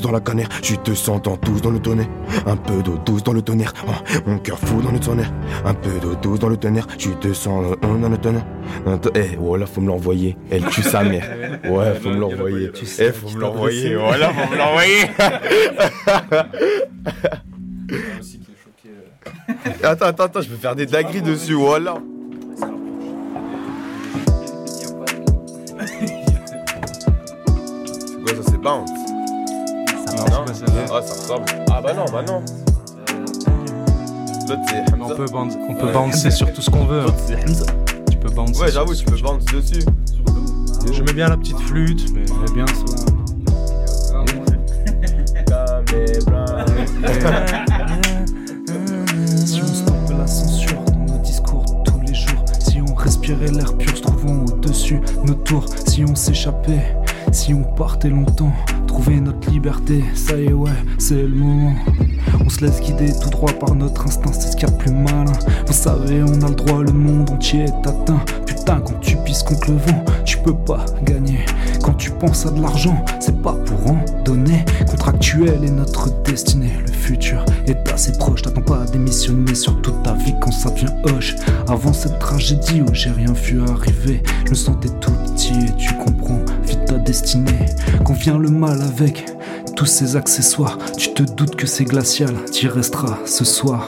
Dans la canère, je te sens tous dans le tonnerre. Un peu d'eau douce dans le tonnerre, oh, mon cœur fou dans le tonnerre. Un peu d'eau douce dans le tonnerre, je te sens dans le tonnerre. Eh, voilà, faut me l'envoyer. Elle tue sa mère. Ouais, faut me l'envoyer. Eh, faut me l'envoyer. Voilà, faut me l'envoyer. Attends, attends, attends, je peux faire des dingueries dessus, voilà. C'est quoi ça, c'est bounce Non, Ah, ça ressemble. Ah bah non, bah non. L'autre c'est Hamza. On peut, bounce- on peut bouncer sur tout ce qu'on veut. L'autre c'est Hamza. Tu peux bouncer Ouais, j'avoue, tu peux bounce dessus. Je mets bien la petite flûte. Je mets bien ça. Si on stoppe la censure dans nos discours tous les jours, si on respirait l'air pur se trouvant au-dessus nos tours, si on s'échappait, si on partait longtemps, trouver notre liberté, ça y est ouais, c'est le moment. On se laisse guider tout droit par notre instinct, c'est ce qu'il y a de plus malin. Vous savez, on a le droit, le monde entier est atteint. Quand tu pisses contre le vent, tu peux pas gagner. Quand tu penses à de l'argent, c'est pas pour en donner. Contractuel est notre destinée, le futur est assez proche. T'attends pas à démissionner sur toute ta vie quand ça devient hoche. Avant cette tragédie où j'ai rien vu arriver, je me sentais tout petit et tu comprends vite ta destinée. Quand vient le mal avec tous ces accessoires, tu te doutes que c'est glacial, t'y resteras ce soir.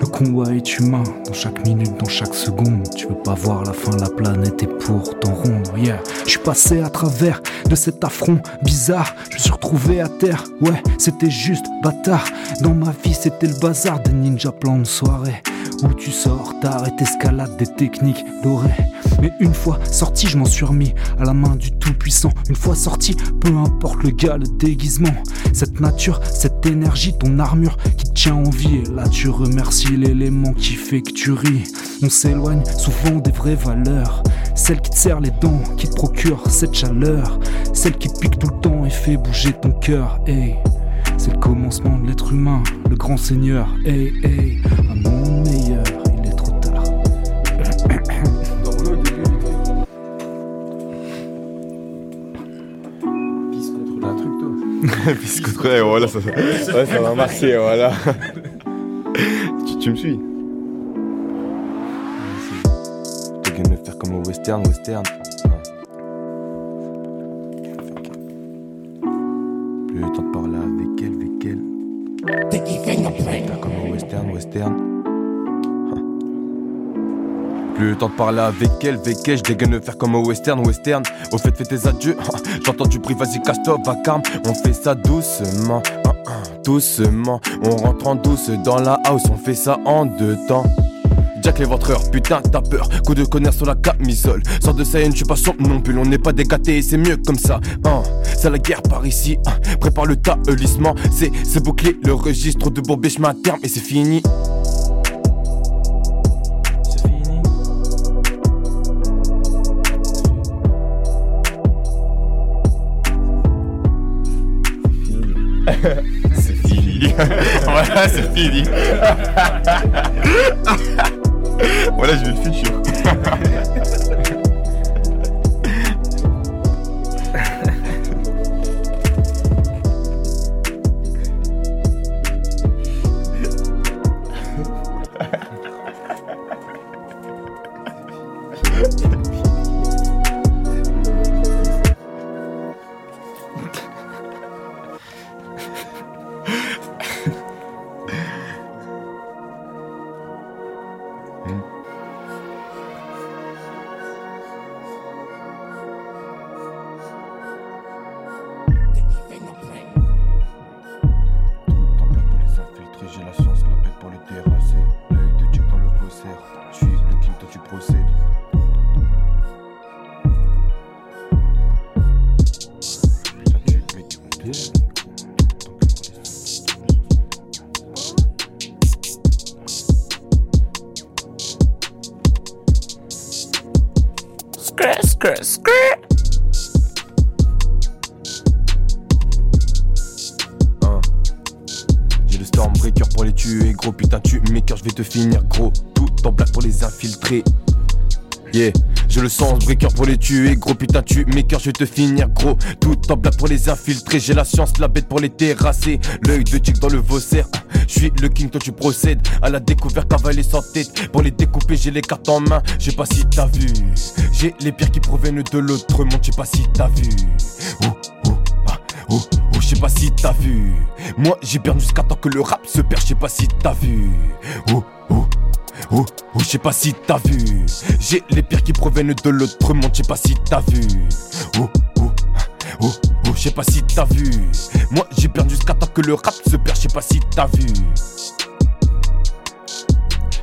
Le combat est humain, dans chaque minute, dans chaque seconde. Tu peux pas voir la fin, la planète est pour t'en rondre. Yeah, je suis passé à travers de cet affront bizarre. Je me suis retrouvé à terre, ouais, c'était juste bâtard. Dans ma vie, c'était le bazar des ninjas plans de soirée. Où tu sors tard et t'escalades des techniques dorées. Mais une fois sorti, je m'en suis remis à la main du Tout-Puissant. Une fois sorti, peu importe le gars, le déguisement. Cette nature, cette énergie, ton armure qui tient en vie. Et là, tu remercies l'élément qui fait que tu ris. On s'éloigne souvent des vraies valeurs. Celle qui te serre les dents, qui te procure cette chaleur. Celle qui pique tout le temps et fait bouger ton cœur. Hey. C'est le commencement de l'être humain, le grand seigneur. Hey, hey, un monde meilleur, Pisse contre ouais, voilà, ça, ça, ouais, ça va marcher, voilà. tu, tu me suis T'es gonna me faire comme au western, western. Plus le temps de parler avec elle, avec elle. Faire comme au western, western. Plus le temps de parler avec elle, avec elle, je dégaine le faire comme au western, western. Au fait, fais tes adieux. J'entends du bruit, vas-y, casse-toi, vacarme. On fait ça doucement, hein, hein, doucement. On rentre en douce dans la house, on fait ça en deux temps. Jack les ventreurs, putain t'as peur Coup de connard sur la camisole Sors de Saiyan, je suis pas sombre non plus On n'est pas dégaté, c'est mieux comme ça hein. C'est la guerre par ici hein. Prépare le talissement C'est bouclé le registre de chemin à terme Et c'est fini c'est fini. voilà, je vais le futur. Je vais te finir gros. Tout en blague pour les infiltrer, j'ai la science, la bête pour les terrasser. L'œil de tic dans le vaussaire, je suis le king, toi tu procèdes à la découverte, cavaler sans tête. Pour les découper, j'ai les cartes en main, je sais pas si t'as vu. J'ai les pierres qui proviennent de l'autre monde, je sais pas si t'as vu. Oh, oh, ah, oh, je sais pas si t'as vu. Moi j'ai perdu jusqu'à temps que le rap se perd, je sais pas si t'as vu. Oh, oh. Oh, oh, je sais pas si t'as vu. J'ai les pierres qui proviennent de l'autre monde, je sais pas si t'as vu. Oh, oh, oh, oh, je sais pas si t'as vu. Moi j'ai perdu jusqu'à temps que le rap se perd, je sais pas si t'as vu.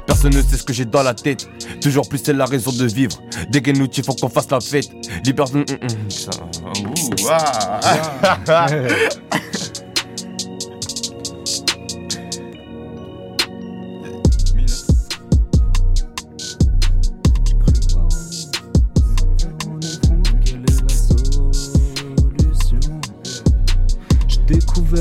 Personne ne sait ce que j'ai dans la tête. Toujours plus c'est la raison de vivre. Dégaine-nous, il faut qu'on fasse la fête. Liberté.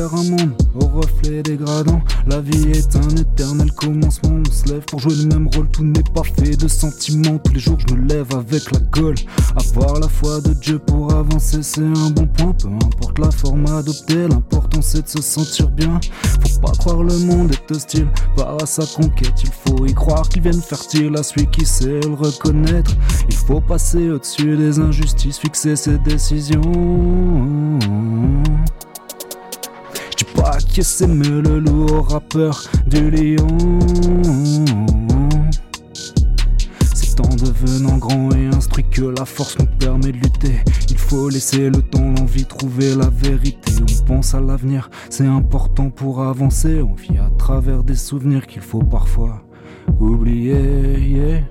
un monde au reflet dégradant. La vie est un éternel commencement. On se lève pour jouer le même rôle. Tout n'est pas fait de sentiments. Tous les jours, je me lève avec la gueule. Avoir la foi de Dieu pour avancer, c'est un bon point. Peu importe la forme adoptée, l'important c'est de se sentir bien. Faut pas croire le monde est hostile. Par à sa conquête, il faut y croire qu'il vienne fertile à celui qui sait le reconnaître. Il faut passer au-dessus des injustices, fixer ses décisions. Pas qui c'est le lourd rappeur du lion. C'est en devenant grand et instruit que la force nous permet de lutter. Il faut laisser le temps, l'envie, trouver la vérité. On pense à l'avenir, c'est important pour avancer. On vit à travers des souvenirs qu'il faut parfois oublier.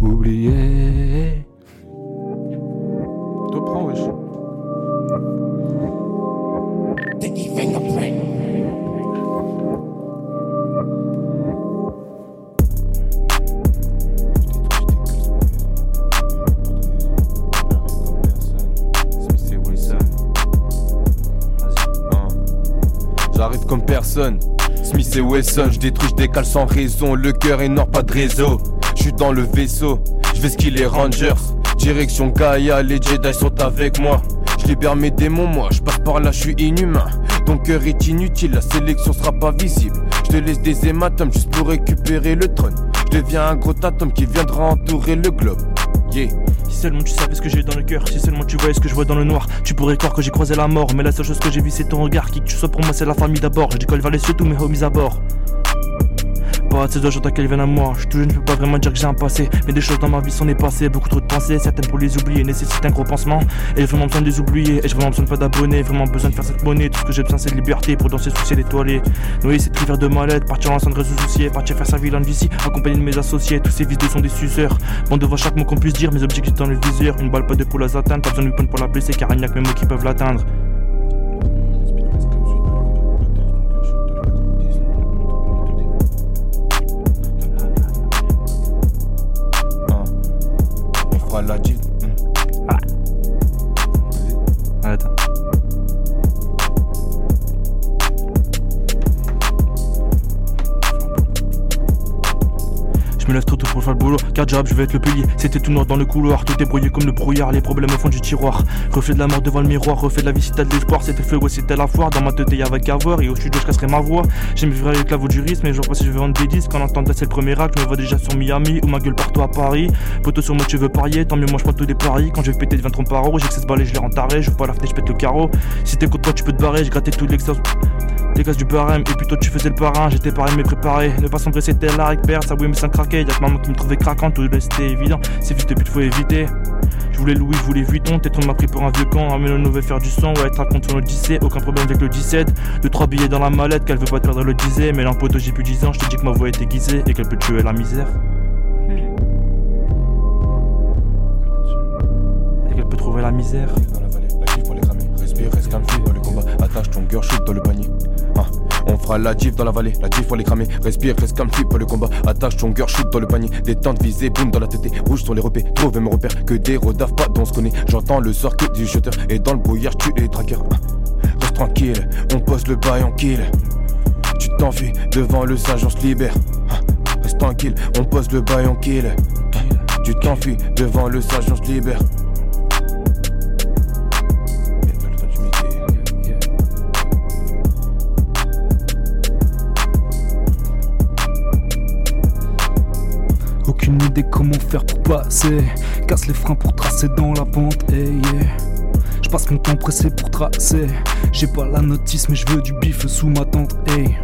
Oublier. Te prends, wesh. Smith et Wesson, je détruis, je décale sans raison. Le cœur énorme, pas de réseau. Je suis dans le vaisseau, je vais skier les Rangers. Direction Gaïa, les Jedi sont avec moi. Je libère mes démons, moi, je passe par là, je suis inhumain. Ton cœur est inutile, la sélection sera pas visible. Je te laisse des hématomes juste pour récupérer le trône. Je deviens un gros atome qui viendra entourer le globe. Yeah. Si seulement tu savais ce que j'ai dans le cœur, si seulement tu voyais ce que je vois dans le noir, tu pourrais croire que j'ai croisé la mort. Mais la seule chose que j'ai vue, c'est ton regard. Qui que tu sois pour moi, c'est la famille d'abord. Je décolle vers les cieux, tous mes homies à bord. Ces j'entends qu'elles viennent à moi. Je je peux pas vraiment dire que j'ai un passé. Mais des choses dans ma vie sont dépassées. Beaucoup trop de pensées, certaines pour les oublier nécessitent un gros pansement. Et j'ai vraiment besoin de les oublier. Et j'ai vraiment besoin de pas d'abonnés. Vraiment besoin de faire cette monnaie. Tout ce que j'ai besoin, c'est de liberté pour danser sous ciel étoilé. Noyer cette rivière de mal-être. Partir en cendres se soucier. Partir faire sa vie d'ici. Accompagné de mes associés. Tous ces vidéos sont des suceurs. Bon, devant chaque mot qu'on puisse dire. Mes objectifs dans le viseur. Une balle, pas de pour les atteindre. Pas besoin de weapon pour la blesser. Car il n'y a que mes mots qui peuvent l'atteindre. On fera la G. Arrête. Je lève pour faire le boulot, car job, je vais être le pilier. C'était tout noir dans le couloir, tout est brouillé comme le brouillard, les problèmes au fond du tiroir. Reflet de la mort devant le miroir, reflet de la vie, t'as de l'espoir, c'était feu, ouais, c'était la foire. Dans ma tête, y'avait qu'à voir, et au studio, je casserai ma voix. J'aime vivre avec la du risque, mais je vois pas si je vais vendre des disques. En entendant, c'est le premier acte, je me vois déjà sur Miami, ou ma gueule partout à Paris. Poto sur moi, tu veux parier, tant mieux, moi je prends tous des paris. Quand je vais péter, devient trop paro, j'ai que 16 balles, je les rentaré, je pas la fenêtre, je pète le carreau. Si t'es contre moi, tu peux te barrer, j'ai gratté tout. Les gaz du barème, et toi tu faisais le parrain, j'étais paré mais préparé. Ne pas c'était la ça oui mais sans craquer. Y'a que maman qui me trouvait craquant, tout le c'était évident. C'est vite de pute, faut éviter. Je voulais Louis, je voulais Vuitton, peut-être on m'a pris pour un vieux con. Un mélo veut faire du son, ouais, te raconte ton odyssée, aucun problème avec le 17. Deux, trois billets dans la mallette, qu'elle veut pas te perdre le disait. Mais l'impoto j'ai plus 10 ans, je te dis que ma voix est aiguisée et qu'elle peut tuer la misère. Et qu'elle peut trouver la misère. Dans la vallée, la pour les cramer. Respire, reste calme, le combat. Attache ton cœur, shoot dans le panier. Ah, on fera la gifle dans la vallée, la gifle pour les cramer. Respire, reste fuis pour le combat. Attache ton cœur, shoot dans le panier. Détente, visée, boum dans la tête. Rouge sur les repères, trouve mes repères. Que des rodaf, pas dont on se connaît. J'entends le sort que du shooter. Et dans le brouillard, tu les traqueurs. Ah, Reste tranquille, on pose le bail en kill. Tu t'enfuis devant le sage, on se libère. Ah, Reste tranquille, on pose le bail en kill. Tu t'enfuis devant le sage, on se libère. Aucune idée comment faire pour passer. Casse les freins pour tracer dans la pente. Hey, yeah. Je passe mon temps pressé pour tracer. J'ai pas la notice, mais je veux du bif sous ma tente. Hey.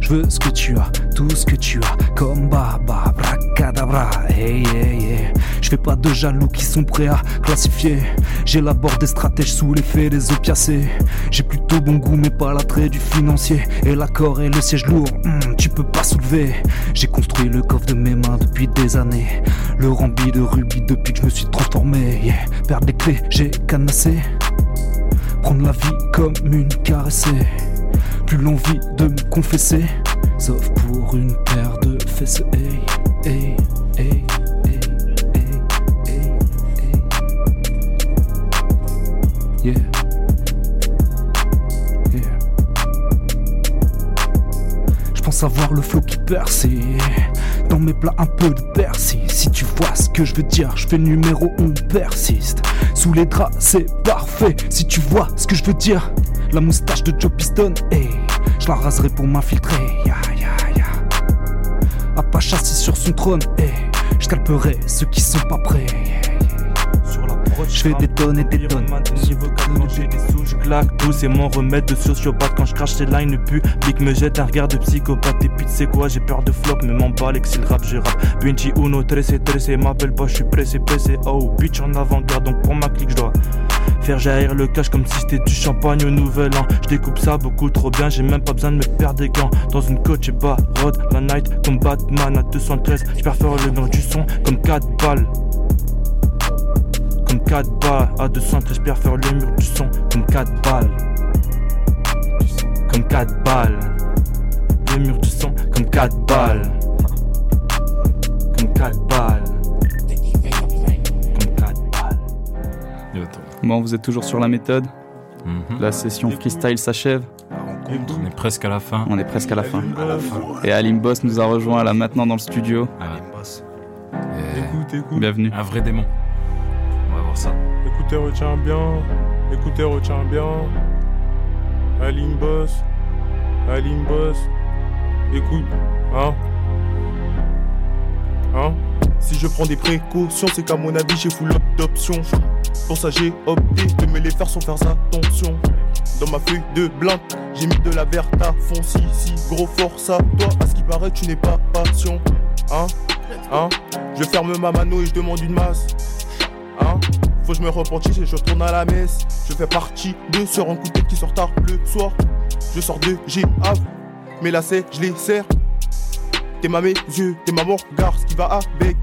Je veux ce que tu as, tout ce que tu as, comme Baba, Bracadabra. Hey, hey, hey. Je fais pas de jaloux qui sont prêts à classifier J'élabore des stratèges sous l'effet des opiacés. J'ai plutôt bon goût, mais pas l'attrait du financier. Et l'accord et le siège lourd, hmm, tu peux pas soulever. J'ai construit le coffre de mes mains depuis des années. Le rempli de rubis depuis que je me suis transformé. Yeah. Perdre les clés, j'ai canassé. Prendre la vie comme une caressée. Plus l'envie de me confesser. Sauf pour une paire de fesses. Hey, hey. Je pense avoir le flow qui percé. Dans mes plats, un peu de persil. Si tu vois ce que je veux dire, je fais numéro, on persiste. Sous les draps, c'est parfait. Si tu vois ce que je veux dire, la moustache de Joe Piston, hey, je la raserai pour m'infiltrer. Apache assis sur son trône, hey, je ceux qui sont pas prêts. Je fais des tonnes et des tonnes. Niveau j'ai des sous, je claque tout. C'est mon remède de sociopathe. Quand je crache, ces lines publiques me jette un regard de psychopathe. Et puis, tu sais quoi, j'ai peur de flop, mais m'emballe. Et que si le rap, je rappe. Vinci Uno, tressé, tressé. M'appelle pas, je suis pressé, pressé. Oh, bitch en avant-garde. Donc, pour ma clique, je dois. Faire jaillir le cash comme si c'était du champagne au nouvel an. Je découpe ça beaucoup trop bien, j'ai même pas besoin de me perdre des gants. Dans une coach et bas, road, la night comme Batman à 213. Je préfère le mur du son comme 4 balles. Comme 4 balles à 213, j'espère faire le mur du son comme 4 balles. Comme 4 balles. Le mur du son comme 4 balles. Comme 4 balles. Comme 4 balles. Bon, vous êtes toujours sur la méthode. Mhm. La session freestyle s'achève. On est presque à la fin. On est presque à la fin. Et Alim Boss nous a rejoint là maintenant dans le studio. Écoute, écoute. Bienvenue. Un vrai démon. Écoutez, retiens bien. Écoutez, retiens bien. Alim Boss. Alim Boss. Écoute, hein. Hein Si je prends des précautions, c'est qu'à mon avis, j'ai full d'options. Pour ça, j'ai opté de me les faire sans faire attention. Dans ma feuille de blanc, j'ai mis de la verte à fond. Si, gros force à toi. À ce qui paraît, tu n'es pas patient. Hein Hein Je ferme ma mano et je demande une masse. Faut que je me repentisse et je retourne à la messe. Je fais partie de ce rencontre qui sort tard le soir. Je sors de G-Ave, mais là c'est, je les serre. T'es ma mes yeux, t'es ma mort, gare, ce qui va avec.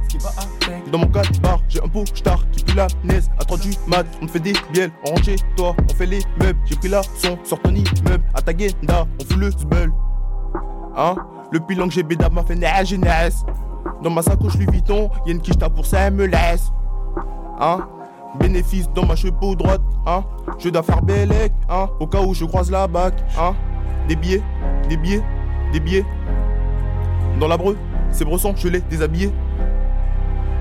Dans mon cadre bar, j'ai un pot star qui pue la naise. À 3 du mat, on fait des bielles, on rentre chez toi, on fait les meubles. J'ai pris la son, sort ton immeuble, à ta guenda, on fout le zbeul. Hein? Le pilon que j'ai bédab m'a fait neige. Dans ma sacoche Louis Vuitton, y'a une quiche pour ça, elle me laisse. Hein? Bénéfice dans ma cheveux droite, hein Je dois faire bellec, hein Au cas où je croise la bac, hein Des billets, des billets, des billets. Dans la breu, c'est brosson, je l'ai déshabillé.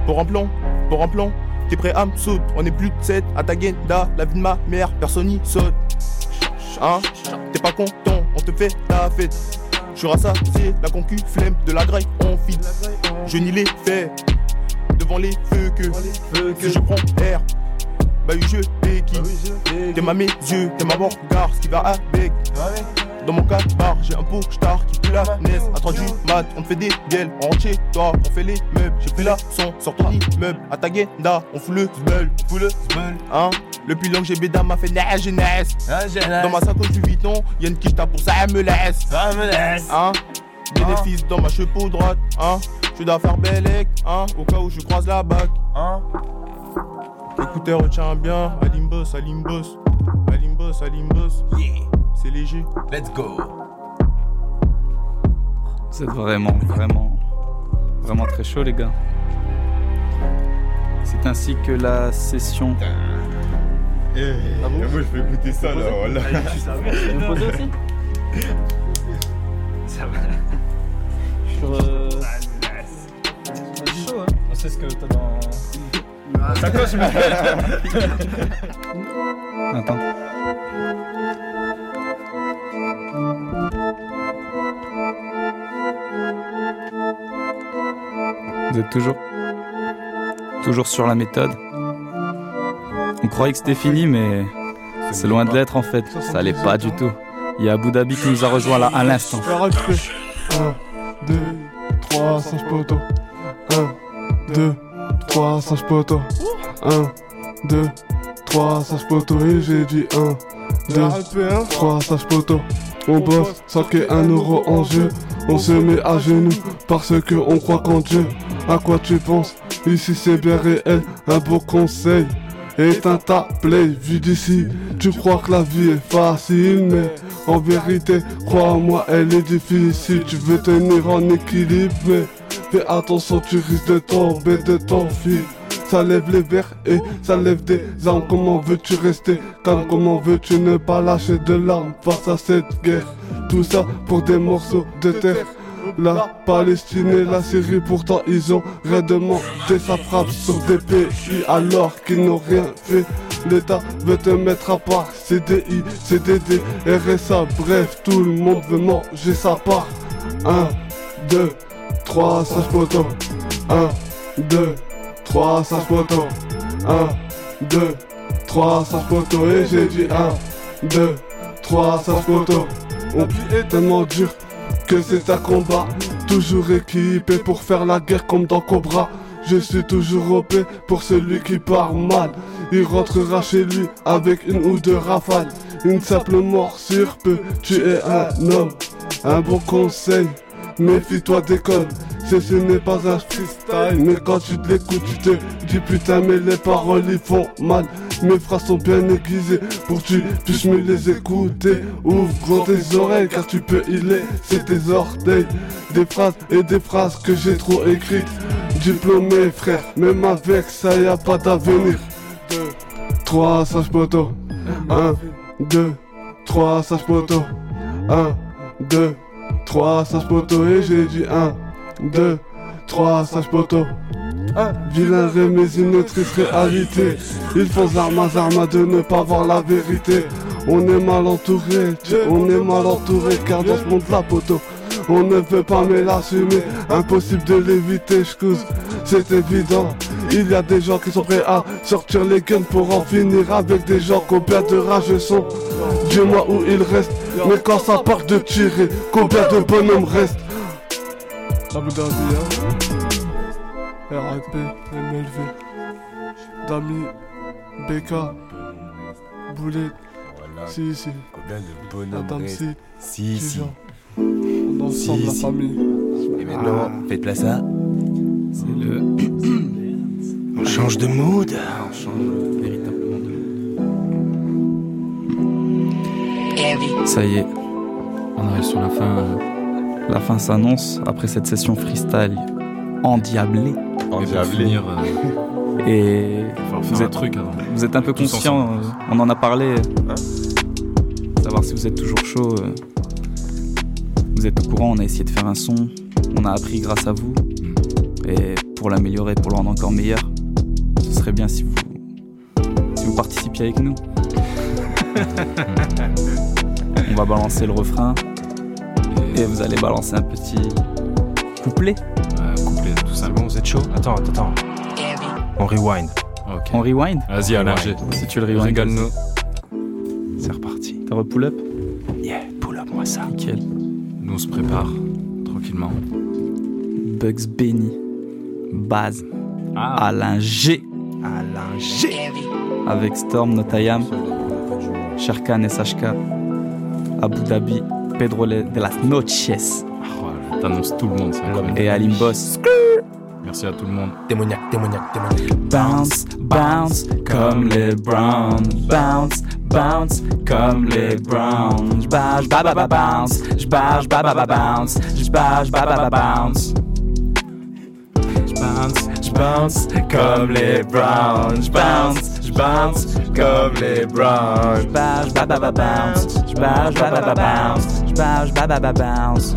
Pour un plan, pour un plan, t'es prêt à me sauter. On est plus de 7 à ta guenda, la vie de ma mère, personne y saute. Hein T'es pas content, on te fait ta fête. Je suis rassasié, la concu, flemme de la graille, on fit. Je n'y l'ai fait devant les feux que, si je prends air. Bah oui, je qui T'es ma mes yeux, t'es ma mort, gare, ce qui va avec. Dans mon bar, j'ai un pot star qui pue la naisse. À 3 du mat, on te fait des bielles, on rentre chez toi, on fait les meubles. J'ai pris la son, sort ton immeuble. À ta guenda, on fout le zbeul, on fout le zbeul. Hein? Le pilon que j'ai bédam m'a fait et neige. Dans ma sacoche du Vuitton, y'a une quiche pour ça, elle me laisse. Ça me laisse. Hein? Bénéfice dans ma cheveux droite, hein? Je dois faire bellec, hein? Au cas où je croise la bague, hein? Écoutez, retiens bien, Alimbos, Alimbos, Alimbos, Alimbos. Yeah. C'est léger. Let's go. Vous êtes vraiment, vraiment, vraiment très chaud, les gars. C'est ainsi que la session. Eh, moi je vais écouter ça là, voilà. Tu veux poser aussi Ça va. Sur. Euh... chaud, hein. On sait ce que t'as dans. Ça coche, mais. Attends. Vous êtes toujours Toujours sur la méthode On croyait que c'était fini, mais c'est loin de l'être en fait. Ça allait pas du tout. Il y a Abu Dhabi qui nous a rejoint là à l'instant. 1, 2, 3, singe poteau. 1, 2, 3, singe poteau. 1, 2, 3, sage poteau et j'ai dit 1, 2, 3, sage poteau. On bosse sans qu'il y ait un euro en jeu. On se met à genoux parce que on croit qu'en Dieu. À quoi tu penses? Ici c'est bien réel, un beau conseil. Éteins ta play, vu d'ici, tu crois que la vie est facile, mais en vérité, crois-moi, elle est difficile. Tu veux tenir en équilibre, mais fais attention, tu risques de tomber de ton fil. Ça lève les verres et ça lève des armes. Comment veux-tu rester calme? Comment veux-tu ne pas lâcher de larmes face à cette guerre? Tout ça pour des morceaux de terre. La Palestine et la Syrie, pourtant ils ont redemandé sa frappe sur des pays alors qu'ils n'ont rien fait. L'État veut te mettre à part, CDI, CDD, RSA, bref, tout le monde veut manger sa part. 1, 2, 3, sage poteau. 1, 2, 3, sage poteau. 1, 2, 3, sage poteau. Et j'ai dit 1, 2, 3, sage poteau. On est tellement dur que c'est un combat. Toujours équipé pour faire la guerre comme dans Cobra. Je suis toujours OP pour celui qui part mal. Il rentrera chez lui avec une ou deux rafales. Une simple morsure peut tuer un homme. Un bon conseil, méfie-toi des codes. C'est ce n'est pas un freestyle, mais quand tu te l'écoutes, tu te dis putain, mais les paroles ils font mal. Mes phrases sont bien aiguisées pour que tu puisses me les écouter. Ouvre grand tes oreilles car tu peux y c'est tes orteils. Des phrases et des phrases que j'ai trop écrites. Diplômé frère, même avec ça y a pas d'avenir. 3 sages poteau. 1, 2, 3 sages poteau. 1, 2, 3 sages poteau. Et j'ai dit 1, 2, 3 sages poteau. Vilain rêve mais une triste réalité Ils font zarma zarma de ne pas voir la vérité On est mal entouré, on est mal entouré car dans ce monde la poteau on ne veut pas mais l'assumer, impossible de l'éviter, j'cousse, c'est évident. Il y a des gens qui sont prêts à sortir les guns pour en finir avec des gens combien de rage sont. Dis-moi où ils restent, mais quand ça part de tirer, combien de bonhommes restent Abu Dhabi, hein RIP, MLV, Dami, BK, Boulet, si, si, Combien de bonhommes restent si, Si. On est ensemble, Si, la famille. Et maintenant, faites place à. C'est le. On change de mood. On change véritablement Ça y est, on arrive sur la fin. euh, La fin s'annonce après cette session freestyle endiablée. Endiablée. finir, Et faire vous un êtes, truc avant. vous êtes un peu conscient, euh, on en a parlé. Savoir si vous êtes toujours chaud. euh, Vous êtes au courant, on a essayé de faire un son. On a appris grâce à vous. Et pour l'améliorer, pour le rendre encore meilleur, ce serait bien si vous, si vous participiez avec nous. On va balancer le refrain et vous allez balancer un petit couplet. couplet, tout bon, vous êtes chaud Attends, attends, attends. On rewind. On rewind Vas-y, Alain G. Si tu le rewind. Régale-nous. C'est reparti. T'as re-pull up Yeah, pull up moi ça. Nickel. Nous on se prépare tranquillement. Bugs Benny. Baz. Alain G. Alain G. Avec Storm Notayam. Sherkan SHK. Abu Dhabi. Pedro de las Noches. T'annonces tout le monde, c'est incroyable. Et Alim Boss. Merci à tout le monde. Démoniaque, démoniaque, démoniaque. Bounce, bounce, comme les Browns. Bounce, bounce, comme les Browns. Bah, bah, bounce. Bah, bah, bounce. Bah, bah, bounce. J'bounce, j'bounce, comme les Browns. J'bounce, j'bounce, comme les Browns. J'bats, bah, bah, bounce. J'bats, bah, bah, bounce. J'bats, bah, bah, bounce.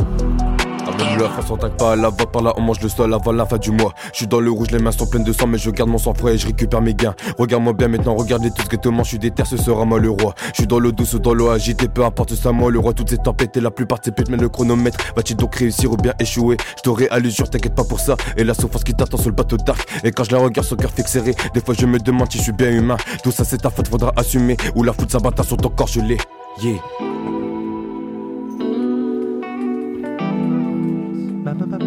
Le t'inquiète pas, la va par là, on mange le sol avant la fin du mois. Je suis dans le rouge, les mains sont pleines de sang, mais je garde mon sang-froid et je récupère mes gains. Regarde-moi bien maintenant, regardez tout ce que te mange, je suis déter, ce sera moi le roi. Je suis dans l'eau douce ou dans l'eau agitée, peu importe ça, moi le roi. Toutes ces tempêtes et la plupart de ces mais le chronomètre va-t-il donc réussir ou bien échouer? Je t'aurai à l'usure, t'inquiète pas pour ça. Et la souffrance qui t'attend sur le bateau d'arc. Et quand je la regarde, son cœur fixe serré, des fois je me demande si je suis bien humain. Tout ça c'est ta faute, faudra assumer. Ou la foudre s'abattra sur ton corps gelé. Yeah. ba ba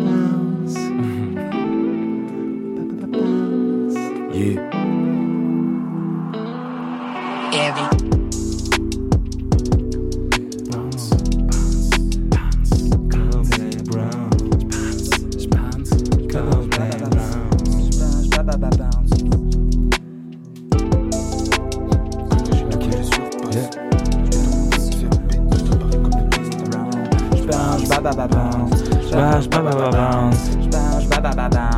bounce. Yeah. Heavy.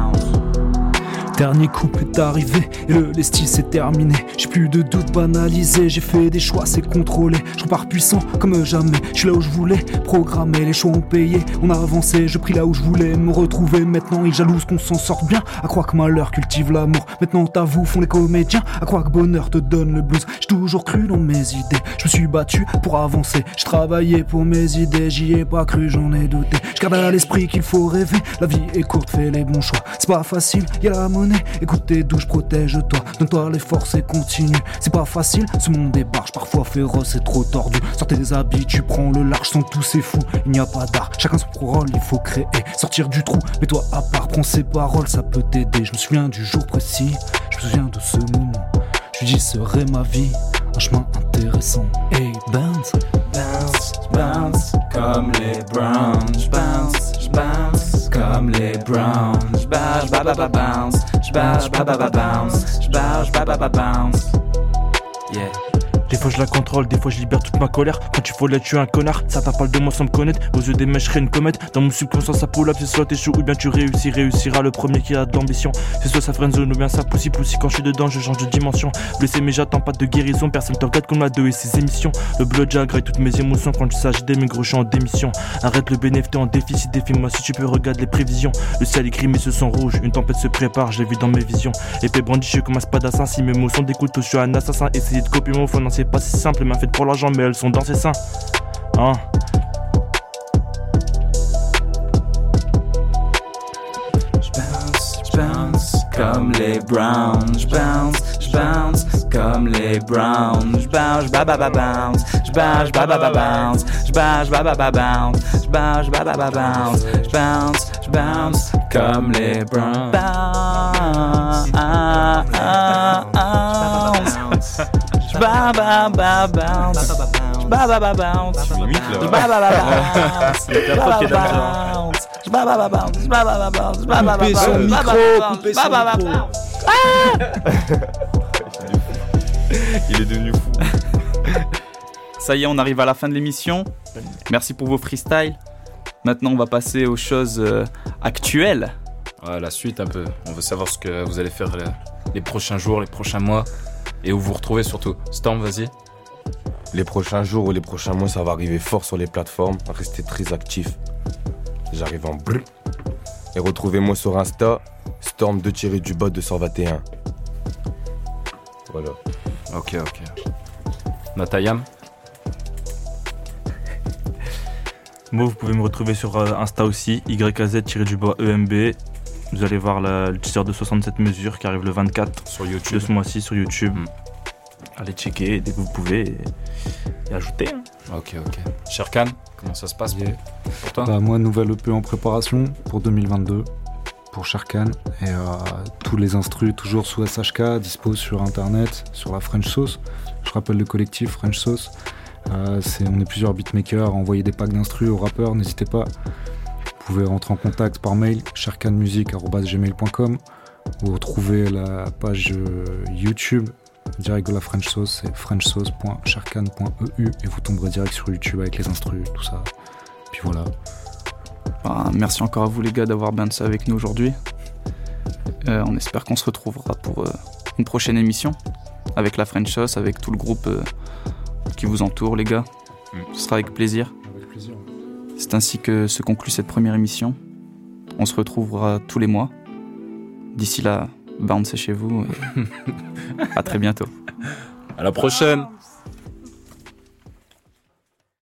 Dernier couple est arrivé et le lestis s'est terminé. J'ai plus de doute banalisé, j'ai fait des choix, c'est contrôlé. Je repars puissant comme jamais. Je suis là où je voulais, programmer, les choix ont payé. On a avancé, je pris là où je voulais me retrouver. Maintenant, ils jalousent qu'on s'en sorte bien. À quoi que malheur cultive l'amour. Maintenant, t'avoues, font les comédiens. À quoi que bonheur te donne le blues. J'ai toujours cru dans mes idées. Je me suis battu pour avancer. J'ai travaillé pour mes idées, j'y ai pas cru, j'en ai douté. Je garde à l'esprit qu'il faut rêver. La vie est courte, fais les bons choix. C'est pas facile, y a la monnaie. Écoute tes douches, protège-toi. Donne-toi les forces et continue. C'est pas facile, ce monde est parfois féroce et trop tordu. Sors tes habits, tu prends le large, sans tous ces fous. Il n'y a pas d'art, chacun son rôle, il faut créer. Sortir du trou, mets-toi à part, prends ses paroles, ça peut t'aider. Je me souviens du jour précis, je me souviens de ce moment. Je dis, serait ma vie un chemin intéressant. Hey, bounce, bounce, bounce, comme les Browns. Bounce, bounce, comme les Browns. Ba ba bounce. J'bounce, ba ba ba bounce. J'bounce, ba ba ba bounce. Yeah. Des fois je la contrôle, des fois je libère toute ma colère. Quand tu follet, tu es un connard. Ça t'a parle de moi sans me connaître. Aux yeux des mèches, une comète. Dans mon subconscient, ça pull up. C'est soit t'échoues ou bien tu réussis. Réussira le premier qui a de l'ambition. C'est soit sa friendzone ou bien ça poussi poussi. Quand je suis dedans, je change de dimension. Blessé, mais j'attends pas de guérison. Personne te regarde comme la 2 et ses émissions. Le blood graille toutes mes émotions quand il s'agit d'aimer gros, je en démission. Arrête le bénéfice, en déficit. Défie-moi si tu peux, regarde les prévisions. Le ciel est gris, mais ce sont rouges. Une tempête se prépare, je l'ai vu dans mes visions. Épée brandie, je suis comme un. Si mes mots sont des couteaux, je suis un assassin. Essayer de copier mon fond, c'est pas si simple. Main faite pour l'argent, mais elles sont dans ses seins. Hein? J'bounce, j'bounce comme les Browns. J'bounce, j'bounce comme les Browns. Ba bounce. J'bounce, ba ba ba bounce. Ba bounce. J'bounce, ba ba ba bounce. J'bounce, j'bounce comme les Browns. Bounce, ah, ah, ah, bounce. Bounce. J'ba ba ba bounce. Ba bounce. Bounce. Ba ba bounce. J'ba ba ba bounce. J'ba ba ba Coupez bounce. son J'ba ba micro, ba bounce. coupez J'ba son ba ba micro. bounce. Ah Il est devenu fou. Ça y est, on arrive à la fin de l'émission. Merci pour vos freestyles. Maintenant, on va passer aux choses euh, actuelles. Ouais, la suite un peu. On veut savoir ce que vous allez faire les, les prochains jours, les prochains mois. Et où vous retrouvez surtout. Storm, vas-y. Les prochains jours ou les prochains mois, ça va arriver fort sur les plateformes. Restez très actifs. J'arrive en brr. Et retrouvez-moi sur Insta, Storm 2 tiré du bas 221. Voilà. Ok, ok. Natayam Moi, vous pouvez me retrouver sur euh, Insta aussi, YKZ-EMB. Vous allez voir la- le teaser de 67 mesures qui arrive le 24 sur YouTube. de ce mois-ci sur YouTube. Allez checker dès que vous pouvez et, et ajouter. hein. Ok, ok. Sherkan, comment ça se passe pour, pour toi Bah, moi, nouvelle EP en préparation pour 2022 pour Sharkan. Et euh, tous les instrus, toujours sous SHK, dispo sur internet, sur la French Sauce. Je rappelle le collectif French Sauce. Euh, c'est- on est plusieurs beatmakers à envoyer des packs d'instrus aux rappeurs, n'hésitez pas. Vous pouvez rentrer en contact par mail, sharkanmusic.gmail.com ou retrouver la page euh, YouTube direct de la French Sauce, c'est frenchsauce.sharkan.eu et vous tomberez direct sur YouTube avec les instrus, tout ça. Puis voilà. Bah, merci encore à vous les gars d'avoir bouncé avec nous aujourd'hui. Euh, on espère qu'on se retrouvera pour euh, une prochaine émission avec la French Sauce, avec tout le groupe euh, qui vous entoure les gars. Ce sera. Avec plaisir. C'est ainsi que se conclut cette première émission. On se retrouvera tous les mois. D'ici là, bouncez chez vous. à très bientôt. À la prochaine